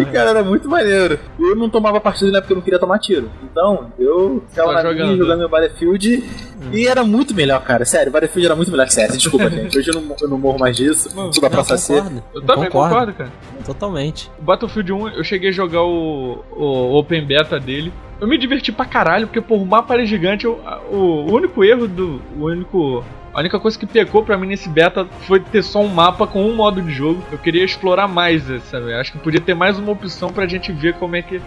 E cara, era muito maneiro. Eu não tomava partido na época eu não queria tomar tiro. Então, eu ficava na jogando. minha, jogando meu Battlefield. E era muito melhor, cara. Sério, Battlefield era muito melhor que CS. Desculpa, gente. Hoje eu não, eu não morro mais disso. Da Não, Praça C. concordo. Eu também concordo, cara. Totalmente. O Battlefield 1, eu cheguei a jogar o, o Open Beta dele. Eu me diverti pra caralho, porque por um mapa era gigante, eu- o, o único erro do. O único. A única coisa que pecou pra mim nesse beta foi ter só um mapa com um modo de jogo. Eu queria explorar mais, sabe? Acho que podia ter mais uma opção pra gente ver como é que.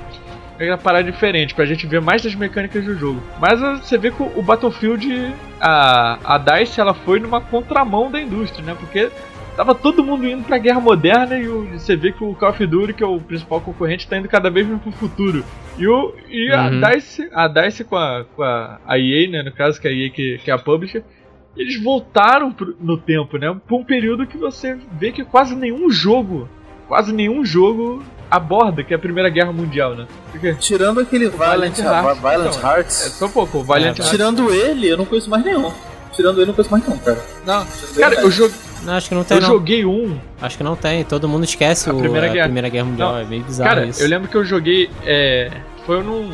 É uma parada diferente, pra gente ver mais das mecânicas do jogo. Mas ah, você vê que o o Battlefield, a, a DICE, ela foi numa contramão da indústria, né? Porque Tava todo mundo indo pra guerra moderna e o- você vê que o Call of Duty, que é o principal concorrente, tá indo cada vez mais pro futuro. E, o, e Uhum. a DICE, a DICE com, a, com a, a EA, né, no caso, que é a EA que, que é a publisher, eles voltaram pro- no tempo, né, pra um período que você vê que quase nenhum jogo, quase nenhum jogo aborda, que é a Primeira Guerra Mundial, né? Porque Tirando aquele Violent, Hearts, Violent então, Hearts. é só pouco, o Valiant É, Hearts- Tirando ele, eu não conheço mais nenhum. Tirando ele, não conheço mais nenhum, cara. Não, cara, eu, jo- Não, acho que não tem, eu não. joguei um Acho que não tem. Todo mundo esquece A o, Primeira a Guerra. Primeira Guerra Mundial. Não. É meio bizarro Cara, isso. eu lembro que eu joguei. É, foi num,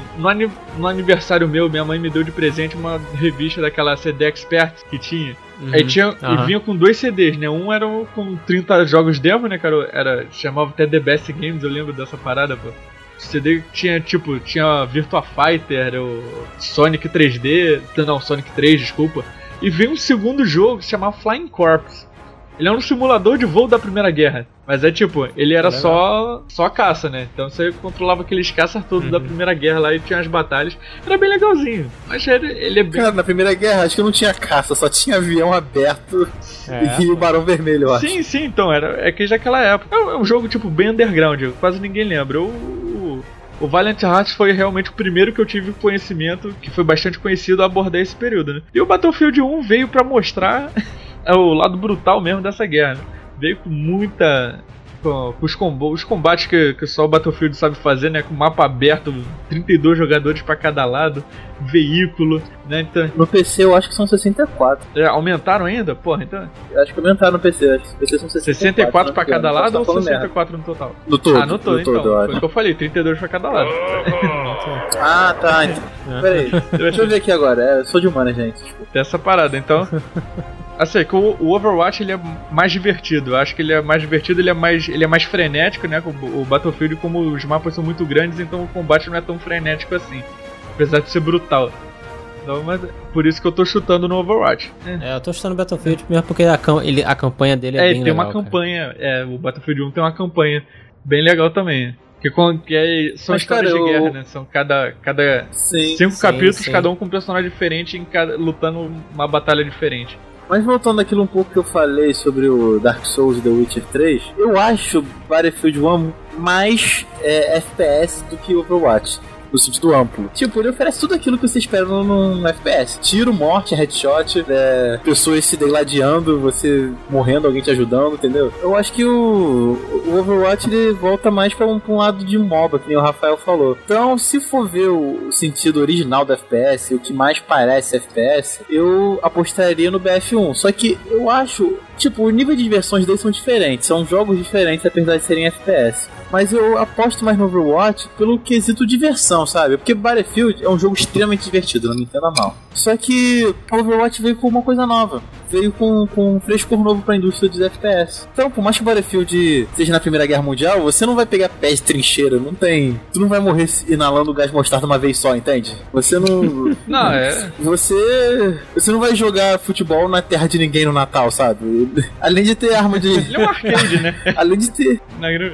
no aniversário meu, minha mãe me deu de presente uma revista daquela CD Expert que tinha. Uhum. Aí tinha. Aham. E vinha com dois CDs, né? Um era com 30 jogos demo, né, cara? Era, chamava até The Best Games, eu lembro dessa parada, pô. O CD tinha, tipo, tinha Virtua Fighter, o Sonic 3D, não, Sonic 3, desculpa. E veio um segundo jogo que se chamava Flying Corps. Ele é um simulador de voo da Primeira Guerra. Mas é tipo, ele era Legal. só só caça, né? Então você controlava aqueles caças todos da Primeira Guerra lá e tinha as batalhas. Era bem legalzinho. Mas era- ele é bem. Cara, na Primeira Guerra, acho que não tinha caça, só tinha avião aberto É. e o Barão Vermelho, eu acho. Sim, sim, então, era, é que daquela época. É um, é um jogo, tipo, bem underground, quase ninguém lembra. O, o, Valiant Hearts foi realmente o primeiro que eu tive conhecimento, que foi bastante conhecido a abordar esse período, né? E o Battlefield 1 veio pra mostrar o lado brutal mesmo dessa guerra, né? Veio com muita com, com os, combo, os combates que, que só o Battlefield sabe fazer, né? Com mapa aberto, 32 jogadores pra cada lado, veículo, né? Então, No PC eu acho que são 64. é, aumentaram ainda? Porra, então. Eu acho que aumentaram no PC. Acho que no PC são 64. 64 pra né? cada lado ou tá falando merda. 64 no total? No todo. ah, no todo, então. eu Foi o que eu falei, 32 pra cada lado. Ah, tá. ent- Peraí. Deixa eu ver aqui agora. É, eu sou de humana, gente. Tipo, Tem essa parada, então. Assim, que o, o Overwatch ele é mais divertido. Eu acho que ele é mais divertido, ele é mais, ele é mais frenético, né? O, o Battlefield, como os mapas são muito grandes, então o combate não é tão frenético assim. Apesar de ser brutal. Então, mas por isso que eu tô chutando no Overwatch. É, É, eu tô chutando Battlefield mesmo porque a, cam- ele, a campanha dele é, é, bem tem legal, uma cara. campanha. É, o Battlefield 1 tem uma campanha bem legal também. Que, com, que é- são Mas, histórias cara, de eu- guerra, né? São cada, cada sim. cinco sim, capítulos, sim. cada um com um personagem diferente, em cada, lutando uma batalha diferente. Mas voltando àquilo um pouco que eu falei sobre o Dark Souls e The Witcher 3, eu acho Battlefield 1 mais é, FPS do que Overwatch. No sentido amplo. Tipo, ele oferece tudo aquilo que você espera num, FPS. Tiro, morte, headshot, é, pessoas se degladiando, você morrendo, alguém te ajudando, entendeu? Eu acho que o, o Overwatch ele volta mais pra um, pra um lado de MOBA, que nem o Rafael falou. Então, se for ver o sentido original do FPS, o que mais parece FPS, eu apostaria no BF1. Só que eu acho, tipo, o nível de diversões deles são diferentes. São jogos diferentes, apesar de serem FPS. Mas eu aposto mais no Overwatch pelo quesito diversão, sabe? Porque Battlefield é um jogo extremamente divertido, não me entenda mal. Só que o Overwatch veio com uma coisa nova. Veio com, com um frescor novo pra indústria dos FPS. Então, por mais que o Battlefield seja na Primeira Guerra Mundial, você não vai pegar pés de trincheira, não tem. Tu não vai morrer inalando gás mostarda uma vez só, entende? Você não. Não, é. Você. Você não vai jogar futebol na terra de ninguém no Natal, sabe? Além de ter arma de. Ele é um arcade, né? Além de ter.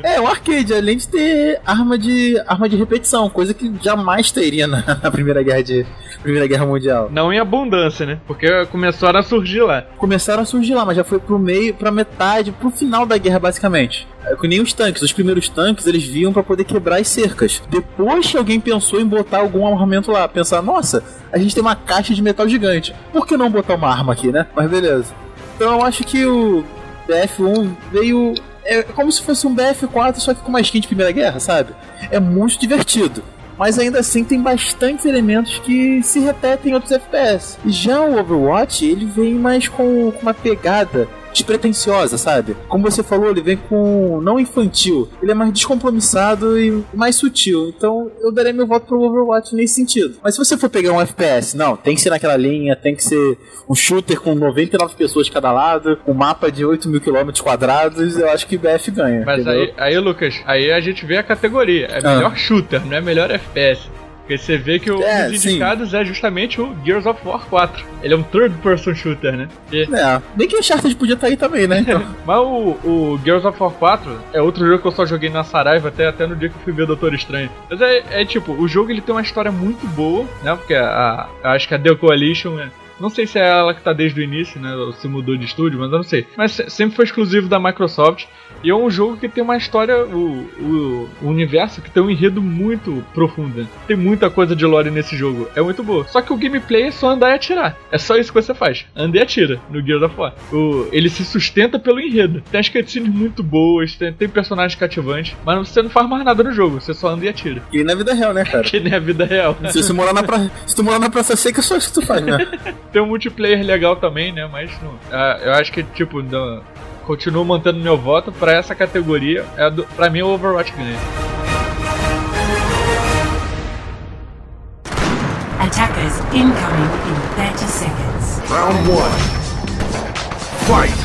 É, um arcade, além de ter arma de arma de repetição, coisa que jamais teria na, na Primeira Guerra de Primeira Guerra Mundial. Não em abundância, né? Porque começaram a surgir lá. Começaram a surgir lá, mas já foi pro meio, pra metade, pro final da guerra basicamente. É que nem os tanques, os primeiros tanques eles viam pra poder quebrar as cercas. Depois que alguém pensou em botar algum armamento lá, pensar, nossa, a gente tem uma caixa de metal gigante. Por que não botar uma arma aqui, né? Mas beleza. Então eu acho que o BF1 veio é como se fosse um BF4, só que com uma skin de Primeira Guerra, sabe? É muito divertido. Mas ainda assim tem bastantes elementos que se repetem em outros FPS. Já o Overwatch, ele vem mais com, com uma pegada despretensiosa, sabe? Como você falou, ele vem com. não infantil, ele é mais descompromissado e mais sutil. Então eu darei meu voto pro Overwatch nesse sentido. Mas se você for pegar um FPS, não, tem que ser naquela linha, tem que ser um shooter com 99 pessoas de cada lado, um mapa de 8 mil quilômetros quadrados, eu acho que BF ganha. Mas entendeu? aí, aí, Lucas, aí a gente vê a categoria. É Ah. melhor shooter, não é melhor FPS. Porque você vê que o, É, os sim. indicados é justamente o Gears of War 4. Ele é um third person shooter, né? E- É, bem que o Uncharted podia estar aí também, né? Então, mas o, o Gears of War 4 é outro jogo que eu só joguei na Saraiva até, até no dia que eu fui ver o Doutor Estranho. Mas é, é tipo, o jogo ele tem uma história muito boa, né? Porque a, a- acho que a The Coalition é. Não sei se é ela que tá desde o início, né? Ou se mudou de estúdio, mas eu não sei. Mas se- sempre foi exclusivo da Microsoft. E é um jogo que tem uma história, o, o, o universo que tem um enredo muito profundo. né? Tem muita coisa de lore nesse jogo. É muito boa. Só que o gameplay é só andar e atirar. É só isso que você faz. Anda e atira no Gears of War. O, ele se sustenta pelo enredo. Tem as cutscenes muito boas, tem, tem personagens cativantes, mas você não faz mais nada no jogo. Você só anda e atira. e na vida real, né, cara? Que nem a vida real. Se você morar na praça, se tu morar na praça seca, só isso que tu faz, né? Tem um multiplayer legal também, né? Mas não, ah, eu acho que, tipo, não, continuo mantendo meu voto pra essa categoria. É do, pra mim, o Overwatch ganha. Attackers incoming in 30 seconds. Round one. Fight!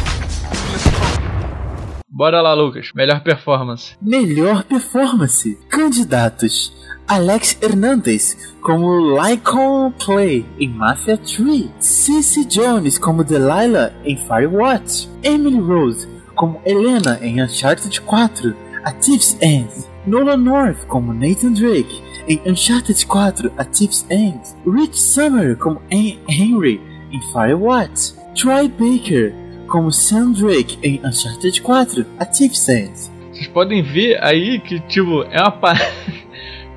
Bora lá, Lucas. Melhor performance. Melhor performance. Candidatos. Alex Hernandez como Lycon Clay em Mafia 3. Cici Jones como Delilah em Firewatch. Emily Rose como Helena em Uncharted 4. A Thief's End. Nolan North como Nathan Drake em Uncharted 4 A Thief's End. Rich Summer como Hen- Henry em Firewatch. Troy Baker como Sam Drake em Uncharted 4 A Thief's End. Vocês podem ver aí que, tipo, é uma pa...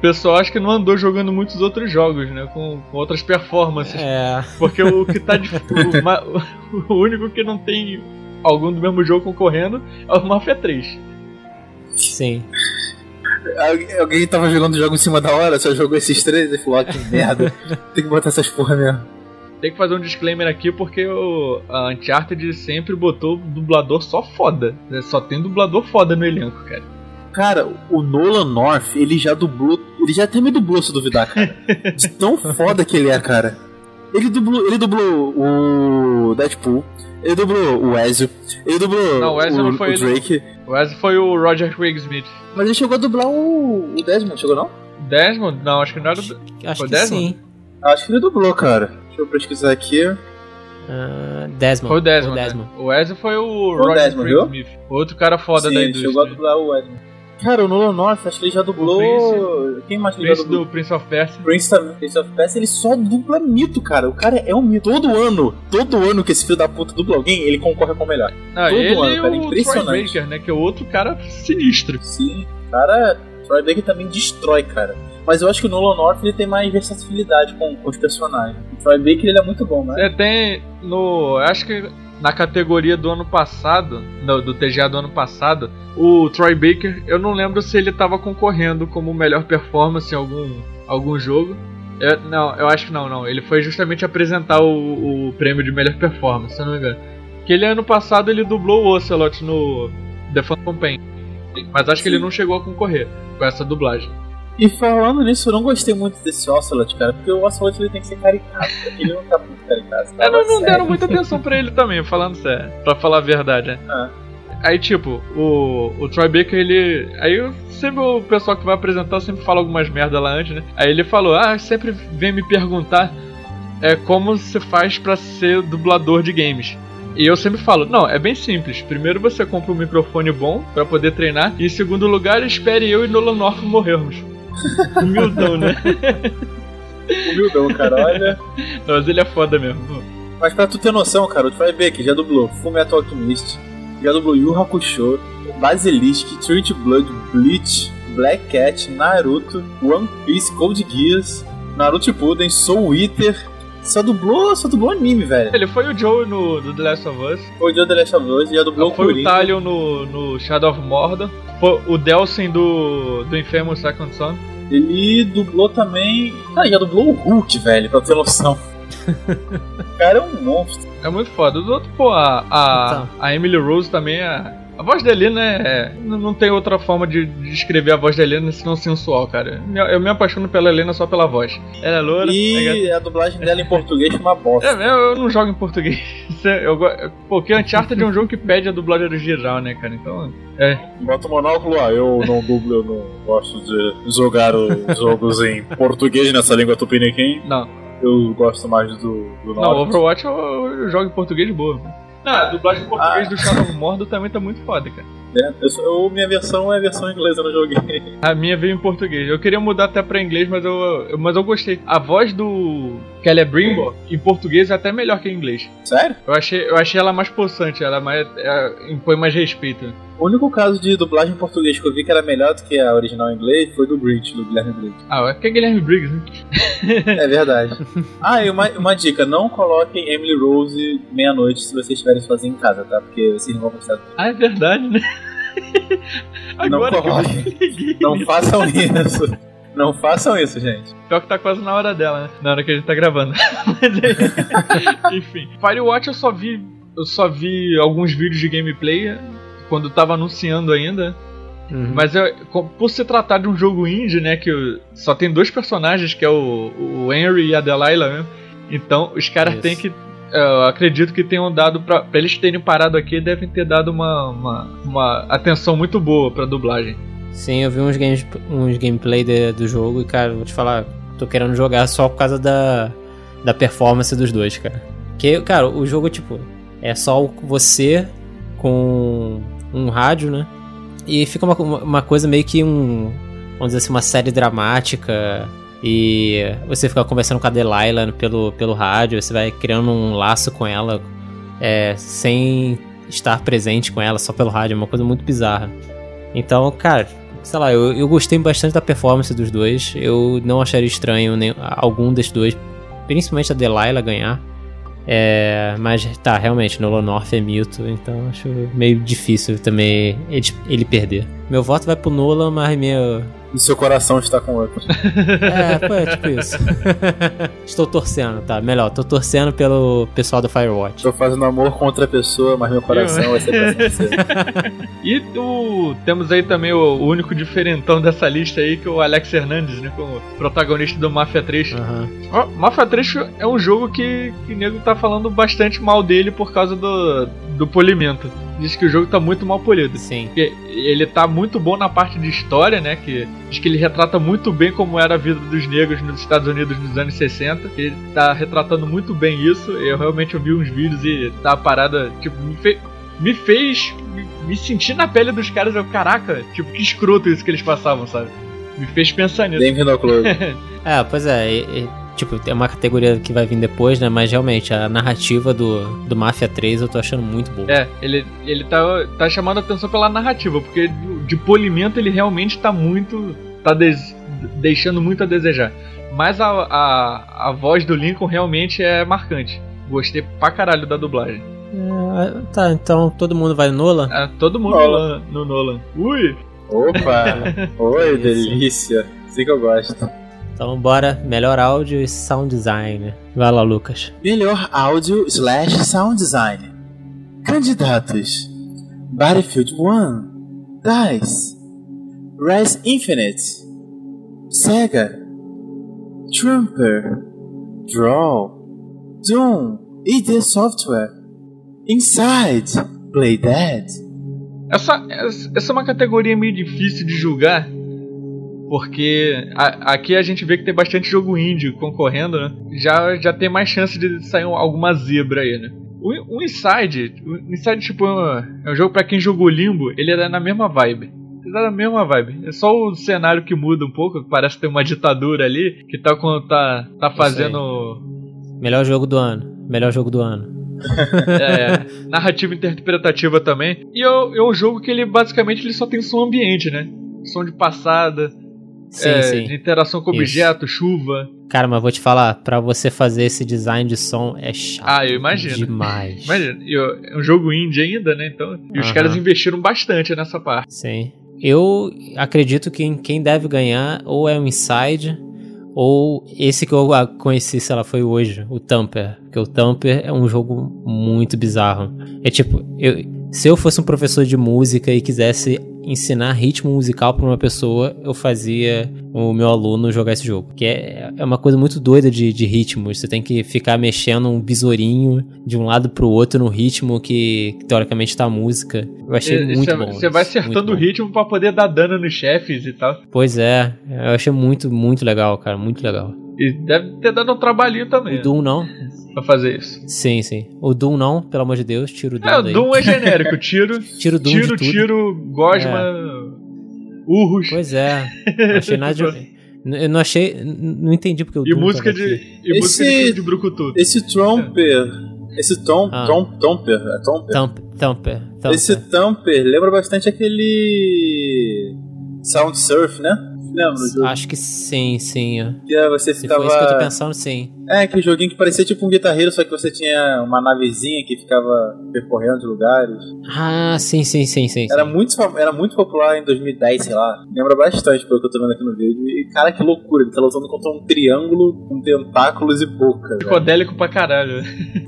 O pessoal acho que não andou jogando muitos outros jogos, né? Com, com outras performances. É. Porque o que tá de. o, o único que não tem algum do mesmo jogo concorrendo é o Mafia 3. Sim. Algu- Alguém tava jogando o jogo em cima da hora, só jogou esses três e falou, ó, que merda. Tem que botar essas porra mesmo. Tem que fazer um disclaimer aqui porque o, a Uncharted sempre botou dublador só foda. né? Só tem dublador foda no elenco, cara. Cara, o Nolan North, ele já dublou. Ele já até me dublou, se duvidar, cara. De tão foda que ele é, cara. Ele dublou, ele dublou o Deadpool, ele dublou o Ezio, ele dublou Não, o Ezio o, não foi o ele, Drake. O Wesley foi o Roger Smith. Mas ele chegou a dublar o, o Desmond, chegou não? Desmond? Não, acho que não era. do- Acho Foi que Desmond? sim. Acho que ele dublou, cara. Deixa eu pesquisar aqui. Ah, Desmond. Foi o Desmond. Foi né? o Desmond. O Wesley foi o o Roger Desmond? Smith. Outro cara foda Sim, da ele indústria. chegou a dublar o Edmund. Cara, o Nolan North, acho que ele já dublou. Prince- Quem mais que ele já Prince dublou? do Prince of Persia. Prince também, Prince of Persia, ele só dubla mito, cara. O cara é um mito. Todo ano, todo ano que esse filho da puta dubla alguém, ele concorre com o melhor. Não, Todo ele ano, cara, o Troy impressionante. Baker, né? Que é outro cara sinistro. Sim, o cara, Troy Baker também destrói, cara. Mas eu acho que o Nolan North ele tem mais versatilidade com, com os personagens. O Troy Baker ele é muito bom, né? Você tem no. eu Acho que na categoria do ano passado, no- do TGA do ano passado, o Troy Baker, eu não lembro se ele tava concorrendo como melhor performance em algum, algum jogo. Eu- não, eu acho que não, não. Ele foi justamente apresentar o, o prêmio de melhor performance, se eu não me engano. Que ele ano passado ele dublou o Ocelot no The Phantom Pain. Mas acho que ele não chegou a concorrer com essa dublagem. E falando nisso, eu não gostei muito desse Ocelot, cara, porque o Ocelot ele tem que ser caricato. Ele não tá muito caricato. É, não, não deram muita atenção pra ele também, falando sério. Pra falar a verdade, né? Ah. Aí, tipo, o, o Troy Baker, ele. Aí sempre o pessoal que vai apresentar sempre fala algumas merda lá antes, né? Aí ele falou: Ah, sempre vem me perguntar é, como você faz pra ser dublador de games. E eu sempre falo, não, é bem simples. Primeiro você compra um microfone bom pra poder treinar. E em segundo lugar, espere eu e Nolan North morrermos. Humildão, né? Humildão, cara, olha. Não, mas ele é foda mesmo. Mas pra tu ter noção, cara, o Troy Baker já dublou Fullmetal Alchemist, já dublou Yu Hakusho, Basilisk, Street Blood, Bleach, Black Cat, Naruto, One Piece, Code Geass, Naruto Shippuden, Soul Eater. Só dublou, só dublou anime, velho. Ele foi o Joe no do The Last of Us. Foi o Joe The Last of Us, já dublou o Foi o Coringa. Talion no, no Shadow of Mordor. Foi o Delsin do, do Infamous Second Son. Ele dublou também. Cara, já dublou o Hulk, velho, pra ter noção. o cara é um monstro. É muito foda. Os outros, pô, a, a, Então. a Emily Rose também é. A voz da Helena é. Não tem outra forma de de descrever a voz da Helena senão sensual, cara. Eu, me apaixono pela Helena só pela voz. Ela é loura. é E a dublagem dela em português foi uma bosta. É, eu, eu não jogo em português. É- Eu, go- porque Uncharted é um jogo que pede a dublagem original, né, cara? Então. É. Bota o monóculo lá, eu não dublo, eu não gosto de jogar os jogos em português nessa língua tupiniquim. Não. Eu gosto mais do, do Não. Overwatch eu, eu jogo em português de boa. Não, a dublagem em português Ah. do Shadow of Mordor também tá muito foda, cara. Né? Eu, eu- minha versão é a versão inglesa, eu não joguei. A minha veio em português. Eu queria mudar até pra inglês, mas eu, eu- mas eu gostei. A voz do Kelly Brimbo em português é até melhor que em inglês. Sério? Eu achei, eu achei ela mais possante, ela mais, é, impõe mais respeito. O único caso de dublagem em português que eu vi que era melhor do que a original em inglês foi do Bridge, do Guilherme Bridge. Ah, é porque é Guilherme Briggs, né? É verdade. ah, e uma, uma dica: não coloquem Emily Rose meia-noite se vocês estiverem sozinhos em casa, tá? Porque vocês não vão gostar. Ah, é verdade, né? Agora que me liguei. Não façam isso. Não façam isso, gente. Pior que tá quase na hora dela, né? Na hora que a gente tá gravando. Mas enfim. Firewatch eu só vi. Eu só vi alguns vídeos de gameplay quando tava anunciando ainda. Uhum. Mas eu, por se tratar de um jogo indie, né? Que só tem dois personagens, que é o, o Henry e a Delilah mesmo. Então os caras têm que. Eu acredito que tenham dado pra, pra eles terem parado aqui, devem ter dado uma, uma, uma atenção muito boa pra dublagem. Sim, eu vi uns, games, uns gameplay de- do jogo e, cara, vou te falar, tô querendo jogar só por causa da, da performance dos dois, cara. Que, cara, o jogo, tipo, é só você com um rádio, né? E fica uma, uma- coisa meio que um. Vamos dizer assim, uma série dramática. E você fica conversando com a Delilah pelo, pelo rádio, você vai criando um laço com ela é, sem estar presente com ela, só pelo rádio, é uma coisa muito bizarra. Então, cara, sei lá, eu, eu gostei bastante da performance dos dois. Eu não acharia estranho nem, algum dos dois, principalmente a Delilah, ganhar. É, mas tá, realmente, Nolan North é mito, então acho meio difícil também ele, ele perder. Meu voto vai pro Nolan, mas meu, E seu coração está com outro. É, pô, é tipo isso. Estou torcendo, tá? Melhor, tô torcendo pelo pessoal do Firewatch. Tô fazendo amor com outra pessoa, mas meu coração vai ser pra você. E o, temos aí também o, único diferentão dessa lista aí, que é o Alex Hernandes, né? Como protagonista do Mafia 3. Aham. Ó, Mafia 3 é um jogo que, que o nego tá falando bastante mal dele por causa do, do polimento. Diz que o jogo tá muito mal polido. Sim. Porque ele tá muito bom na parte de história, né? Que diz que ele retrata muito bem como era a vida dos negros nos Estados Unidos nos anos 60. Ele tá retratando muito bem isso. Eu realmente ouvi uns vídeos e tá a parada, tipo, me, fe- me fez me, me sentir na pele dos caras. Eu, caraca, tipo, que escroto isso que eles passavam, sabe? Me fez pensar nisso. Bem-vindo ao clube. É, pois é, e- e, tipo, é uma categoria que vai vir depois, né? Mas realmente, a narrativa do, do Mafia 3 eu tô achando muito boa. É, ele, ele tá, tá chamando a atenção pela narrativa, porque de, polimento ele realmente tá muito. tá des- deixando muito a desejar. Mas a, a, a voz do Lincoln realmente é marcante. Gostei pra caralho da dublagem. É, tá, então todo mundo vai no Nolan? É, todo mundo Nolan. no, no Nolan. Ui! Opa! Oi, delícia. Assim que eu gosto. Então bora, melhor áudio e sound design. Vai lá, Lucas. Melhor áudio slash sound design. Candidatos: Battlefield 1, DICE, Res Infinite, Sega, Trumper, Draw, Doom, ID Software, Inside, Play Dead. Essa, essa essa é uma categoria meio difícil de julgar. Porque a- aqui a gente vê que tem bastante jogo indie concorrendo, né? Já, já tem mais chance de sair um- alguma zebra aí, né? O, o Inside, o Inside tipo, é um- é jogo pra quem jogou Limbo, ele é na mesma vibe. Ele é na mesma vibe. É só o cenário que muda um pouco, parece ter uma ditadura ali, que tá, tá, tá fazendo Melhor jogo do ano. Melhor jogo do ano. é, narrativa interpretativa também. E é, é um jogo que ele basicamente ele só tem som ambiente, né? Som de passada, Sim, é, sim. de interação com Isso. objeto, chuva. Cara, mas vou te falar, pra você fazer esse design de som é chato. Ah, eu imagino. Demais. Imagina, ó, é um jogo indie ainda, né? Então, e os Aham. caras investiram bastante nessa parte. Sim. Eu acredito que quem deve ganhar ou é o Inside ou esse que eu conheci, sei lá, foi hoje, o Tamper. Porque o Tamper é um jogo muito bizarro. É tipo, eu, se eu fosse um professor de música e quisesse ensinar ritmo musical pra uma pessoa, eu fazia o meu aluno jogar esse jogo. Que é, é uma coisa muito doida de, de ritmos. Você tem que ficar mexendo um besourinho de um lado pro outro no ritmo que, que teoricamente tá a música. Eu achei E- muito você, bom. Você vai acertando o ritmo pra poder dar dano nos chefes e tal. Pois é, eu achei muito, muito legal, cara, muito legal. E deve ter dado um trabalhinho também O Doom não? Pra fazer isso. Sim, sim. O Doom não, pelo amor de Deus, tira o Doom É, o. Doom é genérico. Tiro, Tira o Doom tiro, de tudo. tiro, gosma, urros. Pois é, não achei nada de... Eu não achei, não entendi porque o E Doom música de. aqui. E música de, Esse- filme de Brucutu. Esse Tromper. Esse Tom, Ah. Tom, Tomper, é Tomper? Thumper, Thumper. Esse Thumper lembra bastante aquele Sound Surf, né? Lembra jogo? Acho que sim, sim. ó. Que é, você Se ficava. for isso que eu tô pensando, sim. É, aquele joguinho que parecia tipo um guitarreiro, só que você tinha uma navezinha que ficava percorrendo os lugares. Ah, sim, sim, sim, sim. Era sim. muito, era muito popular em 2010, sei lá. Lembra bastante pelo que eu tô vendo aqui no vídeo. E cara, que loucura, ele tá lutando contra um triângulo com tentáculos e boca. Psicodélico pra caralho.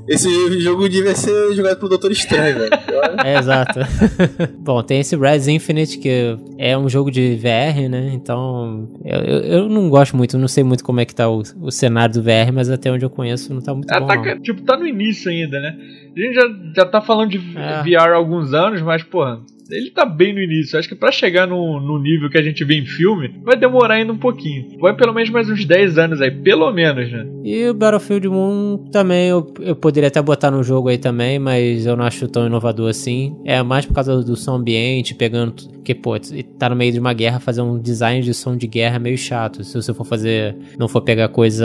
Esse jogo devia ser jogado pelo Doutor Estranho, velho. É, exato. Bom, tem esse Res Infinite, que é um jogo de VR, né? Então, eu, eu, eu não gosto muito, não sei muito como é que tá o, o cenário do VR, mas até onde eu conheço não tá muito Ah, bom, tá, não. tipo, tá no início ainda, né? A gente já, já tá falando de É. VR há alguns anos, mas, porra, ele tá bem no início. Acho que pra chegar no, no nível que a gente vê em filme, vai demorar ainda um pouquinho. Vai pelo menos mais uns 10 anos aí, pelo menos, né? E o Battlefield 1 também, eu, eu poderia até botar no jogo aí também, mas eu não acho tão inovador assim. É mais por causa do som ambiente, pegando. Tu- Que, pô, tá no meio de uma guerra, fazer um design de som de guerra é meio chato. Se você for fazer. Não for pegar coisa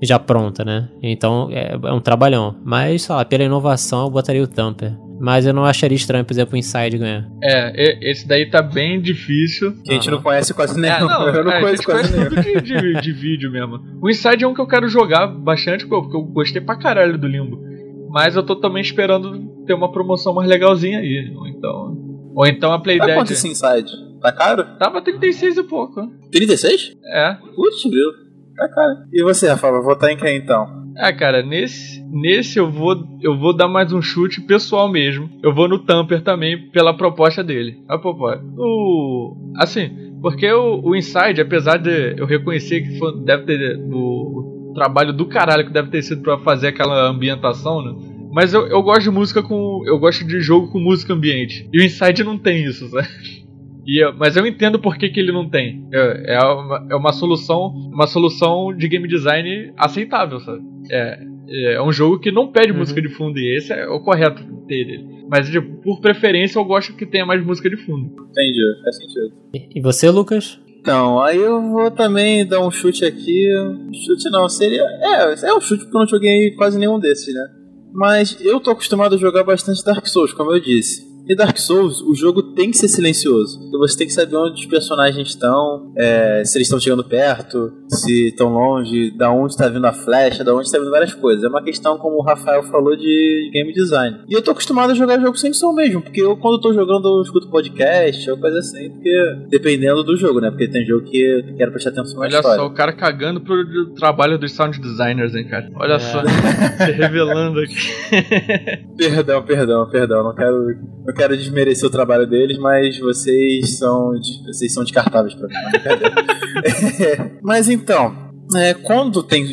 já pronta, né? Então é, é um trabalhão. Mas, sei lá, pela inovação eu botaria o Thumper. Mas eu não acharia estranho, por exemplo, o Inside ganhar. É, esse daí tá bem difícil. Que a gente Aham. não conhece quase nenhum. É, não, eu não é, a conheço gente quase conhece nenhum. tudo de, de, de vídeo mesmo. O Inside é um que eu quero jogar bastante, pô, porque eu gostei pra caralho do Limbo. Mas eu tô também esperando ter uma promoção mais legalzinha aí. Ou então. Ou então a Tá Playdead. quanto esse Inside? Tá caro? Tava 36 e pouco. 36? É. Putz, grilo. Tá caro. E você, Rafa, vai votar em quem então? Ah, cara, nesse, nesse eu vou eu vou dar mais um chute pessoal mesmo. Eu vou no Tamper também pela proposta dele. A proposta. O assim, porque o, o Inside, apesar de eu reconhecer que foi- deve ter o, o trabalho do caralho que deve ter sido pra fazer aquela ambientação, né? Mas eu, eu gosto de música com. Eu gosto de jogo com música ambiente. E o Inside não tem isso, sabe? E eu- mas eu entendo por que, que ele não tem. É, é, uma, é uma solução. Uma solução de game design aceitável, sabe? É, é um jogo que não pede Uhum. música de fundo e esse é o correto ter ele. Mas tipo, por preferência eu gosto que tenha mais música de fundo. Entendi, faz sentido. E e você, Lucas? Então, aí eu vou também dar um chute aqui. Chute não, seria. É, é um chute porque eu não joguei quase nenhum desses, né? Mas eu tô acostumado a jogar bastante Dark Souls, como eu disse. E Dark Souls, o jogo tem que ser silencioso. Porque você tem que saber onde os personagens estão, é, se eles estão chegando perto, se estão longe, da onde está vindo a flecha, da onde está vindo várias coisas. É uma questão, como o Rafael falou, de game design. E eu tô acostumado a jogar jogo sem som mesmo, porque eu, quando eu tô jogando, eu escuto podcast ou coisa assim, porque dependendo do jogo, né? Porque tem jogo que eu quero prestar atenção na Olha história. só, o cara cagando pro trabalho dos sound designers, hein, cara. Olha É. só, se revelando aqui. Perdão, perdão, perdão. Não quero, não quero desmerecer o trabalho deles, mas vocês são, vocês são descartáveis pra mim. Mas, brincadeira. mas então, é, quando tem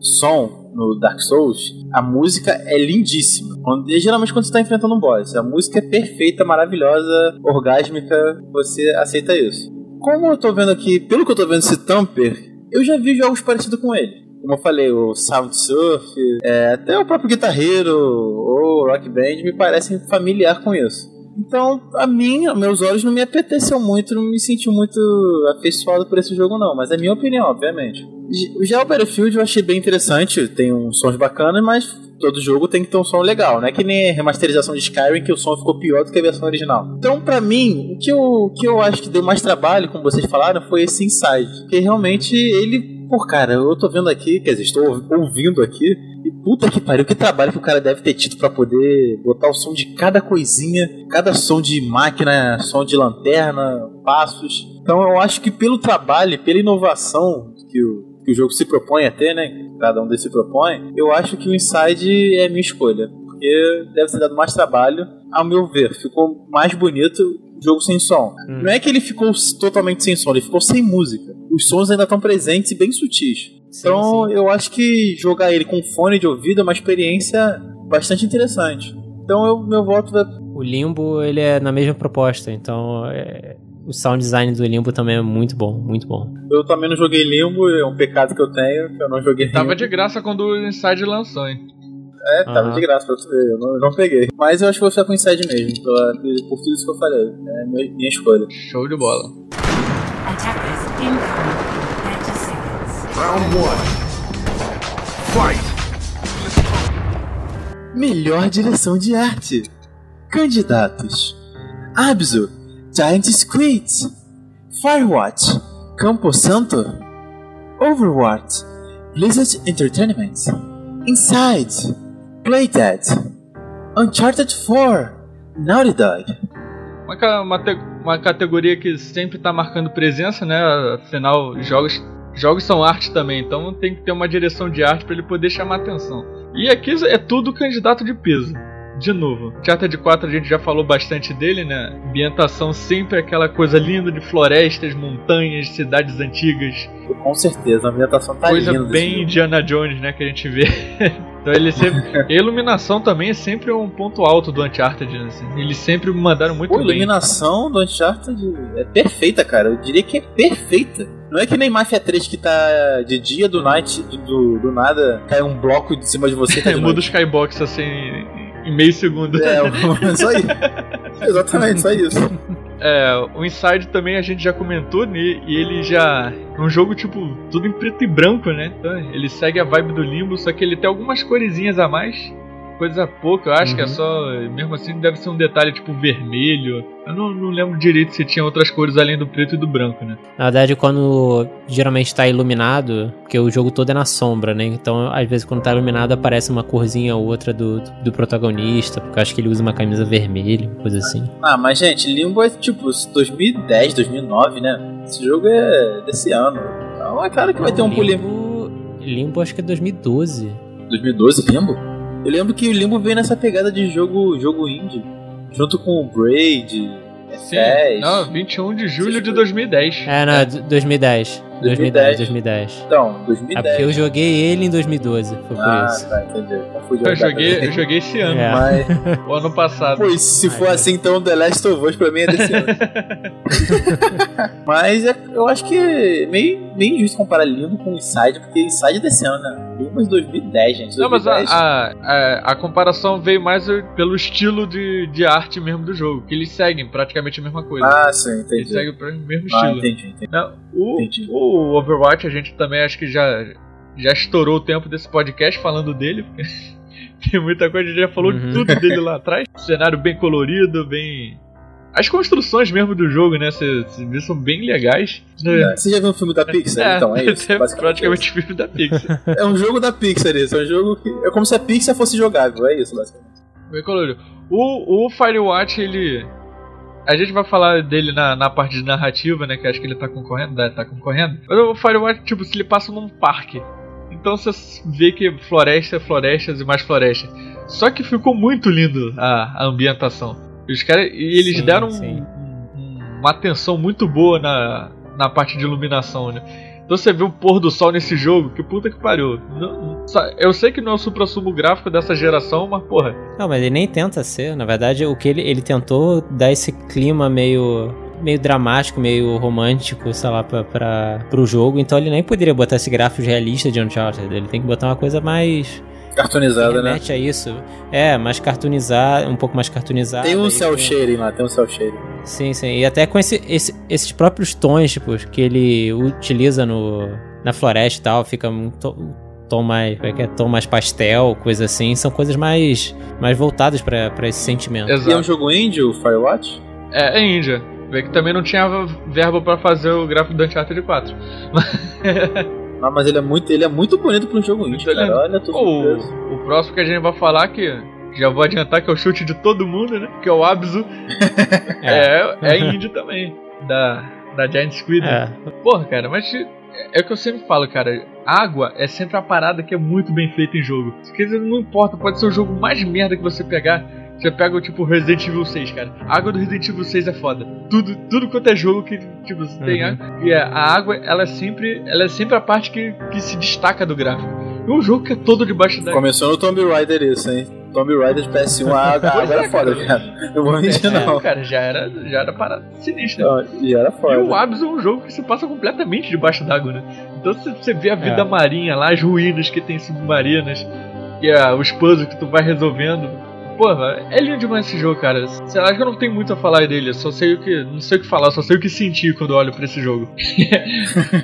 som no Dark Souls, a música é lindíssima. Quando, geralmente quando você tá enfrentando um boss, a música é perfeita, maravilhosa, orgásmica, você aceita isso. Como eu tô vendo aqui, pelo que eu tô vendo esse Tamper, eu já vi jogos parecidos com ele. Como eu falei, o Sound Surf, é, até o próprio Guitarreiro ou Rock Band me parecem familiar com isso. Então, a mim, meus olhos não me apeteceu muito, não me senti muito afeiçoado por esse jogo, não. Mas é minha opinião, obviamente. Já o Battlefield eu achei bem interessante, tem uns sons bacanas, mas todo jogo tem que ter um som legal, não é que nem a remasterização de Skyrim que o som ficou pior do que a versão original. Então, pra mim, o que eu, o que eu acho que deu mais trabalho, como vocês falaram, foi esse Inside. Porque realmente ele Pô, cara, eu tô vendo aqui, quer dizer, estou ouvindo aqui, e puta que pariu, que trabalho que o cara deve ter tido pra poder botar o som de cada coisinha, cada som de máquina, som de lanterna, passos. Então eu acho que pelo trabalho, pela inovação que o, que o jogo se propõe a ter, né? Cada um deles se propõe, eu acho que o Inside é a minha escolha. Porque deve ter dado mais trabalho, ao meu ver. Ficou mais bonito jogo sem som. Hum. Não é que ele ficou totalmente sem som, ele ficou sem música. Os sons ainda estão presentes e bem sutis. Então sim. eu acho que jogar ele com fone de ouvido é uma experiência bastante interessante. Então eu, meu voto vai. O Limbo, ele é na mesma proposta, então é, o sound design do Limbo também é muito bom, muito bom. Eu também não joguei Limbo, é um pecado que eu tenho, que eu não joguei Tava Limbo. de graça quando o Inside lançou, hein? É, tava Aham. de graça pra tu ver, eu não, eu não peguei. Mas eu acho que vou ficar com Inside mesmo, pela, por tudo isso que eu falei. É minha, minha escolha. Show de bola. Attackers incoming in 30 seconds. Round one. Fight! Melhor direção de arte. Candidatos: Abzu, Giant Squid, Firewatch, Campo Santo, Overwatch, Blizzard Entertainment, Inside, Playdead, Uncharted 4, Naughty Dog. Uma, uma, uma categoria que sempre tá marcando presença, né? Afinal, jogos, jogos são arte também, então tem que ter uma direção de arte pra ele poder chamar atenção. E aqui é tudo candidato de peso. De novo, Uncharted 4 a gente já falou bastante dele, né? Ambientação sempre aquela coisa linda de florestas, montanhas, cidades antigas. Com certeza, a ambientação tá coisa linda. desse bem. Indiana Jones, né? Que a gente vê. então ele sempre. A iluminação também é sempre um ponto alto do Uncharted, né, assim. Eles sempre mandaram muito Pô, a bem. iluminação do Uncharted é perfeita, cara. Eu diria que é perfeita. Não é que nem Mafia 3 que tá de dia, do night, do, do nada, cai um bloco de cima de você tá de Muda o skybox assim em meio segundo. É, só isso. Exatamente, só isso. É, o Inside também a gente já comentou, né? E ele já. É um jogo, tipo, tudo em preto e branco, né? Então, ele segue a vibe do limbo, só que ele tem algumas coresinhas a mais. Coisa pouca, eu acho que é Uhum. só. Mesmo assim, deve ser um detalhe tipo vermelho. Eu não, não lembro direito se tinha outras cores além do preto e do branco, né? Na verdade, quando geralmente tá iluminado, porque o jogo todo é na sombra, né? Então, às vezes, quando tá iluminado, aparece uma corzinha ou outra do, do protagonista, porque eu acho que ele usa uma camisa vermelha, coisa assim. Ah, mas gente, Limbo é tipo 2010, 2009, né? Esse jogo é desse ano. Então é claro que vai ter um pulinho. Limbo, Limbo acho que é 2012. 2012, Limbo? Eu lembro que o Limbo veio nessa pegada de jogo, jogo indie. Junto com o Braid, F10. Não, 21 de julho de 2010. É, não, é. 2010. 2010, 2010. Então, É 2010. porque eu joguei ele em 2012, foi por Ah, isso. tá, entendi. Confundi Eu joguei, eu joguei esse ano, É. Mas, o ano passado. pô, e se for assim, então The Last of Us pra mim é desse ano. Mas é- eu acho que é meio, meio injusto comparar Limbo com Inside, porque Inside é desse ano, né? Limbo é de 2010, gente. Não, mas a, 2010. a, a, a comparação veio mais pelo estilo de, de arte mesmo do jogo, que eles seguem praticamente a mesma coisa. Ah, sim, eles entendi. seguem o mesmo Ah, estilo. entendi, entendi. Não, o, Entendi. o Overwatch a gente também acho que já, já estourou o tempo desse podcast falando dele. porque Tem muita coisa, a gente já falou de Uhum. tudo dele lá atrás. Cenário bem colorido, bem. As construções mesmo do jogo, né? Vocês são bem legais. É, Você já viu o filme da Pixar? então, é isso. é basicamente praticamente filme da Pixar. É um jogo da Pixar isso. É um jogo que. É como se a Pixar fosse jogável, é isso, basicamente. Bem colorido. O, o Firewatch, ele. A gente vai falar dele na, na parte de narrativa, né? Que acho que ele tá concorrendo, né, tá concorrendo. Mas o Firewatch, tipo, se ele passa num parque. Então você vê que floresta, florestas e mais florestas. Só que ficou muito lindo a, a ambientação. Os caras. E eles Sim, deram um- sim. um- uma atenção muito boa na, na parte de iluminação, né? Então você vê o pôr do sol nesse jogo, que puta que pariu. Eu sei que não é o supra-sumo gráfico dessa geração, mas porra, Não, mas ele nem tenta ser. Na verdade, o que ele, ele tentou dar esse clima meio meio dramático, meio romântico, sei lá, pra, pra, pro jogo. Então ele nem poderia botar esse gráfico realista de Uncharted. Ele tem que botar uma coisa mais... Cartoonizada, né? remete a isso. É, mais cartoonizado, um pouco mais cartoonizado. Tem um cel shading lá, tem um cel shading. Sim, sim. E até com esse, esse- esses próprios tons, tipo, que ele utiliza no, na floresta e tal, fica um to- um tom mais, como é que é? tom mais pastel, coisa assim, são coisas mais, mais voltadas pra pra esse sentimento. E é um exato. jogo indie, o Firewatch? É, é Índia. Vê que também não tinha verbo pra fazer o gráfico do Uncharted 4. Ah, mas ele é muito, ele é muito bonito pra um jogo indie, cara. lindo. Olha, tô o, o próximo que a gente vai falar que já vou adiantar que é o chute de todo mundo, né? Que é o Abzu. É, é indie também. Da, da Giant Squid. É. Porra, cara, mas é o que eu sempre falo, cara. Água é sempre a parada que é muito bem feita em jogo. Quer dizer, não importa, pode ser o jogo mais merda que você pegar. Você pega o tipo Resident Evil 6, cara. A água do Resident Evil 6 é foda. Tudo, tudo quanto é jogo que tipo, você tem Uhum. água. E a, a água, ela é sempre. Ela é sempre a parte que, que se destaca do gráfico. É um jogo que é todo debaixo da Começou no Tomb Raider isso, hein? Tomb Raider de PS1, a água, a água é, era foda, cara. Não vou mentir, É, não. cara, já era, já era parada sinistra. Não, E era E foda. o Abs é um jogo que se passa completamente debaixo d'água, né? Então você, você vê a vida É. marinha lá, as ruínas que tem submarinas, e ah, os puzzles que tu vai resolvendo. Porra, é lindo demais esse jogo, cara. Sei lá, acho que eu não tenho muito a falar dele, eu só sei o que. Não sei o que falar, só sei o que sentir quando olho pra esse jogo.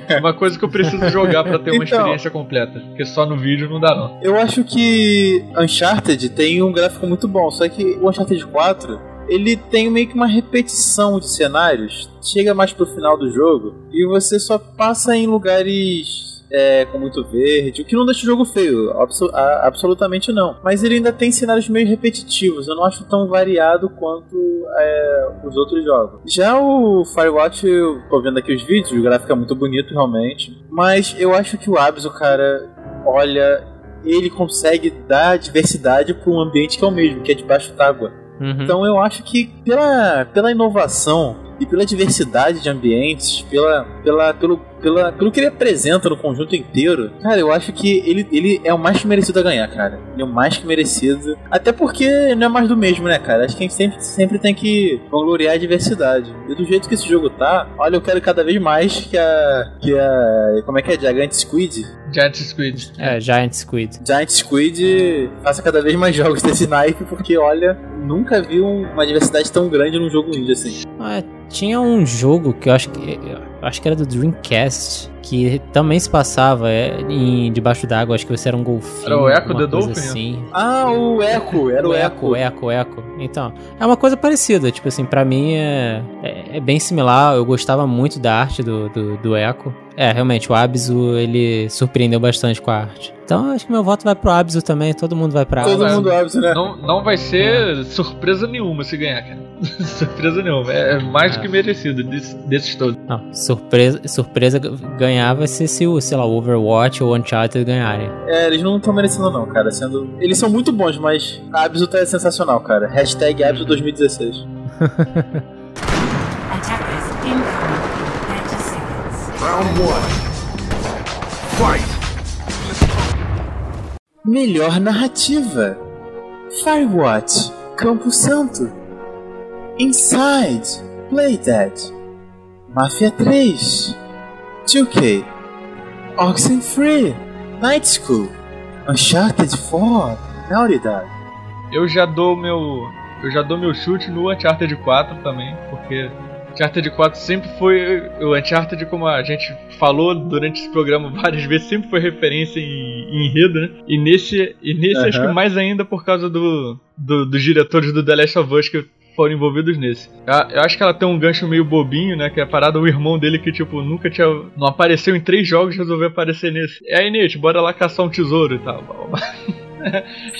é uma coisa que eu preciso jogar pra ter uma Então. experiência completa. Porque só no vídeo não dá, não. Eu acho que Uncharted tem um gráfico muito bom, só que o Uncharted 4 ele tem meio que uma repetição de cenários. Chega mais pro final do jogo e você só passa em lugares é, com muito verde, o que não deixa o jogo feio, abso- a- absolutamente não. Mas ele ainda tem cenários meio repetitivos, eu não acho tão variado quanto é, os outros jogos. Já o Firewatch, eu tô vendo aqui os vídeos, o gráfico é muito bonito realmente, mas eu acho que o Abs, o cara, olha ele consegue dar diversidade para um ambiente que é o mesmo, que é debaixo d'água. Uhum. Então eu acho que pela, pela inovação e pela diversidade de ambientes, pela, pela, pelo, pela, pelo que ele apresenta no conjunto inteiro, cara, eu acho que ele, ele é o mais que merecido a ganhar, cara. Ele é o mais que merecido. Até porque não é mais do mesmo, né, cara? Acho que a gente sempre, sempre tem que gloriar a diversidade. E do jeito que esse jogo tá, olha, eu quero cada vez mais que a. que a. Como é que é? Giant Squid? Giant Squid. É, Giant Squid. Giant Squid faça cada vez mais jogos desse naipe, porque olha, nunca vi um- uma diversidade tão grande num jogo indie assim. Ah, tinha um jogo que eu acho que acho que era do Dreamcast, que também se passava é, em debaixo d'água, acho que você era um golfinho. Era o Echo the Dolphin? Assim. Ah, o Echo, era o, Echo. Eco, Eco. Então, é uma coisa parecida. Tipo assim, pra mim é, é, é bem similar. Eu gostava muito da arte do, do, do Echo. É, realmente, o Abzu, ele surpreendeu bastante com a arte. Então, acho que meu voto vai pro Abzu também. Todo mundo vai pra Todo Abzu. mundo óbvio, né? Não, não vai ser surpresa nenhuma se ganhar, cara. surpresa nenhuma. É mais do É. que merecido desse- desses todos. Não, surpresa, surpresa ganhar vai ser se o, sei lá, o Overwatch ou o Uncharted ganharem. É, eles não estão merecendo não, cara. Sendo... Eles são muito bons, mas a Abzu tá sensacional, cara. Hashtag Abzu 2016. Attackers incoming in 30 seconds. Round one. Fight. Melhor narrativa. Firewatch, Campo Santo. Inside, Playdead. Mafia 3. 2K. Oxenfree, Night School. Uncharted 4, Naughty Dog. Eu já dou meu. Eu já dou meu chute no Uncharted 4 também, porque Uncharted 4 sempre foi. O Uncharted, como a gente falou durante esse programa várias vezes, sempre foi referência em, em enredo, né? E nesse, e nesse acho que mais ainda por causa do, do- dos diretores do The Last of Us que foram envolvidos nesse. Eu, acho que ela tem um gancho meio bobinho, né? Que é a parada do irmão dele que, tipo, nunca tinha. Não apareceu em três jogos resolveu aparecer nesse. É aí, Nate, bora lá caçar um tesouro e tal.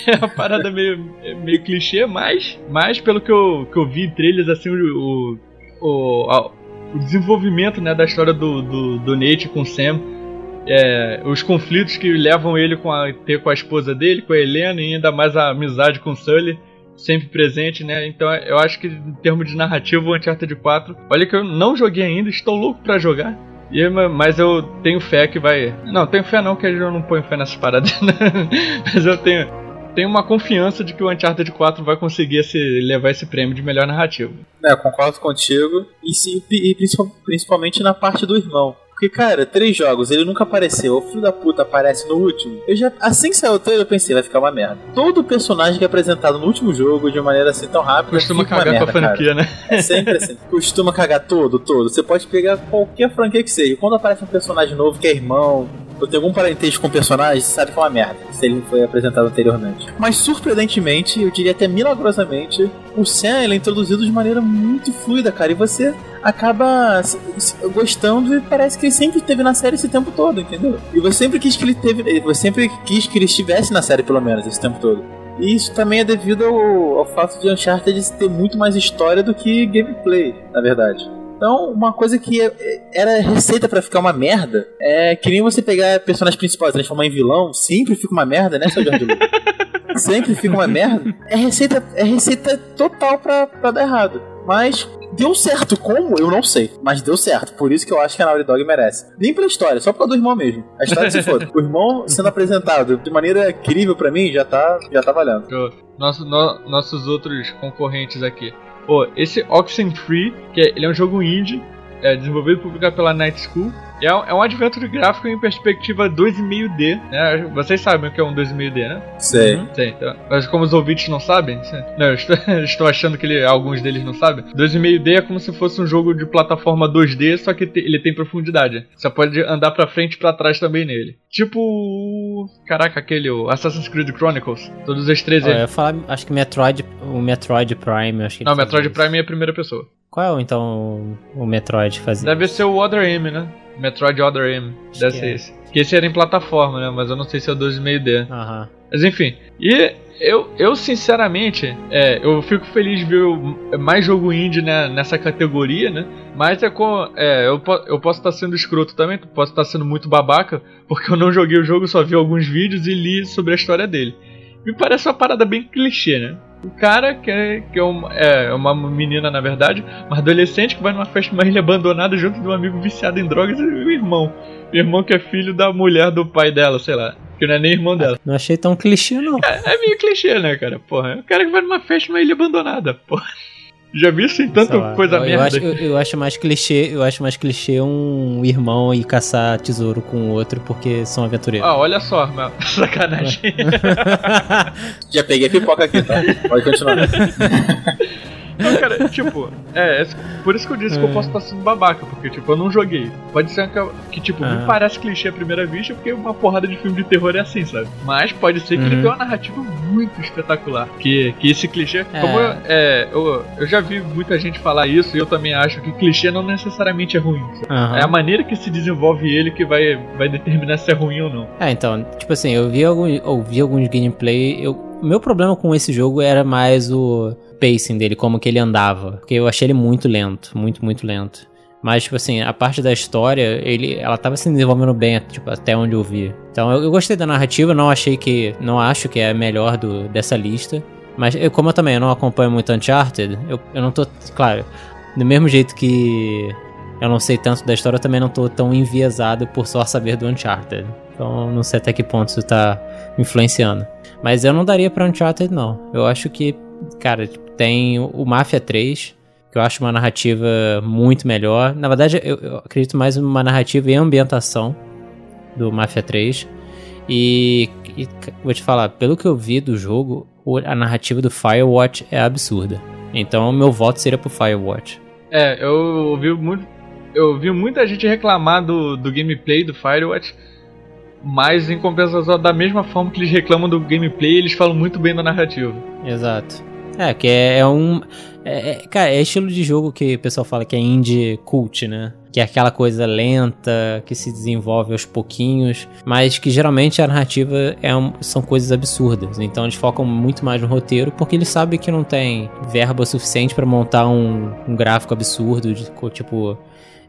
É uma parada meio, meio clichê, mas, mas pelo que eu, que eu vi em trailers, assim, o, o, o, a- o desenvolvimento né, da história do, do, do Nate com o Sam, é, os conflitos que levam ele com a, ter com a esposa dele, com a Helena, e ainda mais a amizade com o Sully, sempre presente, né? Então eu acho que em termos de narrativa, o Uncharted 4, olha que eu não joguei ainda, estou louco pra jogar. E, ma- mas eu tenho fé que vai. Não, tenho fé não, que eu não ponho fé nessas paradas. né? mas eu tenho, tenho uma confiança de que o Uncharted 4 vai conseguir esse, levar esse prêmio de melhor narrativa. É, concordo contigo. E, se- e principal- principalmente na parte do irmão. Porque, cara, três jogos, ele nunca apareceu. O filho da puta aparece no último. Eu já, assim que saiu o trailer, eu pensei, vai ficar uma merda. Todo personagem que é apresentado no último jogo de maneira assim tão rápida. Costuma cagar merda, com a cara. franquia, né? É sempre assim. Costuma cagar todo, todo. Você pode pegar qualquer franquia que seja. Quando aparece um personagem novo que é irmão, ou tem algum parentesco com o personagem, sabe que é uma merda. Se ele não foi apresentado anteriormente. Mas surpreendentemente, eu diria até milagrosamente, o Sam ele é introduzido de maneira muito fluida, cara. E você acaba gostando e parece que ele sempre esteve na série esse tempo todo, entendeu? E você sempre quis que ele teve. Você sempre quis que ele estivesse na série, pelo menos, esse tempo todo. E isso também é devido ao, ao fato de Uncharted ter muito mais história do que gameplay, na verdade. Então, uma coisa que é- era receita pra ficar uma merda é que nem você pegar personagem principal e transformar em vilão, sempre fica uma merda, né, seu Jorge Lucas? sempre fica uma merda. É receita, é receita total pra, pra dar errado. Mas deu certo. Como? Eu não sei. Mas deu certo. Por isso que eu acho que a Naughty Dog merece. Nem pela história, só por causa do irmão mesmo. A história se for. O irmão sendo apresentado de maneira incrível pra mim já tá, já tá valendo. Nosso, no- nossos outros concorrentes aqui. Pô, esse Oxenfree, que é, ele é um jogo indie, é desenvolvido e publicado pela Night School. E é, um- é um adventure gráfico em perspectiva 2,5D, né? Vocês sabem o que é um 2,5D, né? Sei. Sim, então, mas como os ouvintes não sabem, sim. não, eu estou, estou achando que ele- alguns deles não sabem. 2,5D é como se fosse um jogo de plataforma 2D, só que te- ele tem profundidade. Você pode andar pra frente e pra trás também nele. Tipo. Caraca, aquele o Assassin's Creed Chronicles. Todos os três Ó, eu ia falar, acho que Metroid, o Metroid Prime, eu acho que Não, Metroid. Prime é a primeira pessoa. Qual é então o Metroid fazia? Deve ser o Other M, né? Metroid Other M. Acho Deve ser é. esse. Que esse era em plataforma, né? Mas eu não sei se é o 2,5D. Aham. Mas enfim, e eu, eu sinceramente, é, eu fico feliz de ver mais jogo indie né, nessa categoria, né? Mas é com. É, eu, eu posso estar sendo escroto também, posso estar sendo muito babaca, porque eu não joguei o jogo, só vi alguns vídeos e li sobre a história dele. Me parece uma parada bem clichê, né? O cara que é, que é, uma, é uma menina, na verdade, uma adolescente que vai numa festa numa ilha abandonada junto de um amigo viciado em drogas e o irmão. O irmão que é filho da mulher do pai dela, sei lá. Que não é nem irmão dela. Não achei tão clichê, não. É meio clichê, né, cara? Porra, é o cara que vai numa festa numa ilha abandonada, porra. Já vi isso em tanta lá, coisa eu, eu merda. acho, eu, eu acho mais clichê, eu acho mais clichê um irmão ir caçar tesouro com o outro porque são aventureiros. Ah, olha só, meu. sacanagem. Já peguei pipoca aqui, tá? Pode continuar. Não, cara, tipo, é, é por isso que eu disse que eu posso estar sendo babaca, porque, tipo, eu não joguei. Pode ser que, que tipo, me Ah. parece clichê à primeira vista, porque uma porrada de filme de terror é assim, sabe? Mas pode ser que ele Uhum. tenha uma narrativa muito espetacular. Que, que esse clichê. É. Como eu, é, eu, eu já vi muita gente falar isso, e eu também acho que clichê não necessariamente é ruim. sabe? Aham. É a maneira que se desenvolve ele que vai, vai determinar se é ruim ou não. É, então, tipo assim, eu vi, algum, eu vi alguns gameplay. Eu, o meu problema com esse jogo era mais o pacing dele, como que ele andava. Porque eu achei ele muito lento, muito, muito lento. Mas, tipo assim, a parte da história, ele, ela tava se desenvolvendo bem, tipo, até onde eu vi. Então, eu, eu gostei da narrativa, não achei que. Não acho que é a melhor do, dessa lista. Mas, eu, como eu também não acompanho muito Uncharted, eu, eu não tô. Claro, do mesmo jeito que eu não sei tanto da história, eu também não tô tão enviesado por só saber do Uncharted. Então, não sei até que ponto isso tá influenciando. Mas eu não daria pra Uncharted, não. Eu acho que, cara, tipo, tem o Mafia 3, que eu acho uma narrativa muito melhor. Na verdade, eu, eu acredito mais numa narrativa e ambientação do Mafia 3. E, e vou te falar, pelo que eu vi do jogo, a narrativa do Firewatch é absurda. Então, meu voto seria pro Firewatch. É, eu ouvi muito. Eu vi muita gente reclamar do, do gameplay do Firewatch, mas em compensação, da mesma forma que eles reclamam do gameplay, eles falam muito bem da narrativa. Exato. É, que é, é um. É, é- cara, é estilo de jogo que o pessoal fala que é indie cult, né? Que é aquela coisa lenta, que se desenvolve aos pouquinhos, mas que geralmente a narrativa é um- são coisas absurdas. Então eles focam muito mais no roteiro, porque eles sabem que não tem verba suficiente pra montar um, um gráfico absurdo, de, tipo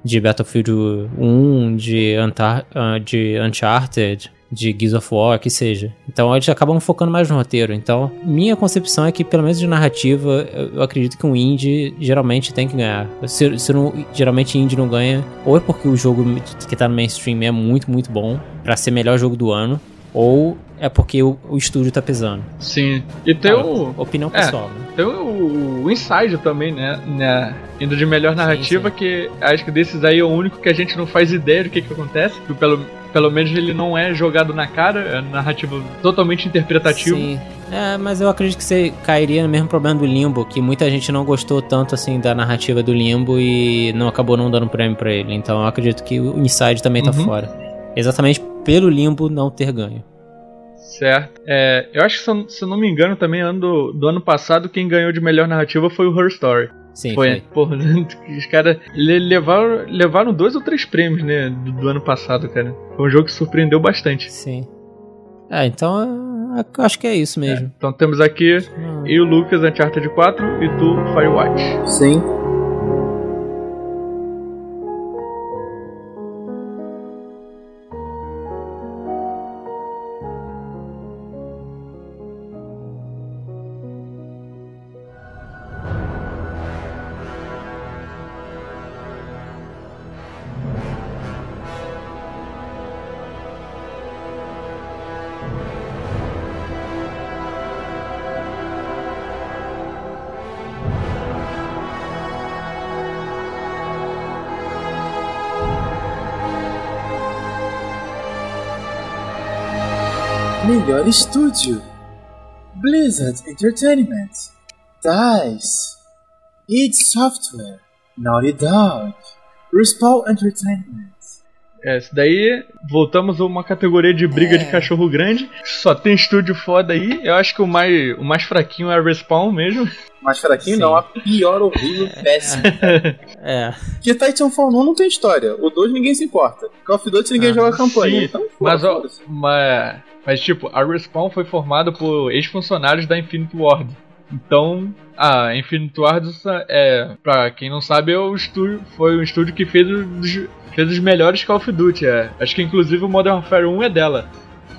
de Battlefield 1, de, Antar ah, de Uncharted, de Gears of War, que seja. Então eles acabam focando mais no roteiro. Então, minha concepção é que, pelo menos de narrativa, eu, acredito que um indie geralmente tem que ganhar. Se, se não, geralmente indie não ganha, ou é porque o jogo que tá no mainstream é muito, muito bom, pra ser melhor jogo do ano, ou é porque o, o estúdio tá pesando. Sim. E tem Ah, o. Opinião é. pessoal, né? Tem o, o Inside também, né? né? Indo de melhor narrativa, sim. que acho que desses aí é o único que a gente não faz ideia do que, que acontece. Pelo, pelo menos ele não é jogado na cara, é narrativa totalmente interpretativa. Sim. É, mas eu acredito que você cairia no mesmo problema do Limbo, que muita gente não gostou tanto assim da narrativa do Limbo e não acabou não dando prêmio pra ele. Então eu acredito que o Inside também tá Uhum. fora. Exatamente pelo Limbo não ter ganho. Certo. É, eu acho que, se eu, se eu não me engano, também ano do, do ano passado, quem ganhou de melhor narrativa foi o Her Story. Sim, Foi, foi. porra, os caras le- levaram, levaram dois ou três prêmios, né, do, do ano passado, cara. Foi um jogo que surpreendeu bastante. Sim. É, então eu- eu acho que é isso mesmo. Então temos aqui Hum. eu, Lucas, Uncharted 4 e tu, Firewatch. Sim. Estúdio: Blizzard Entertainment, DICE, id Software, Naughty Dog, Respawn Entertainment. É, isso daí, voltamos a uma categoria de briga de cachorro grande. Só tem estúdio foda aí. Eu acho que o mais, o mais fraquinho é a Respawn mesmo. Mais fraquinho Sim. não, a pior, horrível, péssimo. É. Porque Titanfall 1 não tem história. O 2 ninguém se importa. Call of Duty ninguém Ah, joga campanha. sim. Então, Mas, ó, foda-se. mas, mas tipo, a Respawn foi formada por ex-funcionários da Infinite Ward. Então, a Infinite Ward, é, pra quem não sabe, é o estúdio, foi o estúdio que fez os, fez os melhores Call of Duty. É. Acho que inclusive o Modern Warfare 1 é dela.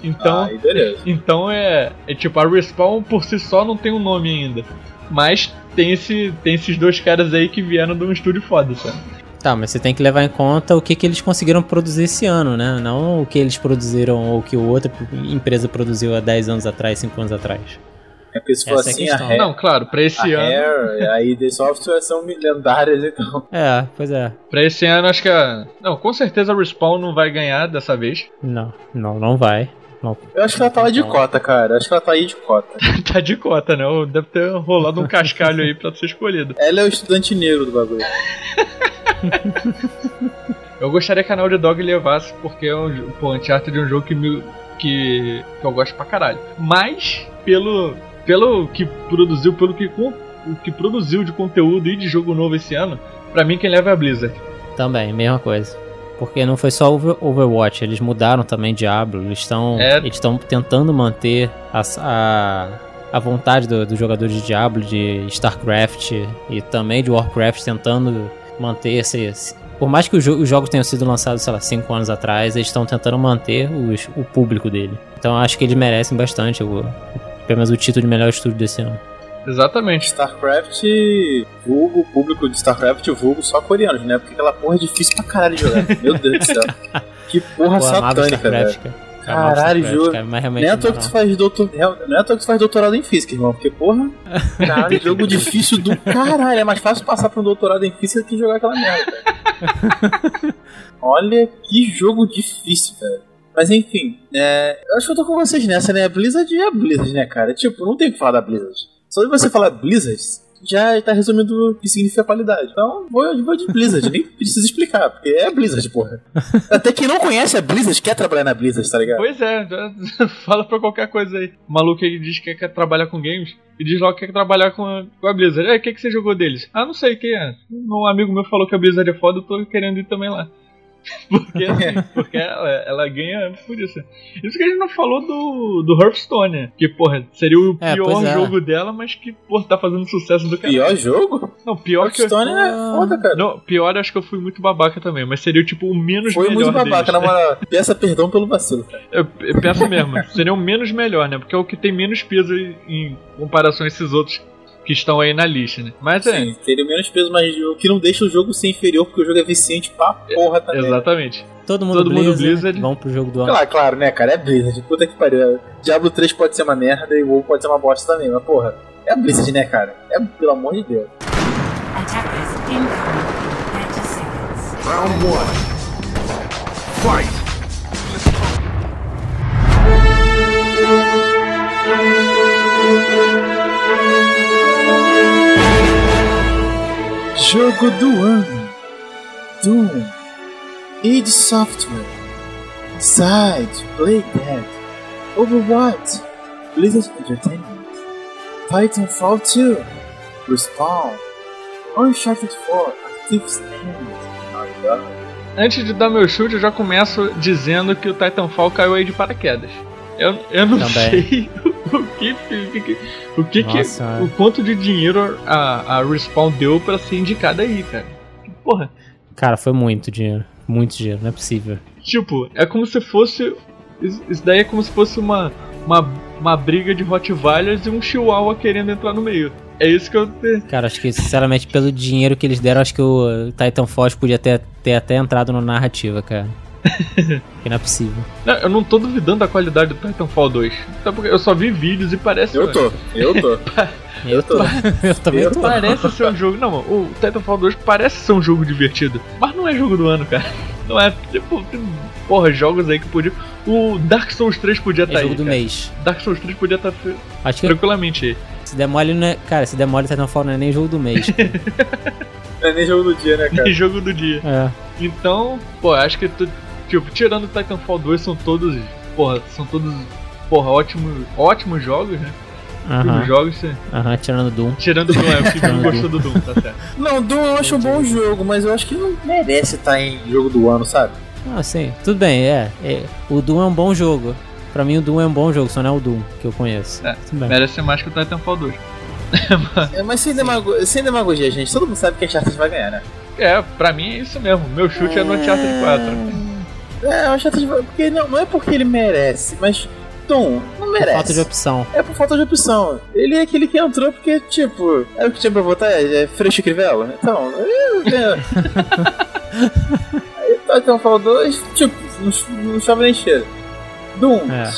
Então, beleza. então é, é tipo, a Respawn por si só não tem um nome ainda. Mas tem, esse, tem esses dois caras aí que vieram de um estúdio foda, sabe? Tá, mas você tem que levar em conta o que, que eles conseguiram produzir esse ano, né? Não o que eles produziram ou o que outra empresa produziu há 10 anos atrás, 5 anos atrás. É porque se for Essa é a assim, a, Não, claro, pra esse a ano. Rare, a ID Software são lendárias então. É, pois é. Pra esse ano, acho que a. Não, com certeza a Respawn não vai ganhar dessa vez. Não, não, não vai. Eu acho que ela tá lá de cota, cara. Eu acho que ela tá aí de cota. tá de cota, né? Deve ter rolado um cascalho aí pra ser escolhido. Ela é o estudante negro do bagulho. Eu gostaria que a Naughty Dog levasse, porque é um, pô, Uncharted é um jogo que, me, que, que eu gosto pra caralho. Mas, pelo, pelo que produziu, pelo que, o que produziu de conteúdo e de jogo novo esse ano, pra mim quem leva é a Blizzard. Também, mesma coisa. Porque não foi só Over- Overwatch, eles mudaram também Diablo. Eles estão É. eles tentando manter a, a, a vontade do- dos jogadores de Diablo, de StarCraft e também de Warcraft, tentando manter esse. esse- por mais que os, jo- os jogos tenham sido lançados, sei lá, 5 anos atrás, eles estão tentando manter os- o público dele. Então eu acho que eles merecem bastante o, pelo menos o título de melhor estúdio desse ano. Exatamente. StarCraft, vulgo, público de StarCraft, vulgo só coreanos, né? Porque aquela porra é difícil pra caralho de jogar. Meu Deus do céu. Que porra amava satânica, velho. Caralho, jogo. cara, mas realmente Nem é à não toa que tu não. faz doutor... Não é à que tu faz doutorado em física, irmão. Porque, porra, caralho, jogo difícil do caralho. É mais fácil passar pra um doutorado em física que jogar aquela merda, velho. Olha que jogo difícil, velho. Mas enfim, é, eu acho que eu tô com vocês nessa, né? Blizzard é Blizzard, né, cara? Tipo, não tem o que falar da Blizzard. Só de você falar Blizzard, já tá resumindo o que significa qualidade. Então, vou, vou de Blizzard, nem preciso explicar, porque é Blizzard, porra. Até quem não conhece a Blizzard quer trabalhar na Blizzard, tá ligado? Pois é, já- fala pra qualquer coisa aí. O maluco aí diz que quer trabalhar com games e diz logo que quer trabalhar com a, com a Blizzard. É, o que, que você jogou deles? Ah, não sei, quem é? Um amigo meu falou que a Blizzard é foda, eu tô querendo ir também lá. Porque, assim, porque ela, ela ganha por isso. Isso que a gente não falou do, do Hearthstone, né? que, porra, seria o É, pior é. jogo dela, mas que, porra, tá fazendo sucesso do caralho. Pior jogo? Não, pior que. Hearthstone é foda, cara. Não, pior acho que eu fui muito babaca também, mas seria tipo o menos Foi melhor muito babaca, deles. na moral. Peça perdão pelo vacilo, cara. Eu, eu peço mesmo, seria o menos melhor, né? Porque é o que tem menos peso em, em comparação a esses outros que estão aí na lista, né? Mas é, Sim, teria menos peso, mas o que não deixa o jogo ser inferior, porque o jogo é viciante pra porra também. exatamente. Todo mundo, Todo mundo Blizzard, Blizzard. Vamos pro jogo do ano. Claro, claro, né, cara? É Blizzard. Puta que pariu. Diablo 3 pode ser uma merda e o WoW pode ser uma bosta também, mas porra, é Blizzard, né, cara? É, pelo amor de Deus. Attackers incoming in 30 seconds. Round one. Fight! Jogo do ano. Doom. id Software. Side. Play Dead. Overwatch. Blizzard Entertainment. Titanfall 2. Respawn. Uncharted 4. Active's End. Nada. Antes de dar meu chute, eu já começo dizendo que o Titanfall caiu aí de paraquedas. Eu, eu não Também. sei o que, o que, o que, Nossa, é. o quanto de dinheiro a, a Respawn deu pra ser indicada aí, cara. Porra, Cara, foi muito dinheiro. Muito dinheiro, não é possível. Tipo, é como se fosse. Isso daí é como se fosse uma, uma, uma briga de Rottweilers e um Chihuahua querendo entrar no meio. É isso que eu. Cara, acho que, sinceramente, pelo dinheiro que eles deram, acho que o Titanfall podia ter, ter até entrado na narrativa, cara. que não é possível. Não, eu não tô duvidando da qualidade do Titanfall 2. Até porque eu só vi vídeos e parece. Eu tô, eu tô. Eu, tô, eu também Eu tô. Parece ser um jogo. Não, mano, o Titanfall 2 parece ser um jogo divertido. Mas não é jogo do ano, cara. Não é. Tipo, tem, porra, jogos aí que podiam. O Dark Souls 3 podia É estar jogo aí. do cara. mês. Dark Souls 3 podia estar Acho que tranquilamente aí. se der mole, não é, cara, se der mole, Titanfall não é nem jogo do mês. Não é nem jogo do dia, né, cara? jogo do dia. é. Então, pô, acho que tu, tipo, tirando o Titanfall 2 são todos, porra, são todos, porra, ótimos, ótimos jogos, né? Aham, os jogos, você- aham, tirando Doom. tirando o Doom, é o que não gostou do Doom, tá certo. Não, Doom eu acho um bom jogo, mas eu acho que não merece estar em jogo do ano, sabe? Ah, sim, tudo bem, é, é. O Doom é um bom jogo. Pra mim, o Doom é um bom jogo, só não é o Doom que eu conheço. É, Tudo bem. Merece mais que o Titanfall 2. É, mas sem, demago sem demagogia, gente. Todo mundo sabe que a Uncharted vai ganhar, né? É, pra mim é isso mesmo. Meu chute é no Uncharted 4. É, o Uncharted vai... Porque não, não é porque ele merece, mas... Doom, não Por merece. falta de opção. É por falta de opção. Ele é aquele que entrou porque, tipo, é o que tinha pra votar, é, é Freixo e Crivella. Então, é. é. Aí Titanfall 2, tipo, não, não chove nem cheiro. Doom, É.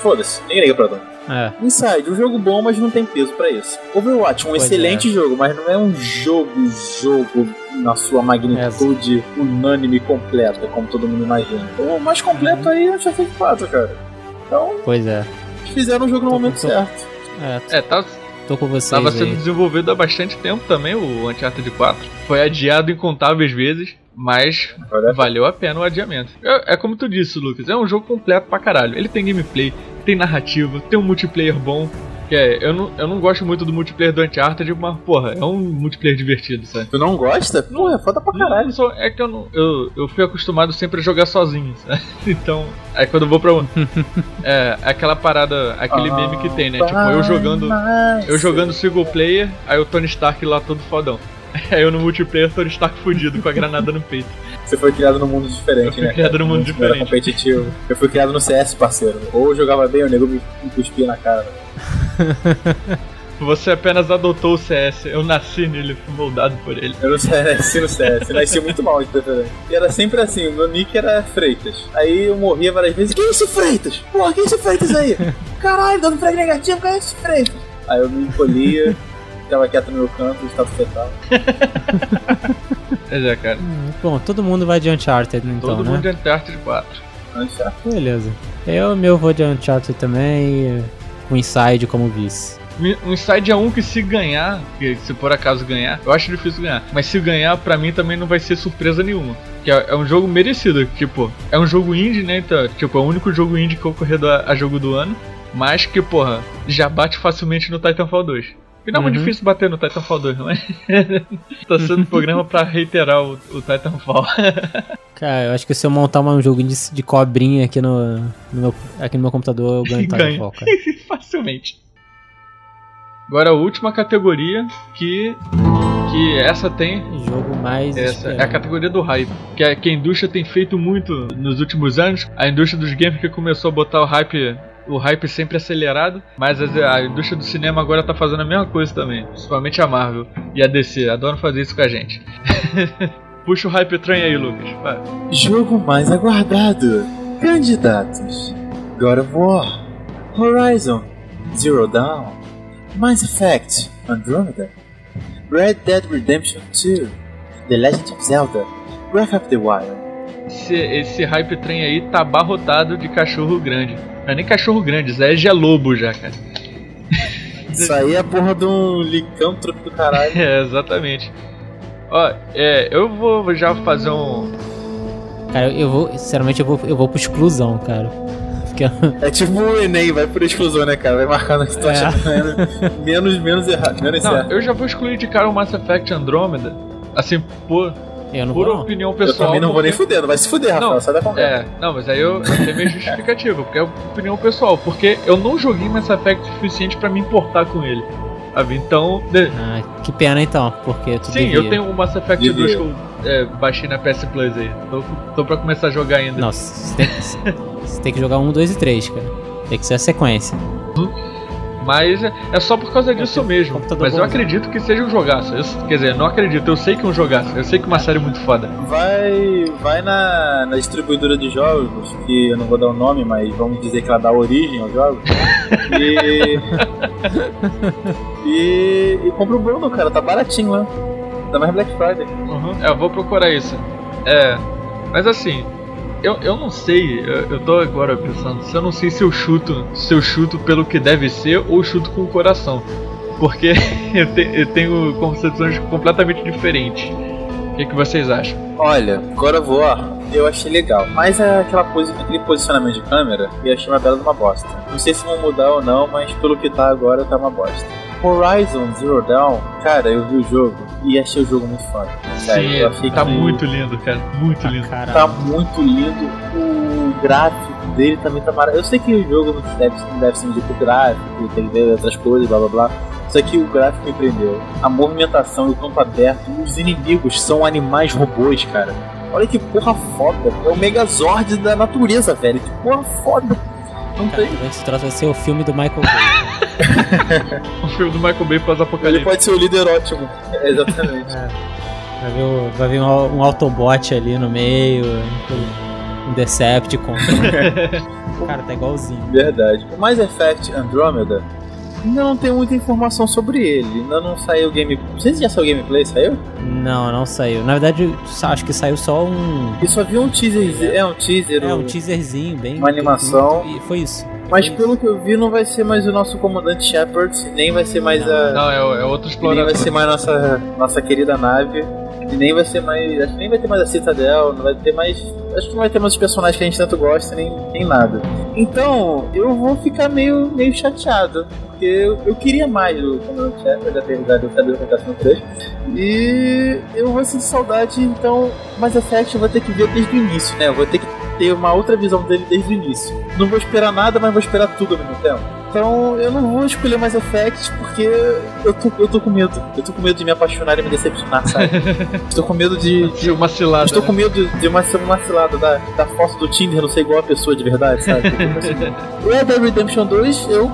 foda-se, ninguém liga pra Doom. É. Inside, um jogo bom, mas não tem peso pra isso. Overwatch, um Pois excelente jogo, mas não é um jogo, jogo na sua magnitude unânime completa, como todo mundo imagina. O mais completo aí é o Uncharted 4, cara. Então, Pois é. fizeram o jogo no Tô- momento tô- certo. É, É, tá, tô com vocês tava aí. sendo desenvolvido há bastante tempo também, o Uncharted 4. Foi adiado incontáveis vezes, mas valeu a pena o adiamento. É, é como tu disse, Lucas, é um jogo completo pra caralho. Ele tem gameplay, tem narrativa, tem um multiplayer bom. Que é, eu, não, eu não gosto muito do multiplayer do Uncharted, mas, porra, é um multiplayer divertido, sabe? Tu não gosta? Pô, é foda pra Não, caralho. não sou- é que eu, não, eu, eu fui acostumado sempre a jogar sozinho, sabe? Então, aí quando eu vou pra. é, aquela parada, aquele meme que tem, né? Tipo, eu jogando. Eu jogando single player, aí o Tony Stark lá todo fodão. Aí eu no multiplayer, Tony Stark fudido com a granada no peito. Você foi criado num mundo diferente, Eu fui né? criado num mundo diferente. competitivo. Eu fui criado no CS, parceiro. Ou eu jogava bem, o nego me, cuspia na cara. Você apenas adotou o CS, eu nasci nele, fui moldado por ele. Eu nasci no CS, eu nasci muito mal de preferência. E era sempre assim, o meu nick era Freitas. Aí eu morria várias vezes. Quem é esse Freitas? Porra, quem é esse Freitas aí? Caralho, dando frag negativo, quem é esse Freitas? Aí eu me encolhia, ficava quieto no meu canto, estava fetal. Pois é, cara. Hum, Bom, todo mundo vai de Uncharted, então, Todo né? mundo de Uncharted 4. Uncharted. Beleza. Eu, meu, vou de Uncharted também e o Inside como vice. Um Inside é um que se ganhar, que se por acaso ganhar, eu acho difícil ganhar. Mas se ganhar, pra mim também não vai ser surpresa nenhuma. Que é, é um jogo merecido, tipo, é um jogo indie, né? Então, tipo, é o único jogo indie que ocorreu a, a jogo do ano. Mas que, porra, já bate facilmente no Titanfall 2. E não é muito Uhum. difícil bater no Titanfall 2, não é? tá sendo um programa pra reiterar o, o Titanfall. Cara, eu acho que se eu montar um jogo de, de cobrinha aqui no, no meu, aqui no meu computador, eu ganho. Titanfall, cara. Facilmente. Agora a última categoria que. Que essa tem Jogo mais Essa é a categoria do hype, que a, que a indústria tem feito muito nos últimos anos. A indústria dos games que começou a botar o hype, o hype sempre acelerado, mas a, indústria do cinema agora tá fazendo a mesma coisa também, principalmente a Marvel e a DC, adoram fazer isso com a gente. Puxa o hype trem aí, Lucas. Vai. Jogo mais aguardado. Candidatos: God of War, Horizon, Zero Dawn, Mass Effect, Andromeda, Red Dead Redemption 2, The Legend of Zelda, Breath of the Wild. Esse, esse hype trem aí tá abarrotado de cachorro grande. Não é nem cachorro grande, isso aí já é lobo já, cara. Isso aí é a porra de um licântropo do caralho. É, exatamente. Ó, é, eu vou já fazer um, Cara, eu vou, sinceramente, eu vou, eu vou pro exclusão, cara. Porque É tipo o Enem, vai por exclusão, né, cara? Vai marcando o que tu É. acha menos, menos errado, menos Não, certo. eu já vou excluir de cara o Mass Effect Andromeda. Assim, por, eu não por vou, não. opinião Eu pessoal. também não vou porque- nem fuder, não vai se fuder, Rafael, Não, sai da conversa. É, não, mas aí eu, eu tenho minha justificativa, porque é opinião pessoal. Porque eu não joguei Mass Effect o suficiente pra me importar com ele. Sabe? Então, de- Ah, que pena então, porque tu sim, devia. eu tenho o Mass Effect Devia. 2 que eu é, baixei na PS Plus aí. Tô, tô pra começar a jogar ainda. Não, você tem, você tem que jogar um, dois e três, cara. Tem que ser a sequência. Mas é, é só por causa disso tenho um mesmo. Mas eu bonzinho. acredito que seja um jogaço. Eu- quer dizer, não acredito, eu sei que é um jogaço. Eu sei que é uma série muito foda. Vai, vai na, na distribuidora de jogos, que eu não vou dar o nome, mas vamos dizer que ela dá origem aos jogos. E. e, e compra o Bruno, cara, tá baratinho lá. Dá mais Black Friday. Uhum. É, eu vou procurar isso. É. Mas assim, eu, eu não sei, eu, eu tô agora pensando, se eu não sei se eu chuto, se eu chuto pelo que deve ser ou chuto com o coração. Porque eu, te- eu tenho concepções completamente diferentes. O que, que vocês acham? Olha, of War eu achei legal, mas é aquela coisa, aquele posicionamento de câmera eu achei uma bela de uma bosta. Não sei se vão mudar ou não, mas pelo que tá agora tá uma bosta. Horizon Zero Dawn, cara, eu vi o jogo e achei o jogo muito foda. Eu achei tá que muito lindo, cara. Muito lindo. Caralho. tá muito lindo. O gráfico dele também tá maravilhoso. Eu sei que o jogo não deve, não deve ser medido por gráfico, tem que ver outras coisas, blá blá blá. Só que o gráfico me prendeu. A movimentação e o campo aberto. Os inimigos são animais robôs, cara. Olha que porra foda. É o Megazord da natureza, velho. Que porra foda. Não Cara, tem. esse troço vai ser o filme do Michael Bay. O filme do Michael Bay Ele pós-apocalipse. pode ser o líder ótimo. É, exatamente. Vai ver, o- vai ver um, um Autobot ali no meio, um, Decepticon. Cara, tá igualzinho. Verdade. O Mass Effect Andromeda não tem muita informação sobre ele. Ainda não saiu game. Não sei se já saiu gameplay, saiu? Não, não saiu. Na verdade, acho que saiu só um. Eu só vi um teaser. É um teaser. É, o- um teaserzinho bem. Uma animação. E foi isso. Mas pelo que eu vi, não vai ser mais o nosso comandante Shepard, nem vai ser mais a. Não, é, é outro Nem explorador. vai ser mais nossa, nossa querida nave. E nem vai ser mais. Acho que nem vai ter mais a Citadel, não vai ter mais. Acho que não vai ter mais os personagens que a gente tanto gosta, nem, nem nada. Então, eu vou ficar meio, meio chateado. Porque eu, eu queria mais do Comandante Shepard, apesar de eu saber o que acontece no 3. E eu vou sentir saudade, então Mass Effect eu vou ter que ver desde o início, né? Eu vou ter que ter uma outra visão dele desde o início. Não vou esperar nada, mas vou esperar tudo ao mesmo tempo. Então eu não vou escolher Mass Effect porque eu tô, eu tô com medo. Eu tô com medo de me apaixonar e me decepcionar, sabe? Estou com medo de. De uma cilada. Estou né? com medo de, de uma ser uma cilada da, da foto do Tinder não ser igual a pessoa de verdade, sabe? Assim. Red Dead Redemption 2, eu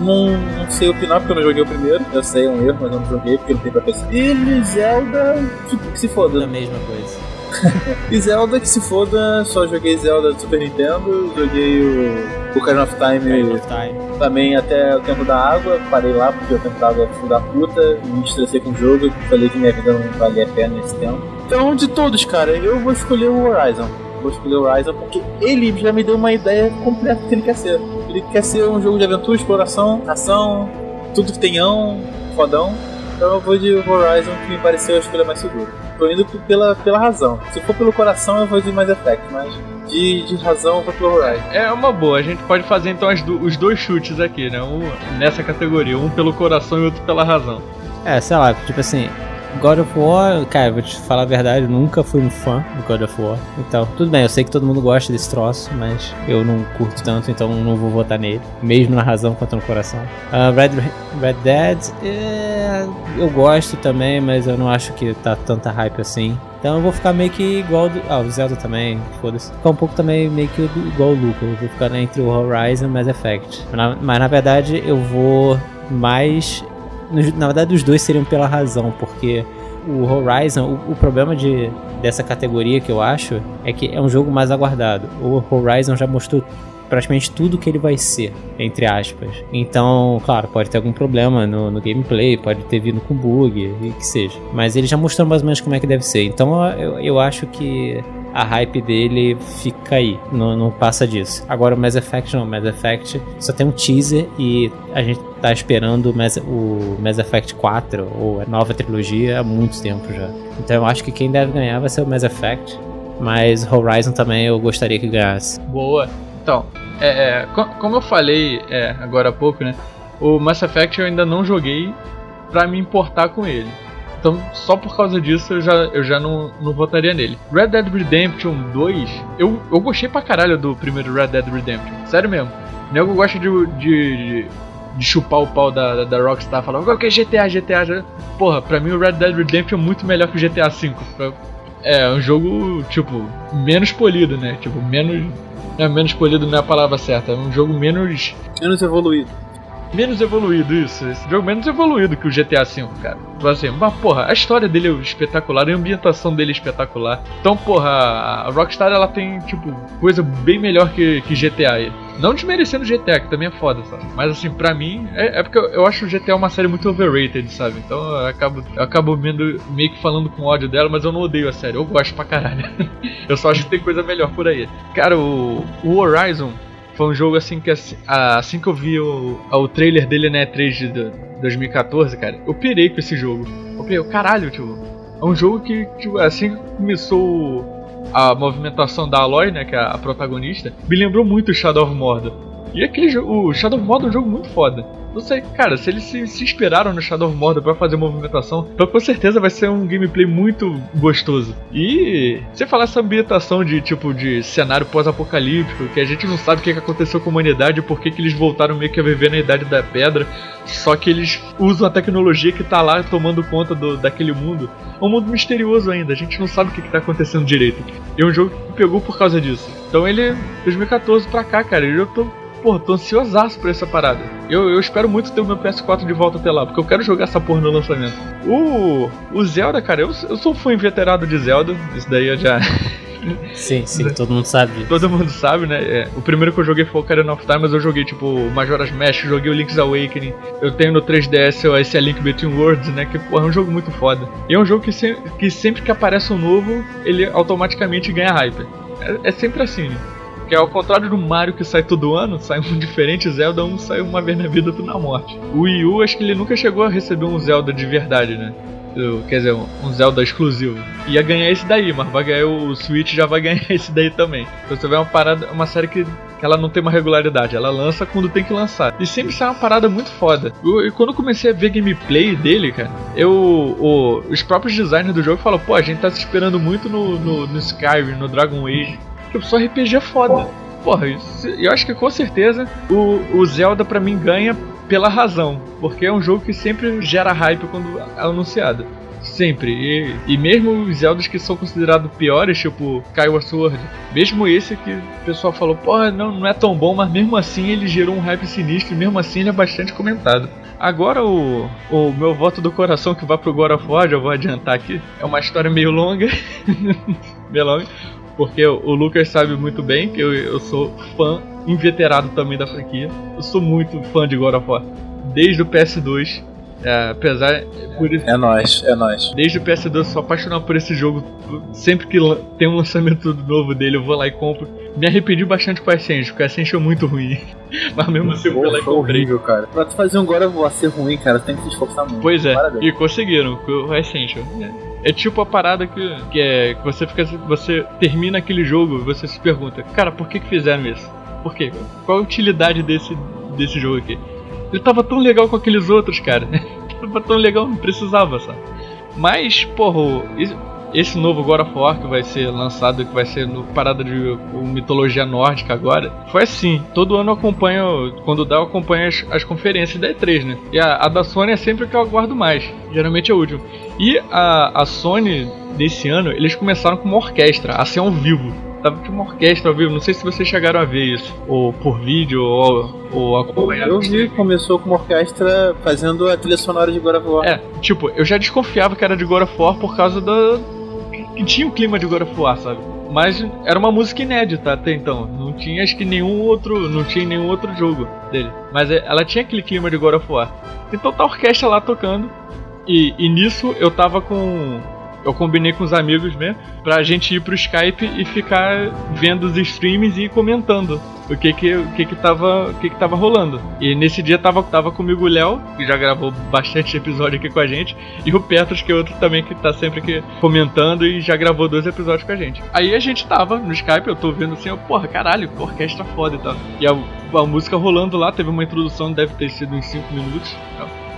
não, não sei opinar porque eu não joguei o primeiro. Eu sei, é um erro, mas eu não joguei porque não tem pra PC. E Zelda, tipo, que se É foda. a mesma coisa. E Zelda, que se foda, só joguei Zelda do Super Nintendo, joguei o Ocarina of Time Ocarina of Time. também até o tempo da água, parei lá porque o tempo da água é da puta, me estressei com o jogo e falei que minha vida não valia a pena nesse tempo. Então, de todos, cara, eu vou escolher o Horizon. Vou escolher o Horizon porque ele já me deu uma ideia completa do que ele quer ser. Ele quer ser um jogo de aventura, exploração, ação, tudo que tenham, fodão. Então eu vou de Horizon, que me pareceu a escolha mais segura. Tô indo pela, pela razão. Se for pelo coração, eu vou de Mass Effect, mas de, de razão eu vou pelo Horizon. É uma boa, a gente pode fazer então as du- os dois chutes aqui, né? Um nessa categoria, um pelo coração e outro pela razão. É, sei lá, tipo assim, God of War, cara, vou te falar a verdade, nunca fui um fã do God of War. Então, tudo bem, eu sei que todo mundo gosta desse troço, mas eu não curto tanto, então não vou votar nele. Mesmo na razão quanto no coração. Ah, Red, Red Dead, é, eu gosto também, mas eu não acho que tá tanta hype assim. Então eu vou ficar meio que igual do. Ah, o Zelda também, foda-se. Ficar um pouco também meio que igual o Luca. Eu vou ficar entre o Horizon e o Mass Effect. Na- mas na verdade eu vou mais na verdade, os dois seriam pela razão, porque o Horizon, o, o problema de, dessa categoria que eu acho é que é um jogo mais aguardado. O Horizon já mostrou praticamente tudo que ele vai ser, entre aspas. Então, claro, pode ter algum problema no, no gameplay, pode ter vindo com bug, e que seja. Mas ele já mostrou mais ou menos como é que deve ser. Então, eu, eu acho que a hype dele fica aí, não, não passa disso. Agora o Mass Effect não, o Mass Effect só tem um teaser e a gente tá esperando o Mass, o Mass Effect 4 ou a nova trilogia há muito tempo já. Então eu acho que quem deve ganhar vai ser o Mass Effect, mas Horizon também eu gostaria que ganhasse. Boa. Então, é, é, co- como eu falei é, agora há pouco, né? O Mass Effect eu ainda não joguei pra me importar com ele. Então, só por causa disso eu já, eu já não, não votaria nele. Red Dead Redemption 2, eu, eu gostei pra caralho do primeiro Red Dead Redemption. Sério mesmo. O nego gosta de, de, de chupar o pau da, da Rockstar, falando qual que é GTA, GTA, GTA. Porra, pra mim o Red Dead Redemption é muito melhor que o GTA V. É um jogo, tipo, menos polido, né? Tipo, menos. É, menos polido não é a palavra certa. É um jogo menos. Menos evoluído. Menos evoluído, isso. Esse jogo menos evoluído que o GTA V, cara. Assim, mas porra, a história dele é espetacular, a ambientação dele é espetacular. Então, porra, a Rockstar ela tem, tipo, coisa bem melhor que, que GTA. Não desmerecendo GTA, que também é foda, sabe? Mas assim, pra mim, é, é porque eu, eu acho o GTA uma série muito overrated, sabe? Então eu acabo, eu acabo meio, meio que falando com ódio dela, mas eu não odeio a série, eu gosto pra caralho. eu só acho que tem coisa melhor por aí. Cara, o, o Horizon, foi um jogo assim que assim, assim que eu vi o, o trailer dele na E3 de do- 2014, cara, eu pirei com esse jogo. Eu pirei, caralho, tipo, é um jogo que, tipo, assim que começou a movimentação da Aloy, né, que é a protagonista, me lembrou muito Shadow of Mordor. E aquele o Shadow of Mordor é um jogo muito foda. Não sei, cara, se eles se, se inspiraram no Shadow of Mordor pra fazer movimentação, então com certeza vai ser um gameplay muito gostoso. E você falar essa ambientação de tipo de cenário pós-apocalíptico, que a gente não sabe o que aconteceu com a humanidade, por que eles voltaram meio que a viver na Idade da Pedra, só que eles usam a tecnologia que tá lá tomando conta do, daquele mundo. É um mundo misterioso ainda, a gente não sabe o que, que tá acontecendo direito. E é um jogo que pegou por causa disso. Então ele, 2014 pra cá, cara, eu tô Porra, tô ansiosaço por essa parada. Eu, eu espero muito ter o meu PS4 de volta até lá, porque eu quero jogar essa porra no lançamento. O, o Zelda, cara, eu, eu sou fã inveterado de Zelda. Isso daí eu já. Sim, sim, todo mundo sabe. disso. Todo mundo sabe, né? É, o primeiro que eu joguei foi o Ocarina of Time, mas eu joguei tipo Majora's Mask, joguei o Link's Awakening. Eu tenho no 3DS o esse A Link Between Worlds, né? Que porra, é um jogo muito foda. E é um jogo que, se- que sempre que aparece um novo, ele automaticamente ganha hype. É, é sempre assim. Porque ao contrário do Mario que sai todo ano, sai um diferente Zelda, um sai uma vez na vida, outro na morte. O Wii U, acho que ele nunca chegou a receber um Zelda de verdade, né? Quer dizer, um Zelda exclusivo. Ia ganhar esse daí, mas vai ganhar o Switch já vai ganhar esse daí também. Então você vê uma parada, uma série que, que ela não tem uma regularidade, ela lança quando tem que lançar. E sempre sai uma parada muito foda. E quando eu comecei a ver gameplay dele, cara, eu. o- os próprios designers do jogo falam, pô, a gente tá se esperando muito no, no, no Skyrim, no Dragon Age. Tipo, só RPG é foda. Porra, eu acho que com certeza o, o Zelda pra mim ganha pela razão. Porque é um jogo que sempre gera hype quando é anunciado. Sempre. E, e mesmo os Zeldas que são considerados piores, tipo Skyward Sword, mesmo esse que o pessoal falou, porra, não, não é tão bom, mas mesmo assim ele gerou um hype sinistro e mesmo assim ele é bastante comentado. Agora o, o meu voto do coração que vai pro God of War, já vou adiantar aqui, é uma história meio longa. meio longa. Porque o Lucas sabe muito bem que eu, eu sou fã inveterado também da franquia. Eu sou muito fã de God of War. Desde o PS2. é, apesar. Por isso, É nóis, é nóis. Desde o PS2 eu sou apaixonado por esse jogo. Sempre que tem um lançamento novo dele, eu vou lá e compro. Me arrependi bastante com o Ascension, porque o Ascension é muito ruim. Mas mesmo assim eu fui lá e Foi comprei. horrível, cara. Pra tu fazer um God of War ser ruim, cara, tem que se esforçar muito. Pois é, Parabéns. e conseguiram com o Ascension. É tipo a parada que, que é que você fica você termina aquele jogo e você se pergunta, cara, por que que fizeram isso? Por quê? Qual a utilidade desse desse jogo aqui? Ele tava tão legal com aqueles outros, cara. tava tão legal, não precisava, sabe? Mas, porra, o- esse- novo God of War que vai ser lançado, que vai ser no parada de mitologia nórdica agora, foi assim. Todo ano eu acompanho, quando dá, eu acompanho as, as conferências da E3, né? E a, a da Sony é sempre que eu aguardo mais. Geralmente é último. E a, a Sony, desse ano, eles começaram com uma orquestra, assim ao vivo. Tava tipo uma orquestra ao vivo, não sei se vocês chegaram a ver isso, ou por vídeo, ou, ou acompanhar. Eu vi, começou com uma orquestra fazendo a trilha sonora de God of War. É, tipo, eu já desconfiava que era de God of War por causa da. Que tinha o clima de God of War, sabe? Mas era uma música inédita até então. Não tinha acho que nenhum outro. Não tinha nenhum outro jogo dele. Mas é- ela tinha aquele clima de God of War. Então tá a orquestra lá tocando. E, e nisso eu tava com. Eu combinei com os amigos mesmo pra gente ir pro Skype e ficar vendo os streams e comentando o que que, o que, que, tava, o que, que tava rolando. E nesse dia tava, tava comigo o Léo, que já gravou bastante episódio aqui com a gente, e o Petros, que é outro também que tá sempre aqui comentando e já gravou dois episódios com a gente. Aí a gente tava no Skype, eu tô vendo assim, eu, porra, caralho, que orquestra foda e tal. E a, a música rolando lá, teve uma introdução, deve ter sido uns 5 minutos.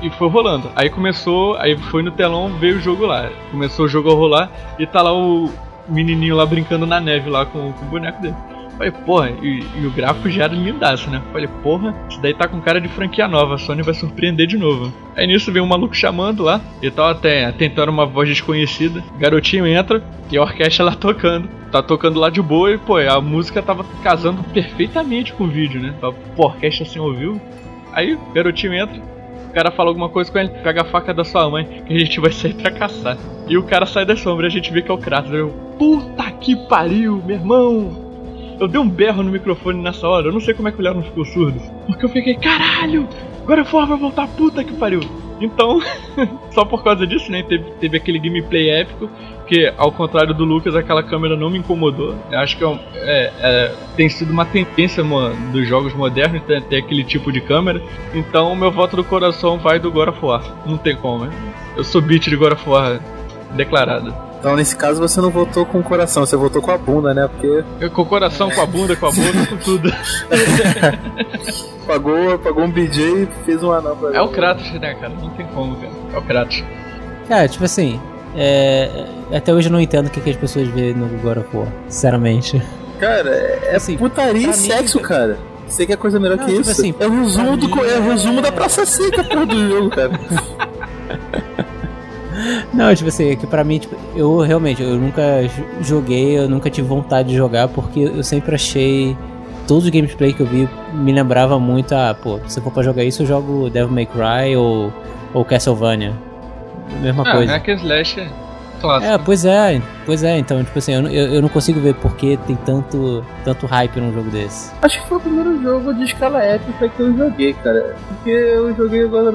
E foi rolando. Aí começou, aí foi no telão, veio o jogo lá. Começou o jogo a rolar e tá lá o menininho lá brincando na neve lá com, com o boneco dele. Falei, porra, e, e o gráfico já era lindaço, né? Falei, porra, isso daí tá com cara de franquia nova, a Sony vai surpreender de novo. Aí nisso veio um maluco chamando lá, e tava até tentando uma voz desconhecida. Garotinho entra e a orquestra lá tocando. Tá tocando lá de boa e, pô, a música tava casando perfeitamente com o vídeo, né? Pô, a orquestra assim ouviu. Aí garotinho entra, o cara fala alguma coisa com ele, pega a faca da sua mãe, que a gente vai sair pra caçar. E o cara sai da sombra e a gente vê que é o Kratos. Eu, puta que pariu, meu irmão! Eu dei um berro no microfone nessa hora, eu não sei como é que o Léo não ficou surdo. Porque eu fiquei, caralho! Agora fora vai voltar, puta que pariu! Então, só por causa disso, né? Teve, teve aquele gameplay épico, que ao contrário do Lucas, aquela câmera não me incomodou. Eu acho que é é- é- tem sido uma tendência mo- dos jogos modernos ter, ter aquele tipo de câmera. Então, o meu voto do coração vai do God of War. Não tem como, né? Eu sou beat de God of War declarado. Então, nesse caso, você não votou com o coração, você votou com a bunda, né? Porque Eu, com o coração, com a bunda, com a boca, com tudo. pagou, pagou um BJ e fez um anão pra É o Kratos, né, cara? Não tem como, cara. É o Kratos. Cara, tipo assim, é, até hoje eu não entendo o que, que as pessoas veem no God of War, sinceramente. Cara, é Assim, putaria e pra mim, sexo, cara. Você quer coisa melhor Não, que tipo isso? assim, é o resumo, do, mim é o resumo é- da Praça Seca, porra, do jogo, cara. Não, tipo assim, é que pra mim, tipo, eu realmente, eu nunca jo- joguei, eu nunca tive vontade de jogar, porque eu sempre achei. Todos os gameplay que eu vi me lembrava muito, ah, pô, se for pra jogar isso, eu jogo Devil May Cry ou, ou Castlevania. Mesma Ah, coisa. hack and slash clássico. É, pois é, pois é, então, tipo assim, eu, não- eu, eu não consigo ver por que tem tanto, tanto hype num jogo desse. Acho que foi o primeiro jogo de escala épica que eu joguei, cara. Porque eu joguei agora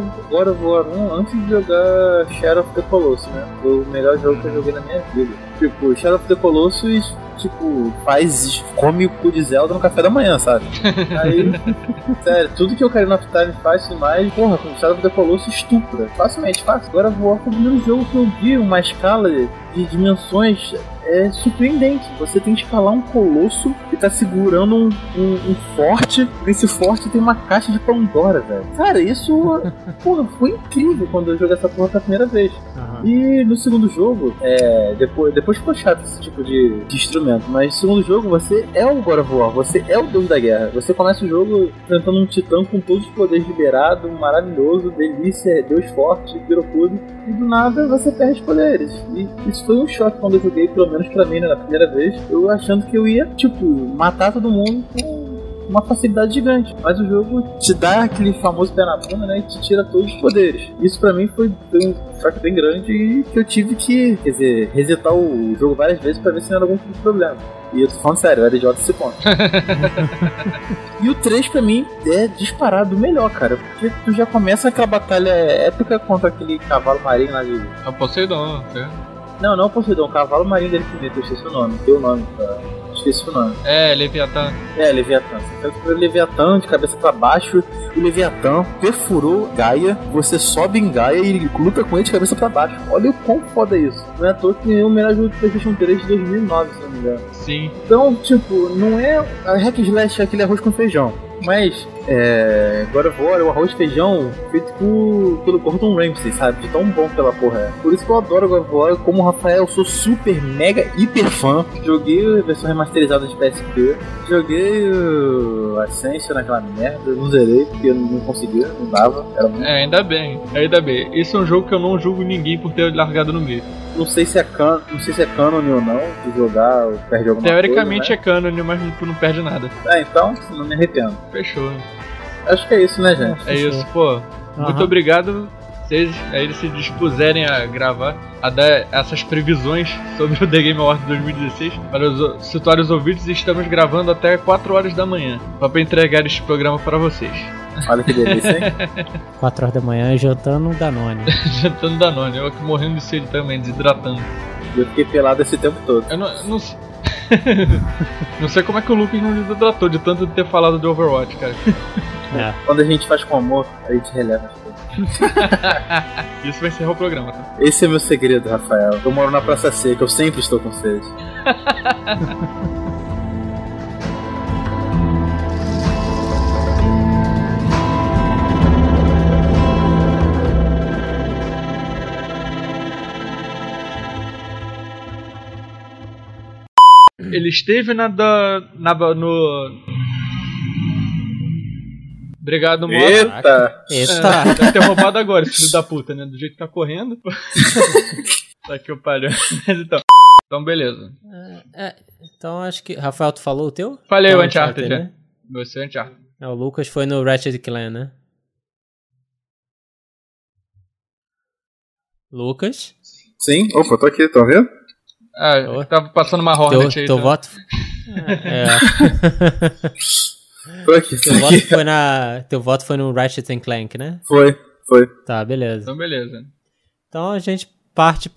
of War 1 antes de jogar Shadow of the Colossus, né? Foi o melhor jogo que eu joguei na minha vida. Tipo, Shadow of the Colossus tipo, faz. come o cu de Zelda no café da manhã, sabe? Aí, sério, tudo que o Ocarina of Time faz e mais, porra, com o Shadow of the Colossus estupra. Facilmente, fácil. Agora War foi o primeiro jogo que eu vi uma escala de dimensões é surpreendente. Você tem que escalar um colosso que tá segurando um, um, um forte. Nesse forte tem uma caixa de Pandora, velho. Cara, isso porra, foi incrível quando eu joguei essa porra pela primeira vez. E no segundo jogo, é, depois, depois ficou chato esse tipo de, de instrumento, mas no segundo jogo você é o God of War, você é o deus da guerra. Você começa o jogo enfrentando um titã com todos os poderes liberados, maravilhoso, delícia, deus forte, pirocudo, e do nada você perde os poderes. E isso foi um choque quando eu joguei, pelo menos pra mim, né, na primeira vez, eu achando que eu ia, tipo, matar todo mundo com uma facilidade gigante. Mas o jogo te dá aquele famoso pé na bunda, né? E te tira todos os poderes. Isso pra mim foi, um choque bem grande e que eu tive que, quer dizer, resetar o jogo várias vezes pra ver se não era algum tipo de problema. E eu tô falando sério, eu era idiota esse ponto. e o 3 pra mim é disparado o melhor, cara. Porque tu já começa aquela batalha épica contra aquele cavalo marinho lá de. É o Poseidon, né? Não, não Poseidon, o cavalo marinho dele que eu esqueci o nome, deu o nome pra. Esqueci o nome. É, Leviatã. É, Leviatã. Você pega o Leviatã de cabeça pra baixo, o Leviatã perfurou Gaia, você sobe em Gaia e luta com ele de cabeça pra baixo. Olha o quão foda é isso. Não é à toa que é o melhor jogo do PlayStation 3 de 2009, se não me engano. Sim. Então, tipo, não é. A Hack Slash é aquele arroz com feijão. Mas, é. God of War é o arroz e feijão feito por, pelo Gordon Ramsay, sabe? De tão bom pela porra é. Por isso que eu adoro God of War. Como o Rafael, eu sou super, mega, hiper fã. Joguei a versão remasterizada de PSP. Joguei o Ascension naquela merda. Não zerei, porque eu não conseguia, não dava. Era muito... É, ainda bem, ainda bem. Esse é um jogo que eu não julgo ninguém por ter largado no meio. Não sei se é can... não sei se é canon ou não de jogar ou perde alguma Teoricamente coisa, é canon, mas tu não perde nada. né? É, então, não me arrependo. Fechou. Acho que é isso, né, gente? É isso, pô. Muito obrigado. Vocês aí se dispuserem a gravar, a dar essas previsões sobre o The Game Awards 2016 para os, situar os ouvintes. Estamos gravando até 4 horas da manhã para entregar este programa para vocês. Olha que delícia, hein? 4 horas da manhã jantando Danone. Jantando Danone, eu aqui morrendo de sede também, desidratando. Eu fiquei pelado esse tempo todo. Eu não, eu não sei. não sei como é que o Lucas não desidratou de tanto ter falado de Overwatch, cara. É. Quando a gente faz com amor, a gente releva as coisas. Isso vai encerrar o programa, tá? Esse é meu segredo, Rafael. Eu moro na Praça Seca, eu sempre estou com sede. Ele esteve na da. Na, no. Obrigado, Mota. Eita! Eita! É, deve ter roubado agora, esse filho da puta, né? Do jeito que tá correndo. tá que eu pariu. Mas então. Então, beleza. É, então acho que. Rafael, tu falou o teu? Falei Então, o Uncharted, né? né? Você é Uncharted. É, o Lucas foi no Ratchet Clan, né? Lucas? Sim, opa, tô aqui, tá vendo? Ah, Ô. tava passando uma Teu, Hornet aí. teu tá? voto. É. Aqui, tô teu voto foi na. Teu voto foi no Ratchet Clank, né? Foi, foi. Tá, beleza. Então, beleza. Então a gente parte.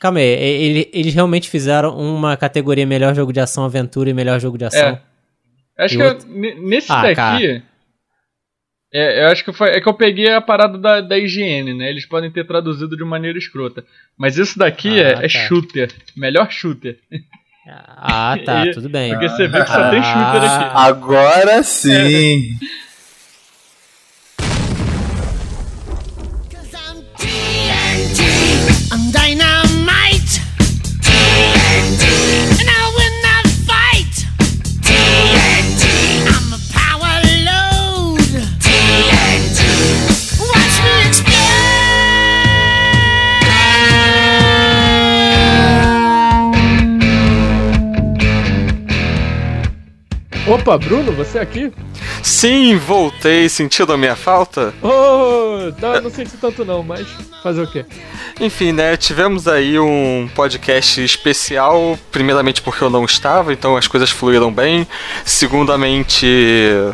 Calma aí, ele- eles realmente fizeram uma categoria melhor jogo de ação, aventura e melhor jogo de ação. É. Acho E que outro? eu- ne- nesse Ah, daqui. cara. É, eu acho que foi. É que eu peguei a parada da, da higiene, né? Eles podem ter traduzido de maneira escrota. Mas esse daqui Ah, é, tá. é shooter. Melhor shooter. Ah, tá, E- tudo bem. Porque você vê que só tem shooter Ah. aqui. Agora sim! I'm Opa, Bruno, você aqui? Sim, voltei, sentindo a minha falta? Oh, não, não senti tanto não, mas fazer o quê? Enfim, né, tivemos aí um podcast especial, primeiramente porque eu não estava, então as coisas fluíram bem, segundamente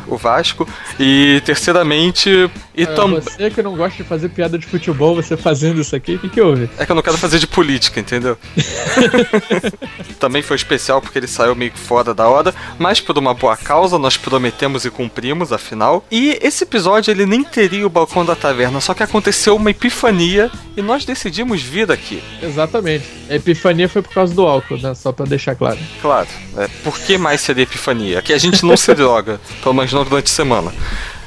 o Vasco, e terceiramente... E É, tam... Você que não gosta de fazer piada de futebol, você fazendo isso aqui, o que que houve? É que eu não quero fazer de política, entendeu? Também foi especial porque ele saiu meio que fora da hora, mas por uma boa causa, nós prometemos e cumprimos, afinal. E esse episódio ele nem teria o balcão da taverna, só que aconteceu uma epifania e nós decidimos vir aqui. Exatamente. A epifania foi por causa do álcool, né? Só pra deixar claro. Claro, é, por que mais seria epifania? Aqui a gente não se droga, pelo menos não durante a semana.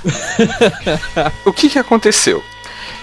O que que aconteceu?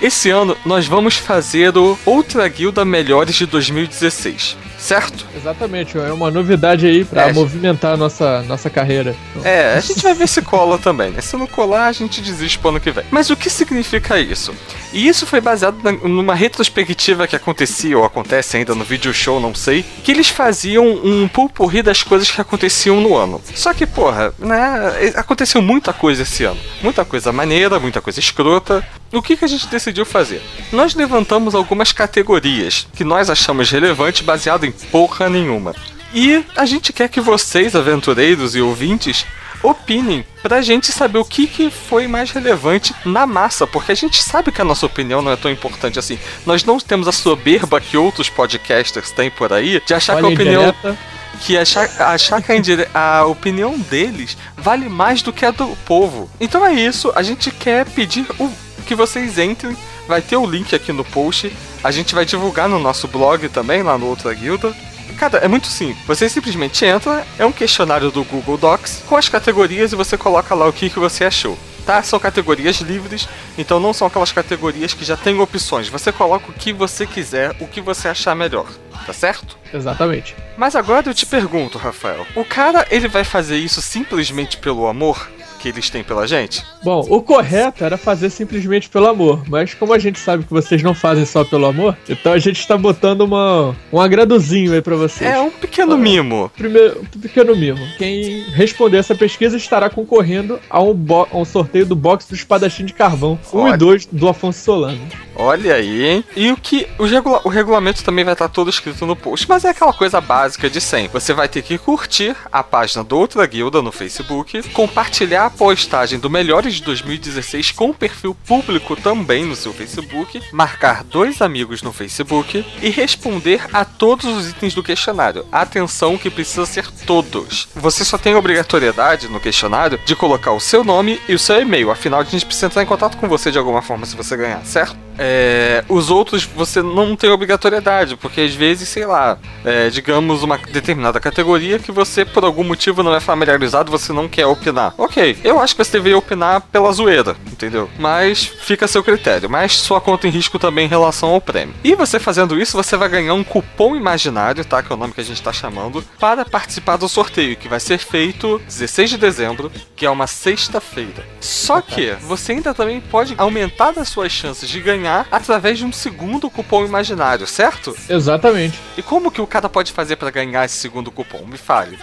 Esse ano nós vamos fazer o Outra Guilda Melhores de 2016, certo? Exatamente, é uma novidade aí pra É. movimentar a nossa, nossa carreira. É, a gente vai ver se cola também, né? Se não colar, a gente desiste pro ano que vem. Mas o que significa isso? E isso foi baseado na- numa retrospectiva que acontecia, ou acontece ainda no vídeo show, não sei, que eles faziam um pulporri das coisas que aconteciam no ano. Só que, porra, né? Aconteceu muita coisa esse ano. Muita coisa maneira, muita coisa escrota. O que, que a gente decidiu fazer? Nós levantamos algumas categorias que nós achamos relevantes baseado em porra nenhuma. E a gente quer que vocês, aventureiros e ouvintes, opinem pra gente saber o que, que foi mais relevante na massa, porque a gente sabe que a nossa opinião não é tão importante assim. Nós não temos a soberba que outros podcasters têm por aí de achar que a Olha a opinião indireta. que achar, achar que a, indire- a opinião deles vale mais do que a do povo. Então é isso, a gente quer pedir o- que vocês entrem, vai ter o link aqui no post, a gente vai divulgar no nosso blog também, lá no Outra Guilda. Cara, é muito simples. Você simplesmente entra, é um questionário do Google Docs com as categorias e você coloca lá o que, que você achou. Tá? São categorias livres, então não são aquelas categorias que já têm opções. Você coloca o que você quiser, o que você achar melhor. Tá certo? Exatamente. Mas agora eu te pergunto, Rafael. O cara, ele vai fazer isso simplesmente pelo amor que eles têm pela gente? Bom, o correto era fazer simplesmente pelo amor, mas como a gente sabe que vocês não fazem só pelo amor, então a gente tá botando uma, um agradozinho aí pra vocês. É um pequeno mimo. Primeiro, um pequeno mimo. Quem responder essa pesquisa estará concorrendo a um, a um sorteio do box do espadachim de carvão 1 Olha. e 2 do Afonso Solano. Olha aí, hein? E o que. O, regula- o regulamento também vai estar todo escrito no post, mas é aquela coisa básica de sempre. Você vai ter que curtir a página do Outra Guilda no Facebook, compartilhar a postagem do Melhores de 2016 com o perfil público também no seu Facebook, marcar dois amigos no Facebook e responder a todos os itens do questionário. Atenção que precisa ser todos. Você só tem obrigatoriedade no questionário de colocar o seu nome e o seu e-mail, afinal a gente precisa entrar em contato com você de alguma forma se você ganhar, certo? É, os outros você não tem obrigatoriedade, porque às vezes, sei lá, é, digamos uma determinada categoria que você por algum motivo não é familiarizado, você não quer opinar. Ok, eu acho que você deveria opinar pela zoeira, entendeu? Mas fica a seu critério, mas sua conta em risco também em relação ao prêmio. E você fazendo isso, você vai ganhar um cupom imaginário, tá? Que é o nome que a gente tá chamando, para participar do sorteio, que vai ser feito 16 de dezembro, que é uma sexta-feira. Só que você ainda também pode aumentar as suas chances de ganhar através de um segundo cupom imaginário, certo? Exatamente. E como que o cara pode fazer para ganhar esse segundo cupom? Me fale.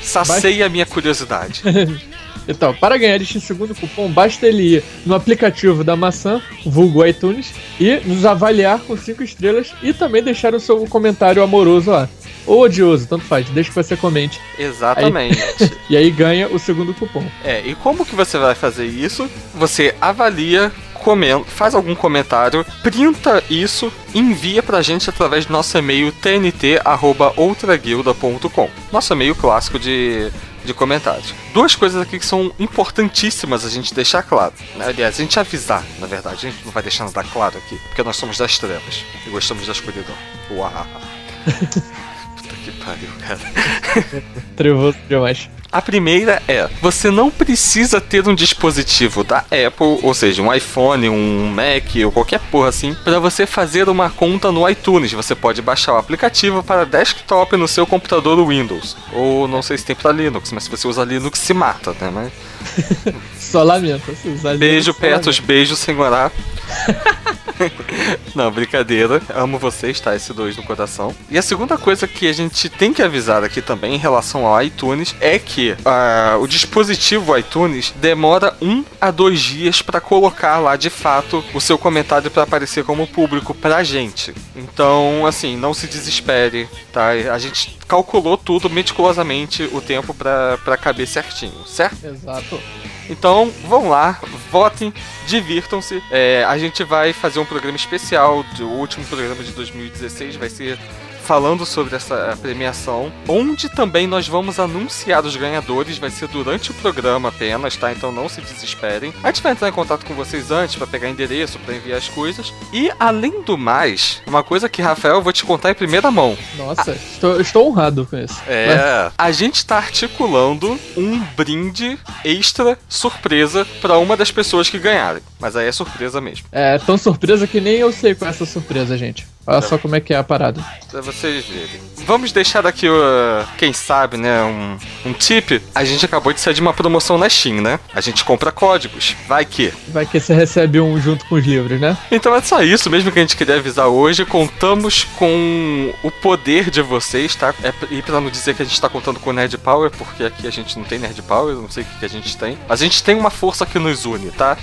Saceia a minha curiosidade. Então, para ganhar este segundo cupom, basta ele ir no aplicativo da maçã, vulgo iTunes, e nos avaliar com 5 estrelas e também deixar o seu comentário amoroso lá. Ou odioso, tanto faz, deixa que você comente. Exatamente. E aí ganha o segundo cupom. É, e como que você vai fazer isso? Você avalia, comenta, faz algum comentário, printa isso, envia pra gente através do nosso e-mail tnt@outraguilda.com. Nosso e-mail clássico de de comentários. Duas coisas aqui que são importantíssimas a gente deixar claro. Aliás, a gente avisar, na verdade. A gente não vai deixando dar claro aqui, porque nós somos das trevas e gostamos da escuridão. Uau. Puta que pariu, cara. Trevoso demais. A primeira é: você não precisa ter um dispositivo da Apple, ou seja, um iPhone, um Mac ou qualquer porra assim, para você fazer uma conta no iTunes. Você pode baixar o aplicativo para desktop no seu computador Windows. Ou não sei se tem para Linux, mas se você usa Linux se mata, né? Mas... Só lamento. Beijo, só Petos, lamento. beijo, senhorá. Não, brincadeira. Amo vocês, tá? S2 no coração. E a segunda coisa que a gente tem que avisar aqui também em relação ao iTunes é que ah, o dispositivo iTunes demora um a dois dias pra colocar lá de fato o seu comentário pra aparecer como público pra gente. Então, assim, não se desespere, tá? A gente calculou tudo meticulosamente o tempo pra, pra caber certinho, certo? Exato. Então, vão lá, votem, divirtam-se. É, a gente vai fazer um programa especial, do último programa de 2016 vai ser falando sobre essa premiação, onde também nós vamos anunciar os ganhadores, vai ser durante o programa apenas, tá? Então não se desesperem. A gente vai entrar em contato com vocês antes para pegar endereço, para enviar as coisas. E além do mais, uma coisa que Rafael eu vou te contar em primeira mão. Nossa, estou, estou honrado com isso. É, a gente tá articulando um brinde extra surpresa para uma das pessoas que ganharem. Mas aí é surpresa mesmo. É tão surpresa que nem eu sei qual é essa surpresa, gente. Olha só como é que é a parada. Pra vocês verem. Vamos deixar aqui, uh, quem sabe, né, um, um tip. A gente acabou de sair de uma promoção na Steam, né? A gente compra códigos. Vai que. Vai que você recebe um junto com os livros, né? Então é só isso mesmo que a gente queria avisar hoje. Contamos com o poder de vocês, tá? É, e pra não dizer que a gente tá contando com Nerd Power, porque aqui a gente não tem Nerd Power, eu não sei o que, que a gente tem. Mas a gente tem uma força que nos une, tá?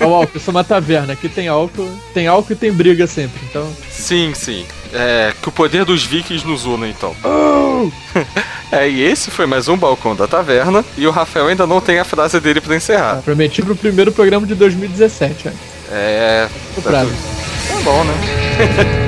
Ó, álcool, isso é uma taverna. Aqui tem álcool, tem álcool e tem briga sempre. Então. Sim, sim. É, que o poder dos vikings nos una, então. é, e esse foi mais um Balcão da Taverna. E o Rafael ainda não tem a frase dele pra encerrar. Prometi pro primeiro programa de 2017, ó. É. O prazo. Tá bom, né?